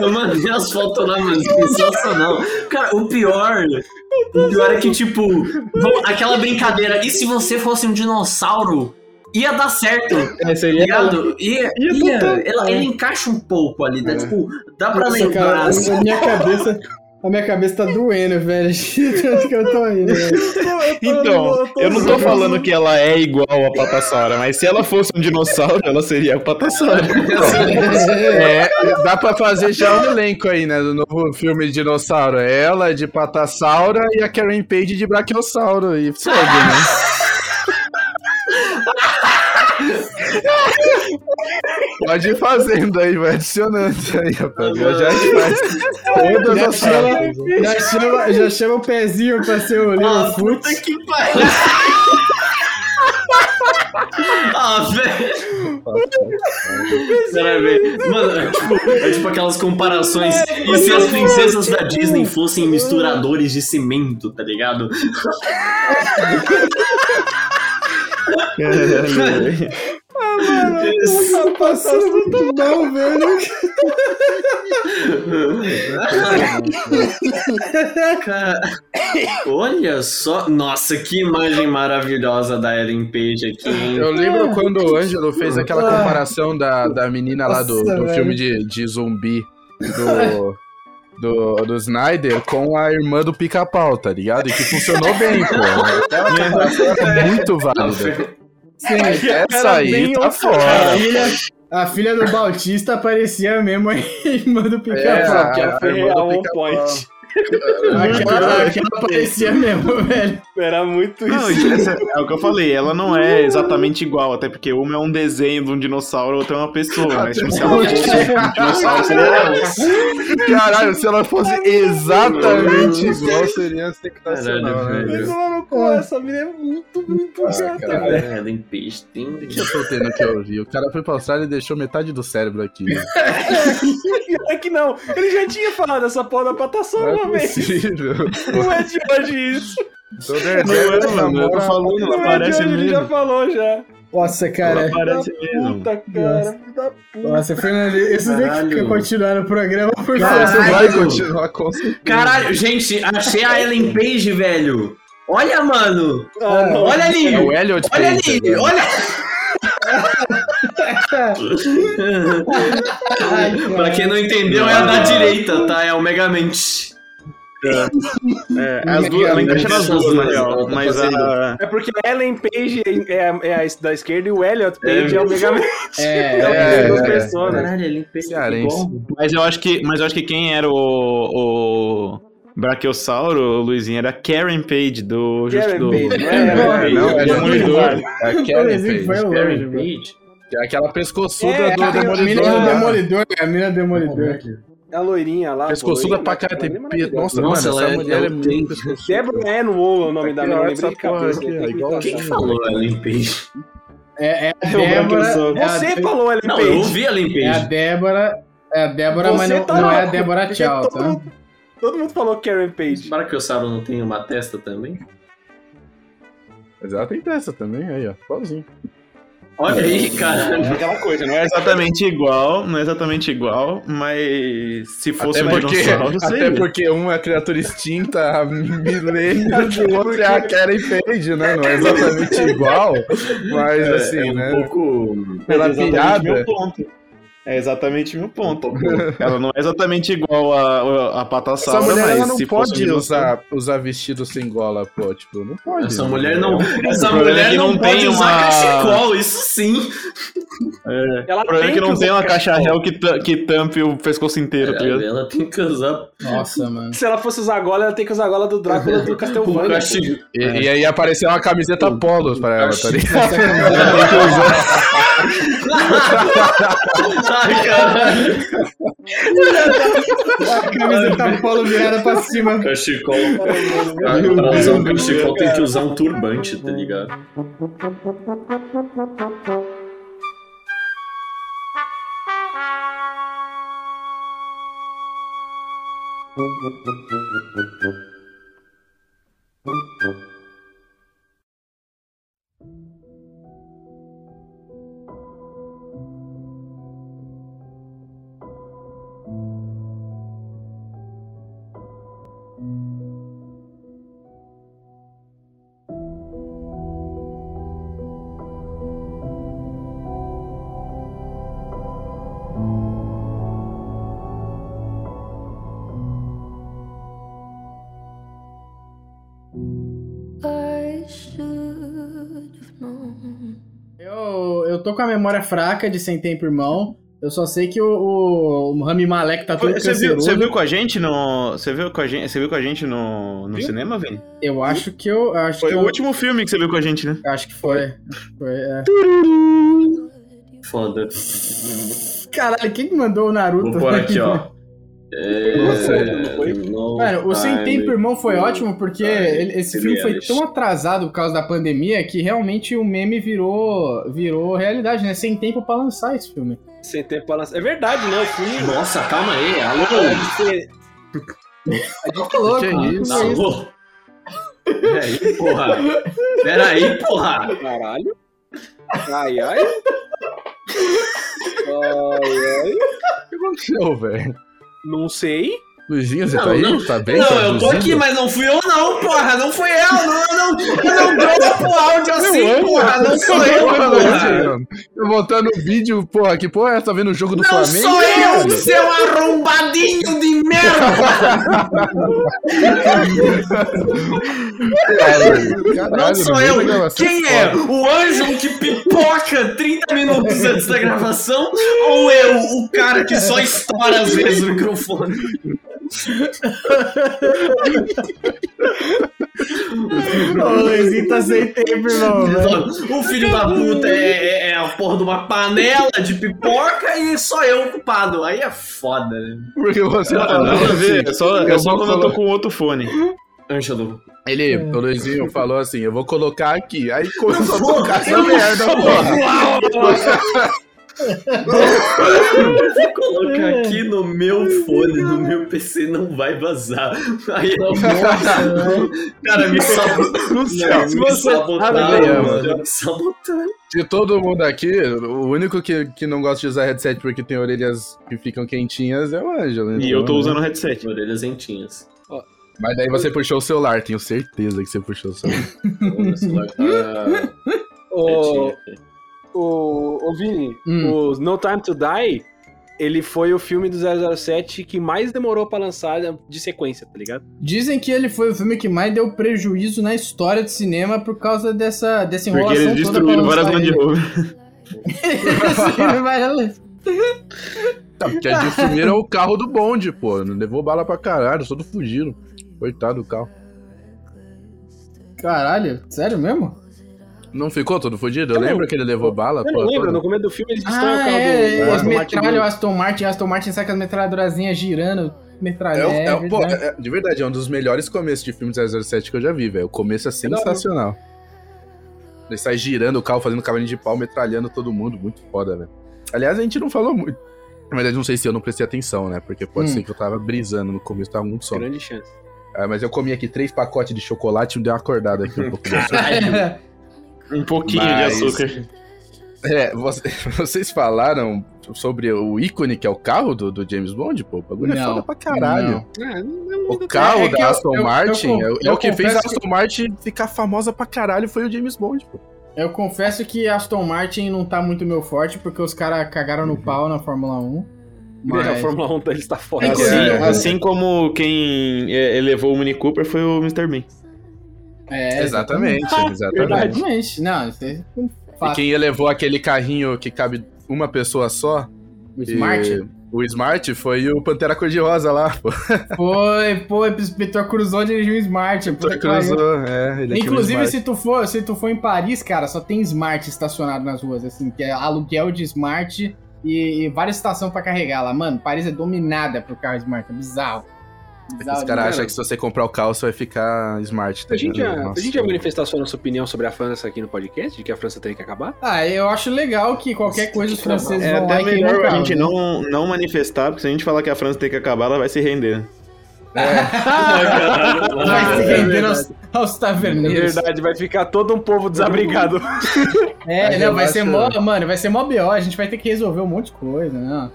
Eu mandei as fotos lá, mano. Sensacional. Cara, o pior. O pior é que, tipo, aquela brincadeira. E se você fosse um dinossauro? Ia dar certo. É, seria Ligado? Ia, Ia ia, total. ela, ele encaixa um pouco ali, dá, tipo, dá pra Nossa, lembrar. cara, assim. a minha cabeça. A minha cabeça tá doendo, velho. Tanto que eu tô indo, velho. Então, eu não tô falando que ela é igual a Patassaura, mas se ela fosse um dinossauro, ela seria a Patassaura. É, dá pra fazer já um elenco aí, né? Do novo filme de dinossauro. Ela de Patassaura e a Karen Page de Brachiosauro. E segue, né? Pode ir fazendo aí, vai adicionando aí, rapaziada. Já faz todas Já as chama, já, chama, já chama o pezinho pra ser o Ah, Littlefoot. puta que pariu. ah, velho. Pera, velho. Mano, é tipo, é tipo aquelas comparações. E se as princesas da Disney fossem misturadores de cimento, tá ligado? Tá passando muito mal, velho. Cara, olha só. Nossa, que imagem maravilhosa da Ellen Page aqui, hein? Eu lembro quando o Ângelo fez aquela comparação da, da menina lá do, do filme de, de zumbi do, do, do Snyder com a irmã do pica-pau, tá ligado? E que funcionou bem, pô. Muito válida. Sim, Essa aí tá a fora. filha, a filha do Bautista parecia mesmo a irmã do É, pica-pau. que a foi irmã do pica-pau. Aquela, aquela parecia mesmo, velho. Era muito Não, isso. essa- é o que eu falei, ela não é exatamente igual, até porque uma é um desenho de um dinossauro, outra é uma pessoa, mas tipo, se ela fosse um dinossauro, seria ela. Caralho, se ela fosse exatamente igual, seria sensacional, né? Mano, com essa menina é muito, muito Ah, chata, cara. velho. É, Ellen Page tem. Eu tô tendo que ouvir. O cara foi pra Austrália e deixou metade do cérebro aqui. É que não, ele já tinha falado essa porra da patação Não é possível. Não é de hoje isso. Todo Não é, herdeiro mano, eu tô namora- falando, Não é de parece hoje, ele já mesmo. falou já. Nossa, cara. Parece mesmo. Puta, cara. filho da puta. Nossa, Fernando, isso tem que continuar no programa, por Caralho. favor. Você vai continuar com certeza. Caralho, gente, achei a Ellen Page, velho. Olha, mano. Ah, não. Olha ali. É o Elliot Olha Page, ali, velho. olha. Ai, pra quem não entendeu, é a da direita, tá? É o Megamente. É, as duas, ela encaixa nas duas, na real. Mas a. É porque a Ellen Page é a, é a da esquerda e o Elliot Page é, o Mega Man. É, É, é, é. né? Caralho, Ellen Page Cearense. Mas eu acho que, mas eu acho que quem era o, o Brachiosauro, o Luizinho, era Karen Page do Karen do, Page, é? Karen Não, Page, é do Demolidor. É a Karen Page. Karen. Page? Que é aquela pescoçuda É, do a A mina Demolidor. do? Demolidor, é a mina do Demolidor. A loirinha lá. Pescoçuda pra cá. Tem... pe- Nossa, Nossa, mano, ela essa é- mulher é ela muito tem- pescoçuda. Wool é o nome da minha, não lembrei de cabeça. Quem falou Ellen Page? É, é a É Débora. É a Você falou Ellen Não, Page. eu ouvi Ellen É a Page. Débora. É a Débora, mas Você não, tá não é a Débora Tchau, todo tá? mundo- Todo mundo falou Karen Page. Será que o Saro não tem uma testa também? Mas ela tem peça também, aí, ó. Igualzinho. Olha aí, É cara. aquela coisa, não é exatamente igual, não é exatamente igual, mas se fosse Até um porque, dinossauro, até porque um é criatura extinta há milênios e o outro é a Karen Page, né? Não é exatamente igual, mas assim, é um né? pouco Pela é piada. É exatamente meu ponto. ela não é exatamente igual a, a, a Essa Patassauro, mulher mas ela não pode usar, usar vestido sem gola, pô. Tipo, não pode. Essa mulher não. Essa mulher é que não, não pode tem usar uma- cachecol, isso sim. É. Ela O problema é que tem não que tem usar uma caixa réu que, que tampe o pescoço inteiro, tá ligado? Ela tem que usar Nossa, mano. Se ela fosse usar gola, ela tem que usar a gola do Drácula do Castlevania. cachecol. E, e aí apareceu uma camiseta polo pra ela, tá ligado? Ai, caralho. A camisa tá polo virada pra cima. Cachecol. Pra ah, ah, tá usar um cachecol tem que usar um turbante, tá ligado? Tô com a memória fraca de Sem Tempo Irmão. Eu só sei que o, o, o Rami Malek tá todo Você viu, você viu com a gente no. Você viu com a gente, você viu com a gente no, no cinema, Vini? Eu acho que eu. Acho Foi que o eu, último filme que você viu com a gente, né? Acho que foi. Foi, é. Foda. Caralho, quem que mandou o Naruto? Vou pôr aqui, ó. É... no Mano, o Sem time. Tempo Irmão foi ótimo porque Time ele- esse filme foi Series. tão atrasado por causa da pandemia que realmente o meme virou, virou realidade, né? Sem tempo pra lançar esse filme. Sem tempo pra lançar. É verdade, né? O filme. Nossa, calma aí. Alô? Tô louco, Que mano. isso? Alô? Peraí, porra. Peraí, porra. Caralho. Ai, ai. Ai, ai. O que aconteceu, velho? Não sei. Luizinho, você Não, tá aí? não. Tá bem? Não, Tá eu tô aqui, mas não fui eu não, porra. Não fui eu. Não, eu não, eu não dropo áudio assim, porra. Não sou eu, Porra. Eu voltando o vídeo, porra, que porra é essa? Tá vendo o jogo do Não Flamengo? sou eu, caralho? seu arrombadinho de merda. Caralho, Não sou eu. gravação, Quem é? O anjo que pipoca 30 minutos antes da gravação? Ou eu, o cara que só estoura às vezes o microfone? Ô, Luizinho tá sem tempo, irmão. velho. O filho da puta é, é- é a porra de uma panela de pipoca e só eu o culpado. Aí é foda, né? Porque você Ah, falou nada a ver. assim, É só, é eu só quando eu tô com outro fone. Ângelo. Ele, o Luizinho falou assim, eu vou colocar aqui. Aí começou a tocar essa merda, porra. Vou colocar aqui no meu fone, no meu PC, não vai vazar. Aí eu, cara, me sabotaram. Me sabotaram. Me sabotaram. De todo mundo aqui, o único que, que não gosta de usar headset porque tem orelhas que ficam quentinhas é o Ângelo. E eu tô então, usando headset. Orelhas entinhas. Mas daí você puxou o celular, tenho certeza que você puxou o celular. O celular tá. o, o Vini, Hum. o No Time to Die, ele foi o filme do 007 que mais demorou pra lançar de sequência, tá ligado? Dizem que ele foi o filme que mais deu prejuízo na história de cinema por causa dessa, dessa Porque enrolação eles toda pra destruíram várias Land. Rover. Tá, porque a destruíram o carro do bonde, pô. Não levou bala pra caralho, todo fugiram. Coitado do carro. Caralho, sério mesmo? Não ficou todo fudido? Eu Eu não- lembro que ele levou bala, Eu pô. não lembro, no começo do filme eles destroem o Ah, carro é, do, do as Aston Martin o. Aston Martin, Aston Martin sai com as metralhadorazinhas girando, metralha. É, o- é, é o- pô, verdade. é- de verdade, é um dos melhores começos de filme 007 que eu já vi, velho. O começo é sensacional. Ele sai girando o carro, fazendo cavalinho de pau, metralhando todo mundo. Muito foda, velho. Aliás, a gente não falou muito. Na verdade, não sei se eu não prestei atenção, né? Porque pode Hum. ser que eu tava brisando no começo, tava muito sono. Grande chance. Ah, mas eu comi aqui três pacotes de chocolate e me deu uma acordada aqui um pouco. de açúcar. Um pouquinho Mas- de açúcar. é, você- vocês falaram sobre o ícone que é o carro do, do James Bond, pô. O bagulho é Não, foda pra caralho. não. Ah, não- O carro É que da eu- Aston eu- eu Martin con- é, o- é eu o que fez a Aston Martin ficar famosa pra caralho foi o James Bond, pô. Eu confesso que Aston Martin não tá muito meu forte, porque os caras cagaram no pau na Fórmula 1. Mas... A Fórmula 1 deles tá foda. Inclusive, Assim, é. assim como quem é, elevou o Mini Cooper foi o Mr. Bean. É, exatamente, exatamente. Exatamente. Não, isso é um E fato. quem elevou aquele carrinho que cabe uma pessoa só, O Smart e- o Smart, foi o Pantera Cor-de-Rosa lá, pô. foi, pô, o inspetor cruzou dirigiu o Smart. pariu. Cruzou, é, ele Inclusive, se tu, for, se tu for em Paris, cara, só tem Smart estacionado nas ruas, assim, que é aluguel de Smart e, e várias estações pra carregar lá. Mano, Paris é dominada pro carro Smart, é bizarro. Os caras acham que se você comprar o carro, você vai ficar Smart. tá A gente, já, a gente já manifestou sua nossa opinião sobre a França aqui no podcast, de que a França tem que acabar? Ah, eu acho legal que qualquer coisa os franceses É vão lá até melhor a gente não, não manifestar, porque se a gente falar que a França tem que acabar, ela vai se render. Vai se render aos, aos É taverneiros. verdade, vai ficar todo um povo desabrigado. É, não, vai ser mó, mano, vai ser mó BO, a gente vai ter que resolver um monte de coisa, né?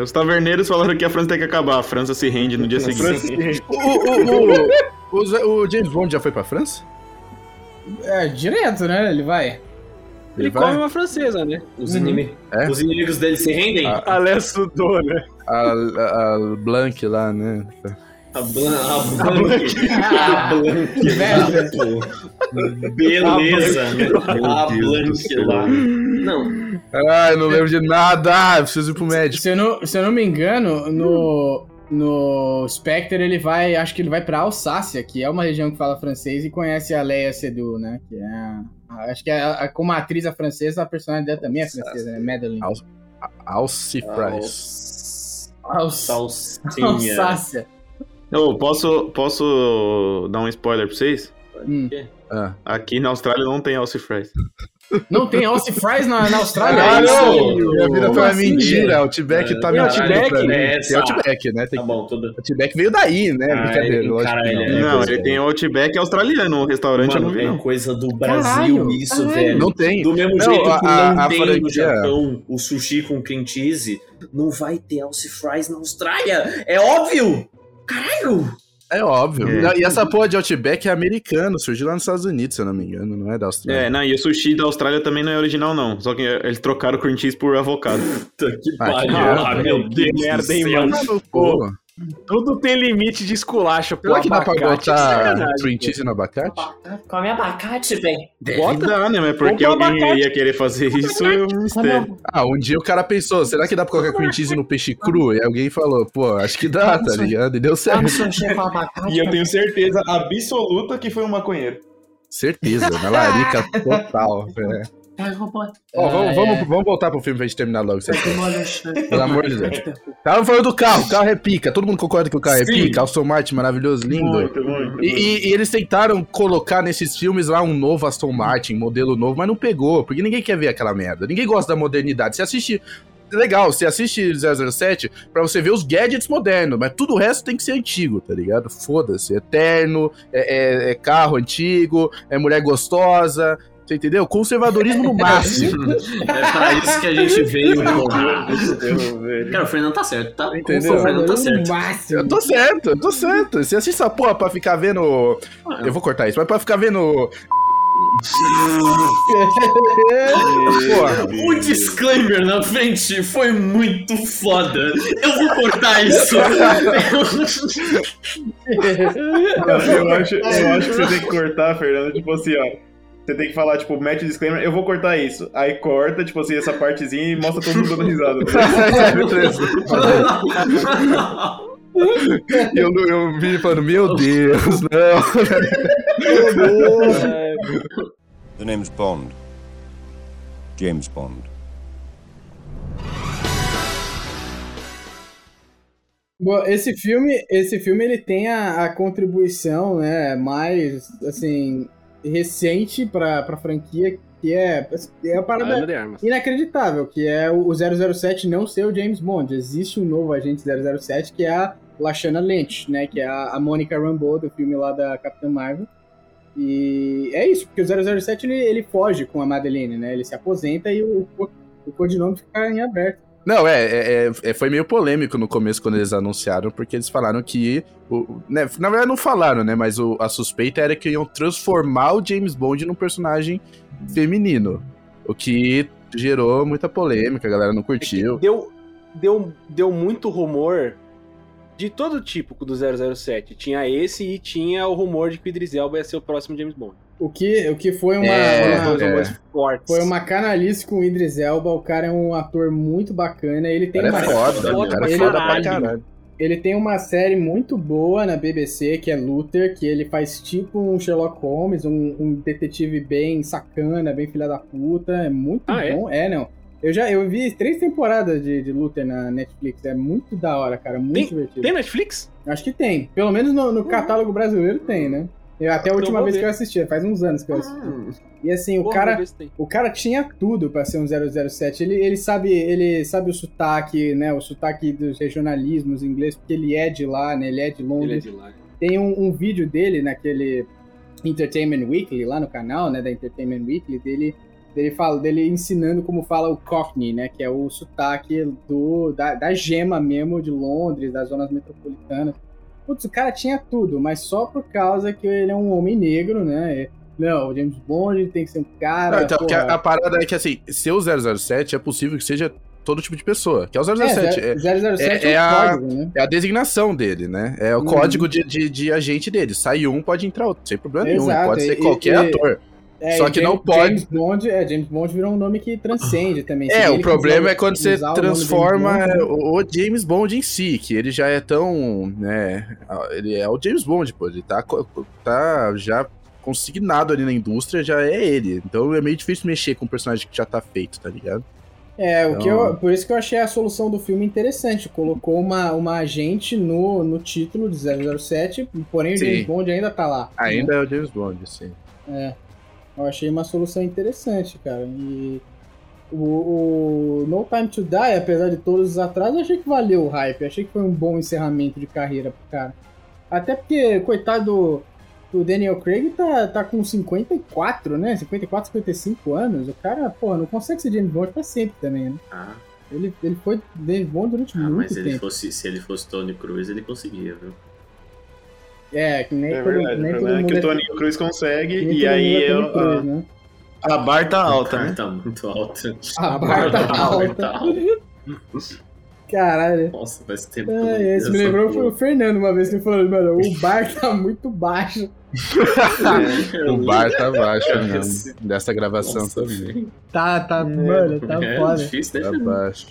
Os taverneiros falaram que a França tem que acabar. A França se rende no dia seguinte. O, o, o, o, James Bond já foi pra França? É, direto, né? Ele vai. Ele vai? come uma francesa, né? Os, Uhum. inimi- É? Os inimigos dele se rendem? Ah. Alessio Sudor, né? A, a, a Blanc lá, né? A Blan... A Blanc. A Blanc. Inveja. Beleza, né? A Blanc lá. Não, Ai, não lembro de nada. Ah, preciso ir pro médico. Se eu não, se eu não me engano, no, no Spectre ele vai, acho que ele vai pra Alsácia, que é uma região que fala francês e conhece a Leia Seydoux, né? Que é a- acho que a, a- como atriz a francesa, a personagem dela também é francesa, né? Madeline. Al- Salsinha. Alsácia. Eu posso, posso dar um spoiler pra vocês? Hum. Ah. Aqui na Austrália não tem Alce Fries. Não tem Alce Fries na, na Austrália? Ah, é isso? não! Minha vida foi uma assim, mentira. O Outback tá É, mentindo Outback? pra mim. É, Tem Outback, né? Tem Tá bom, tudo. Outback veio daí, né? Ah, Brincadeira. ele- lógico caralho, não. é não, ele tem o Outback australiano, o restaurante eu não Mano, vi é não. coisa do Brasil Caralho, isso, caralho. velho. Não tem. Do mesmo Não, jeito a- que a- não a tem franquia- no Japão o sushi com cream cheese, não vai ter Alce Fries na Austrália. É óbvio! Caralho! É óbvio. É. E essa porra de Outback é americano, surgiu lá nos Estados Unidos, se eu não me engano, não é da Austrália. É, não, e o sushi da Austrália também não é original, não. Só que eles trocaram o cream cheese por avocado. Puta que Ah, pariu. Ah, meu Deus merda, do hein, céu. mano? Pô, Tudo tem limite de esculacha, pô. será que dá pra é botar cream cheese no abacate? Come abacate, velho. Deve Bota- dar, né? Mas porque alguém abacate. ia querer fazer isso é um mistério. Ah, um dia o cara pensou, será que dá pra colocar cream cheese no peixe cru? E alguém falou, pô, acho que dá, tá ligado? E deu certo. E eu tenho certeza absoluta que foi um maconheiro. Certeza, na larica total. É. Ó, vamos, vamos, vamos voltar pro filme pra gente terminar logo. Pelo amor de Deus. Tava falando do carro, o carro é pica. Todo mundo concorda que o carro é Sim. pica. Aston Martin maravilhoso, lindo. Muito, muito. E, e- e eles tentaram colocar nesses filmes lá um novo Aston Martin, modelo novo, mas não pegou, porque ninguém quer ver aquela merda. Ninguém gosta da modernidade. Você assiste. Legal, você assiste 007 pra você ver os gadgets modernos, mas tudo o resto tem que ser antigo, tá ligado? Foda-se. Eterno, é, é- é carro antigo, é mulher gostosa. Você entendeu? Conservadorismo no máximo. É pra isso que a gente veio, pô. velho. Cara, o Fernando tá certo, tá? Entendeu? O Fernando tá certo. máximo. Eu tô certo, eu tô certo. Você assiste essa porra pra ficar vendo. Eu vou cortar isso, mas pra ficar vendo. Porra. O disclaimer na frente foi muito foda. Eu vou cortar isso. Eu acho, eu acho que você tem que cortar, Fernando, tipo assim, ó. Você tem que falar, tipo, mete o disclaimer, eu vou cortar isso. Aí corta, tipo assim, essa partezinha e mostra todo mundo dando risada. E eu, eu vi falando, meu Deus, não. The name's Bond. James Bond. Bom, esse filme, esse filme ele tem a, a contribuição, né, mais assim recente para para franquia que é é a parada inacreditável, que é o o 007 não ser o James Bond. Existe um novo agente 007 que é a Lashana Lynch, né, que é a, a Monica Rambeau do filme lá da Capitã Marvel. E é isso, porque o 007 ele, ele foge com a Madeline, né? Ele se aposenta e o, o, o codinome fica em aberto. Não, é, é, é- é- foi meio polêmico no começo quando eles anunciaram, porque eles falaram que. O, né, na verdade, não falaram, né? Mas o- a suspeita era que iam transformar o James Bond num personagem feminino. O que gerou muita polêmica, a galera não curtiu. Deu, deu, deu muito rumor de todo tipo do 007. Tinha esse e tinha o rumor de que o Idris Elba ia ser o próximo James Bond. O que, o que foi uma, É, uma- é. foi uma canalice com o Idris Elba. O cara é um ator muito bacana. Ele tem cara uma, é foda, o cara é ele- foda pra caralho. Ele tem uma série muito boa na BBC, que é Luther, que ele faz tipo um Sherlock Holmes, um, um detetive bem sacana, bem filha da puta. É muito Ah, é? bom. É? não. Eu já eu vi três temporadas de, de Luther na Netflix. É muito da hora, cara. Muito divertido. Tem Netflix? Acho que tem. Pelo menos no, no catálogo brasileiro tem, né? Eu, até a Então última vez ver. que eu assisti, faz uns anos que eu assisti. E assim, o Porra, cara. O cara tinha tudo pra ser um 007. Ele, ele sabe ele sabe o sotaque, né? O sotaque dos regionalismos inglês, porque ele é de lá, né? Ele é de Ele é Londres. de lá. Tem um, um vídeo dele naquele Entertainment Weekly, lá no canal, né? Da Entertainment Weekly, dele, dele, fala, dele ensinando como fala o Cockney, né? Que é o sotaque do, da, da gema mesmo de Londres, das zonas metropolitanas. Putz, o cara tinha tudo, mas só por causa que ele é um homem negro, né? Não, o James Bond tem que ser um cara. Não, então, porra, a, a parada é que, assim, ser o 007 é possível que seja todo tipo de pessoa. Que é o 007. É, É, 007 é- é, é o a- código, né? é a designação dele, né? É o Uhum. código de, de, de agente dele. Sai um, pode entrar outro, sem problema nenhum. Exato, Pode ser e- qualquer e- ator. É, Só que James- não pode- James Bond, é, James Bond virou um nome que transcende também. Se É, o problema é quando você o nome James transforma Bond, é, o o James Bond em si, que ele já é tão, né, ele é o James Bond, pô, ele tá, tá já consignado ali na indústria, já é ele. Então é meio difícil mexer com um personagem que já tá feito, tá ligado? É, o que Então- eu, por isso que eu achei a solução do filme interessante. Colocou uma, uma agente no, no título de 007, porém o Sim. James Bond ainda tá lá. Ainda é o James Bond, sim. É. Eu achei uma solução interessante, cara. E o, o No Time to Die, apesar de todos os atrasos, eu achei que valeu o hype. Eu achei que foi um bom encerramento de carreira pro cara. Até porque, coitado do, do Daniel Craig, tá, tá com 54, né? 54, 55 anos. O cara, pô, não consegue ser James Bond pra sempre também, né? Ah, Ele, ele foi James Bond durante ah, muito mas ele tempo. fosse, se ele fosse Tony Cruz, ele conseguia, viu? É, que nem É todo, verdade. nem O todo problema é mundo que o é- Tony Cruz consegue nem e aí mundo é eu, Cruise, né? a bar tá alta, né? tá muito alta. A barra tá alta. Tá Caralho. Nossa, faz tempo. É, esse me lembrou porra. o Fernando uma vez que ele falou, mano, o bar tá muito baixo. O bar tá baixo mesmo, dessa gravação Nossa, também. Tá, tá, mano, tá é foda. difícil, né? Tá baixo.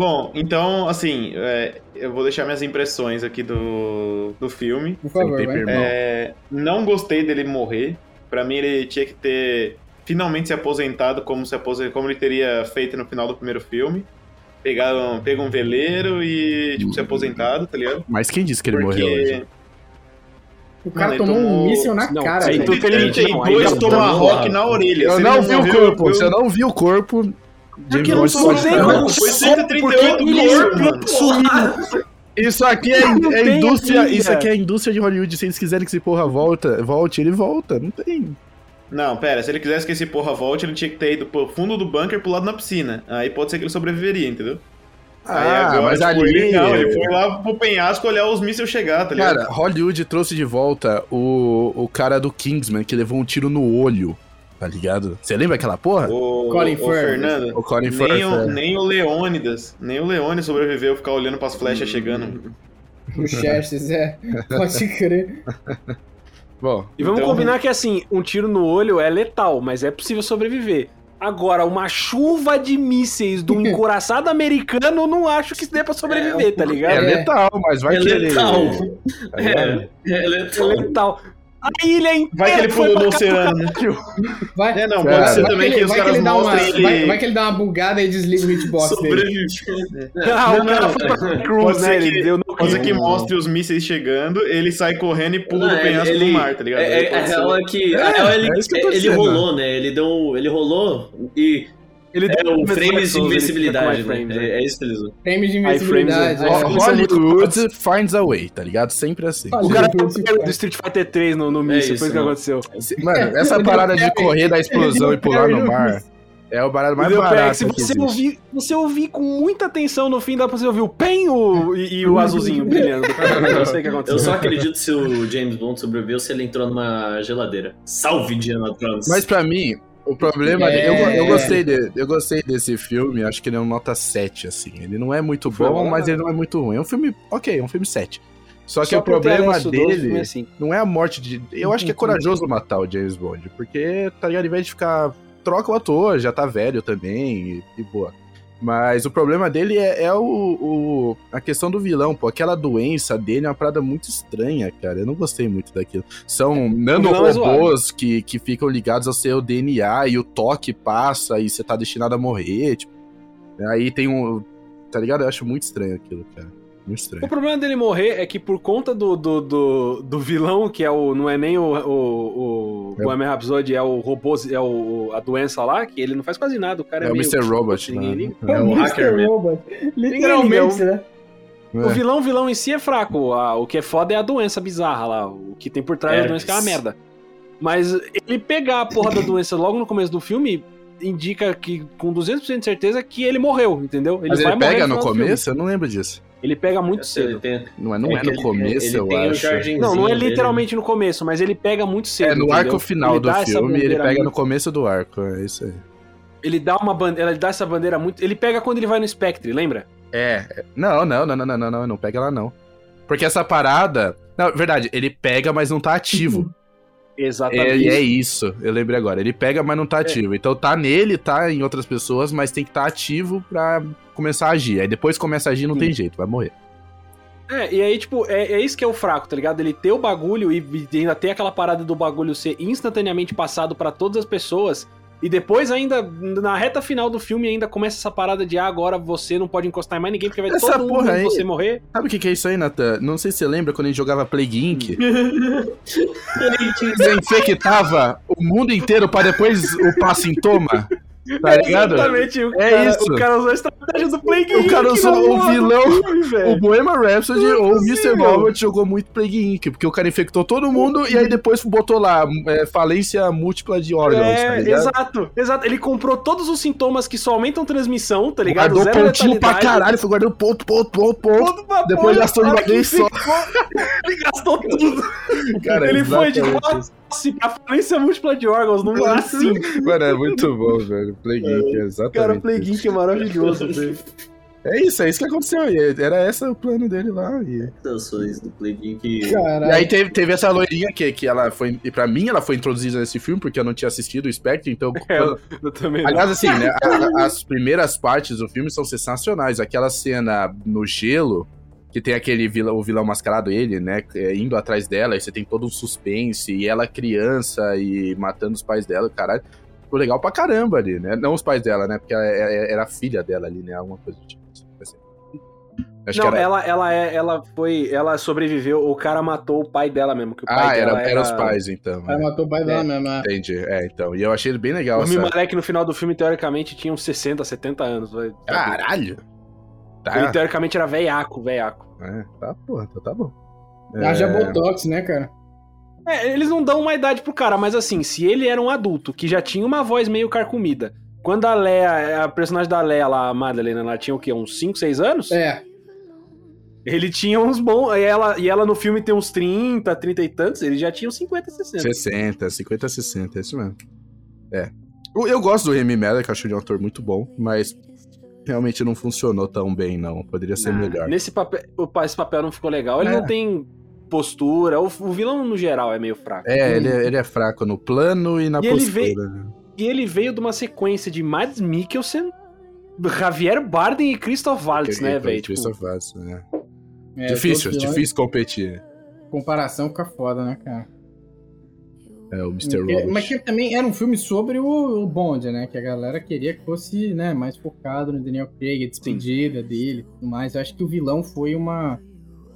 Bom, então, assim, é, eu vou deixar minhas impressões aqui do, do filme. Por favor, É, não gostei dele morrer. Pra mim, ele tinha que ter finalmente se aposentado como, se apose- como ele teria feito no final do primeiro filme. Pegaram, pega um veleiro e, tipo, se aposentado, tá ligado? Mas quem disse que ele morreu hoje? Porque O cara Mano, ele tomou um tomou- míssil na Não, cara, aí velho. tu- Não, 132 ainda- tomahawk na orelha. Eu não ele vi o corpo, como- Foi 138 Porque ele corpo, mano. Isso aqui é, Não é tem indústria, isso aqui é a indústria de Hollywood. Se eles quiserem que esse porra volta, volte, ele volta. Não tem. Não, pera, se ele quisesse que esse porra volte, ele tinha que ter ido pro fundo do bunker e pulado na piscina. Aí pode ser que ele sobreviveria, entendeu? Ah, mas ali- Ele, não, ele foi lá pro penhasco olhar os mísseis chegar, tá ligado? Cara, Hollywood trouxe de volta o, o cara do Kingsman que levou um tiro no olho, tá ligado? Você lembra aquela porra? o, Colin o Firth. Fernando, O Colin nem, Firth, o, é. nem o Leônidas, nem o Leônidas sobreviveu ficar olhando pras flechas chegando. O Xerxes, é. Pode crer. Bom, E vamos Então- combinar que assim, um tiro no olho é letal, mas é possível sobreviver. Agora, uma chuva de mísseis do encoraçado americano, eu não acho que dê pra sobreviver, tá é, ligado? É. letal, mas vai É que ele... letal. Tá? É, é É letal. A ilha inteira Vai que ele pulou pro oceano, né? Vai, É, não, pode ser vai, também que que, ele, os caras ele dá uma, mostrem ele... vai, vai que ele dá uma bugada e desliga o hitbox dele. Sobrevive. Ah, Não, o cara não, foi pra Pode Cruz, né? Ele que- deu no Pode ser que mostre os mísseis chegando, ele sai correndo e pula Não, do penhasco ele- do mar, tá ligado? É, é, a real é que. É, a real, ele, é ele dizendo. rolou, né? Ele deu. Ele rolou e. Ele É deu o frames de invencibilidade, né? iframes, É, é isso que eles usam. Frame de iFrames, invencibilidade. é. é. Hollywood finds a way, tá ligado? Sempre assim. O cara pegou do Street Fighter 3 no, no míssil, isso, foi o que mano. aconteceu. Mano, essa parada de correr da explosão e pular no mar é o barato mais barato Se que você ouvir, você ouvir com muita atenção no fim, dá pra você ouvir o PEN o, e, e o azulzinho brilhando. Eu não sei o que aconteceu. Eu só acredito se o James Bond sobreviveu se ele entrou numa geladeira. Salve, Diana Jones. Mas pra mim, o problema. É. Eu, eu, gostei de, eu gostei desse filme, acho que ele é um nota 7, assim. Ele não é muito bom, bom, mas ele não é muito ruim. É um filme. Ok, é um filme 7. Só que Só o por ter problema dele é assim. não é a morte de. Eu acho que é corajoso matar o James Bond, porque, tá ligado? Ao invés de ficar. Troca o ator, já tá velho também, e, e boa. Mas o problema dele é, é o, o- a questão do vilão, pô. Aquela doença dele é uma parada muito estranha, cara. Eu não gostei muito daquilo. São vilão é nanorobôs que, que ficam ligados ao seu DNA e o toque passa e você tá destinado a morrer. Tipo, aí tem um. Tá ligado? Eu acho muito estranho aquilo, cara. Muito O estranho. problema dele morrer é que por conta do, do, do, do vilão, que é o. Não é nem o. O, o É. Bohemian Rhapsody, é o robô, é o, a doença lá, que ele não faz quase nada. O cara é, É o meio. Mr. Robot, ninguém né? É o hacker mesmo. Robot. Literalmente, né? O vilão, o vilão em si é fraco. a- o que é foda é a doença bizarra lá. O que tem por trás da Herpes. doença que é uma merda. Mas ele pegar a porra da doença logo no começo do filme indica que, com 200% de certeza, que ele morreu, entendeu? Mas ele morrer pega no no começo? Eu não lembro disso. Ele pega muito cedo. tem- Não é, não é, que no ele- começo, ele eu acho. Não, não é dele. literalmente no começo, mas ele pega muito cedo. É, no entendeu? arco final Ele do filme, ele pega no muito- começo do arco, é isso aí. Ele dá uma bandeira, ele dá essa bandeira muito. Ele pega quando ele vai no Spectre, lembra? É, é. não, não, não, não, não, não, não, não pega lá não. Porque essa parada, não, verdade, ele pega, mas não tá ativo. É, Exatamente. é isso, eu lembrei agora. Ele pega, mas não tá ativo. Então tá nele, tá em outras pessoas, mas tem que estar ativo pra começar a agir. Aí depois começa a agir, não tem jeito, vai morrer. É, e aí, tipo, é, é isso que é o fraco, tá ligado? Ele ter o bagulho e, e ainda ter aquela parada do bagulho ser instantaneamente passado pra todas as pessoas. E depois, ainda, na reta final do filme, ainda começa essa parada de ah, agora você não pode encostar em mais ninguém, porque vai Essa todo mundo porra ver aí- você morrer. Sabe o que, que é isso aí, Nathan? Não sei se você lembra quando a gente jogava Plague Inc. Você infectava o mundo inteiro pra depois upar sintoma. Tá é ligado? Exatamente. O é cara, isso. O cara usou a estratégia do Plague Inc. O cara usou o é vilão, filme, o Bohemian Rhapsody ou o Mr. Robot jogou muito Plague Inc. Porque o cara infectou todo mundo e aí depois botou lá é, falência múltipla de órgãos, é, tá Exato, exato. Ele comprou todos os sintomas que só aumentam transmissão, tá ligado? Guardou Zero pontinho pra caralho, foi guardando ponto, ponto, ponto, ponto. ponto depois gastou de uma vez só. Ele gastou tudo. Cara, ele foi de quatro a falência múltipla de órgãos não é assim. Mano, é muito bom, velho. Play Geek, é, exatamente. Cara, o Play é maravilhoso, velho. É isso, é isso que aconteceu. Era esse o plano dele lá. E... Ações do Play E aí teve, teve essa loirinha que, que ela foi. E pra mim, ela foi introduzida nesse filme, porque eu não tinha assistido o Spectre, então. É, eu, também. Aliás, não. assim, né? a, as primeiras partes do filme são sensacionais. Aquela cena no gelo que tem aquele vilão, o vilão mascarado, ele, né? é, Indo atrás dela, e você tem todo um suspense, e ela criança e matando os pais dela, caralho. Ficou legal pra caramba ali, né? Não os pais dela, né? Porque ela era, era a filha dela ali, né? Alguma coisa do tipo. assim. Acho Não, era. ela, ela, é, ela foi. Ela sobreviveu. O cara matou o pai dela mesmo. Que o pai Ah, era, dela era os pais, então. O cara né? matou o pai dela mesmo. né? Entendi. É, então. E eu achei ele bem legal. O essa- moleque no final do filme, teoricamente, tinha uns 60, 70 anos. Caralho! Ele Tá, teoricamente era veiaco, veiaco. é, tá, porra, então tá bom. Haja É, Botox, né, cara? É, eles não dão uma idade pro cara, mas assim, se ele era um adulto que já tinha uma voz meio carcomida, quando a Leia, a personagem da Leia lá, a Madeleine, ela tinha o quê? Uns 5, 6 anos? É. Ele tinha uns bons. E ela, e ela no filme tem uns 30, 30 e tantos, ele já tinha uns 50, 60. 60, 50, 60, é isso mesmo. É. Eu, eu gosto do Remy Malek, acho ele um ator muito bom, mas realmente não funcionou tão bem, não. Poderia ser melhor. Nesse papel, o- esse papel não ficou legal. Ele É. não tem postura. O, o vilão, no geral, é meio fraco. É, ele, é- ele é fraco no plano e na E ele postura. veio- né? E ele veio de uma sequência de Mads Mikkelsen, Javier Bardem e Christoph Waltz, né, Ele- velho? Tipo, Christoph Waltz, né? É, difícil, vilões, difícil competir. Comparação fica foda, né, cara? É, o Mr. Robot. mas que também era um filme sobre o, o Bond, né? Que a galera queria que fosse né, mais focado no Daniel Craig, a despedida dele e tudo mais. Eu acho que o vilão foi uma,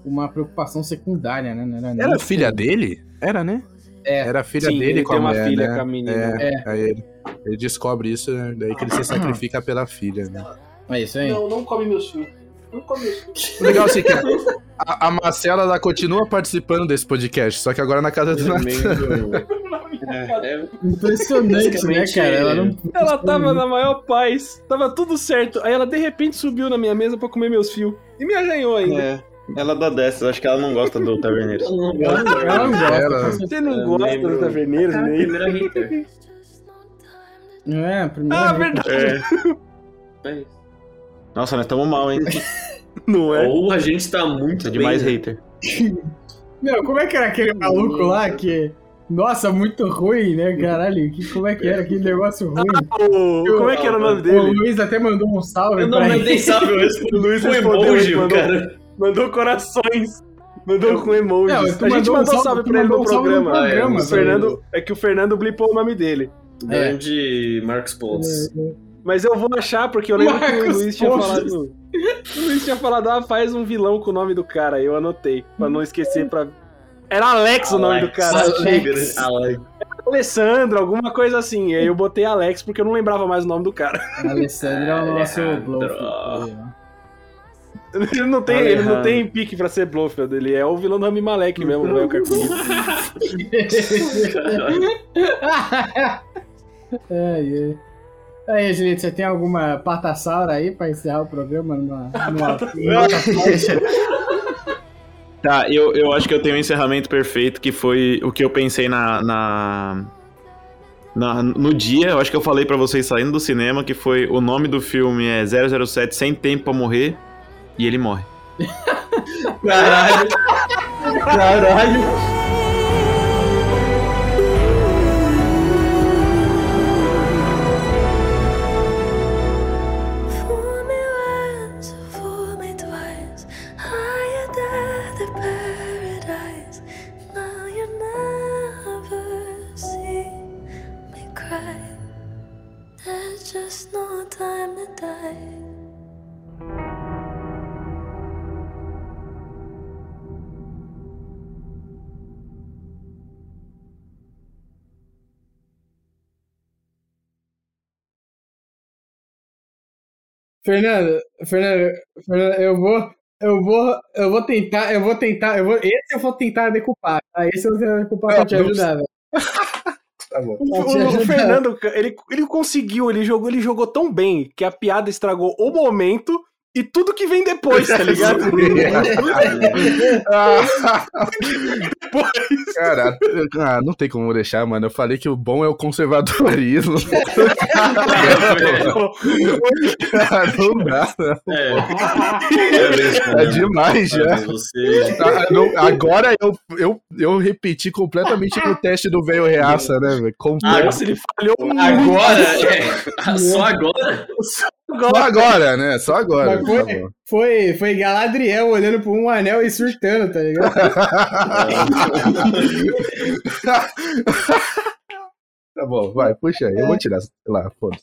uma preocupação secundária, né? Não era, Era filha dele? Era, né? É. Era a filha sim, dele ele com tem a uma mulher, filha né? com a menina. É, É. Aí ele, ele descobre isso, né? daí que ele se sacrifica pela filha, né? É isso aí. Não, não come meus filhos. Não come meus filhos. O legal assim, que a, a Marcela ela continua participando desse podcast, só que agora na casa do Natan. É, é, Impressionante, né, cara? Ela não. Ela tava na maior paz, tava tudo certo. Aí ela de repente subiu na minha mesa pra comer meus fios. E me arranhou ainda. É. Ela dá dessas, acho que ela não gosta do Taverneiros. eu não Ela, não gosta. Ela- com certeza. Você não Eu gosta lembro. taverneiros, Ah, né? primeira Hitler. É, a primeira Ah, verdade. É. É isso. Nossa, nós estamos mal, hein? Não é? Ou a gente tá muito É demais bem, né? hater. Meu, como é que era aquele maluco lá que. Nossa, muito ruim, né, caralho? Que, como é que era aquele negócio ruim? O- Como é que era o nome O dele? Luiz até mandou um salve Eu não pra ele. mandei salve, eu respondi. O Luiz com respondeu, emoji, mandou. cara. Mandou corações. Mandou com emojis. Não, a gente mandou um salve- pra ele no salve no programa. programa, o velho. Fernando, é que o Fernando blipou o nome dele. Grande Marcos Pontes. Mas eu vou achar, porque eu lembro que o Marcos Luiz tinha Pontes. falado. O Luiz tinha falado, ah, faz um vilão com o nome do cara. Eu anotei, pra não esquecer pra. Era Alex o nome do cara. Alex. Alex. Alessandro, alguma coisa assim. E aí eu botei Alex porque eu não lembrava mais o nome do cara. Alessandro é o nosso bluff. Ele não tem, ele não tem pique pra ser Blofeld, ele é o vilão do Rami Malek mesmo, velho, ai, ai. Aí, gente, você tem alguma patassaura aí pra encerrar o programa numa, numa, numa? Tá, eu, eu acho que eu tenho um encerramento perfeito, que foi o que eu pensei na, na, na- no dia. Eu acho que eu falei pra vocês saindo do cinema, que foi o nome do filme é 007 Sem Tempo pra Morrer, e ele morre. Caralho. Caralho. Fernando, Fernando, Fernando, eu vou, eu vou, eu vou tentar, eu vou tentar, eu vou, esse eu vou tentar decupar, tá? Esse eu vou tentar decupar pra Não, te não ajudar, velho. Tá bom. O, te o- o. Fernando, ele, ele conseguiu, ele jogou, ele jogou tão bem que a piada estragou o momento e tudo que vem depois, tá ligado? Ah, Cara, ah, não tem como deixar, mano. Eu falei que o bom é o conservadorismo. Ah, não dá, não. É, É demais já. Mas você. Ah, não, agora eu, eu, eu repeti completamente no teste do velho reaça, né, velho? Completo. Nossa, ele falhou muito. Agora, é, só agora? Só agora, né? Só agora. Mas foi- Tá. Foi, foi Galadriel olhando por um anel e surtando, tá ligado? tá bom, vai, puxa aí. Eu vou tirar. Lá, foda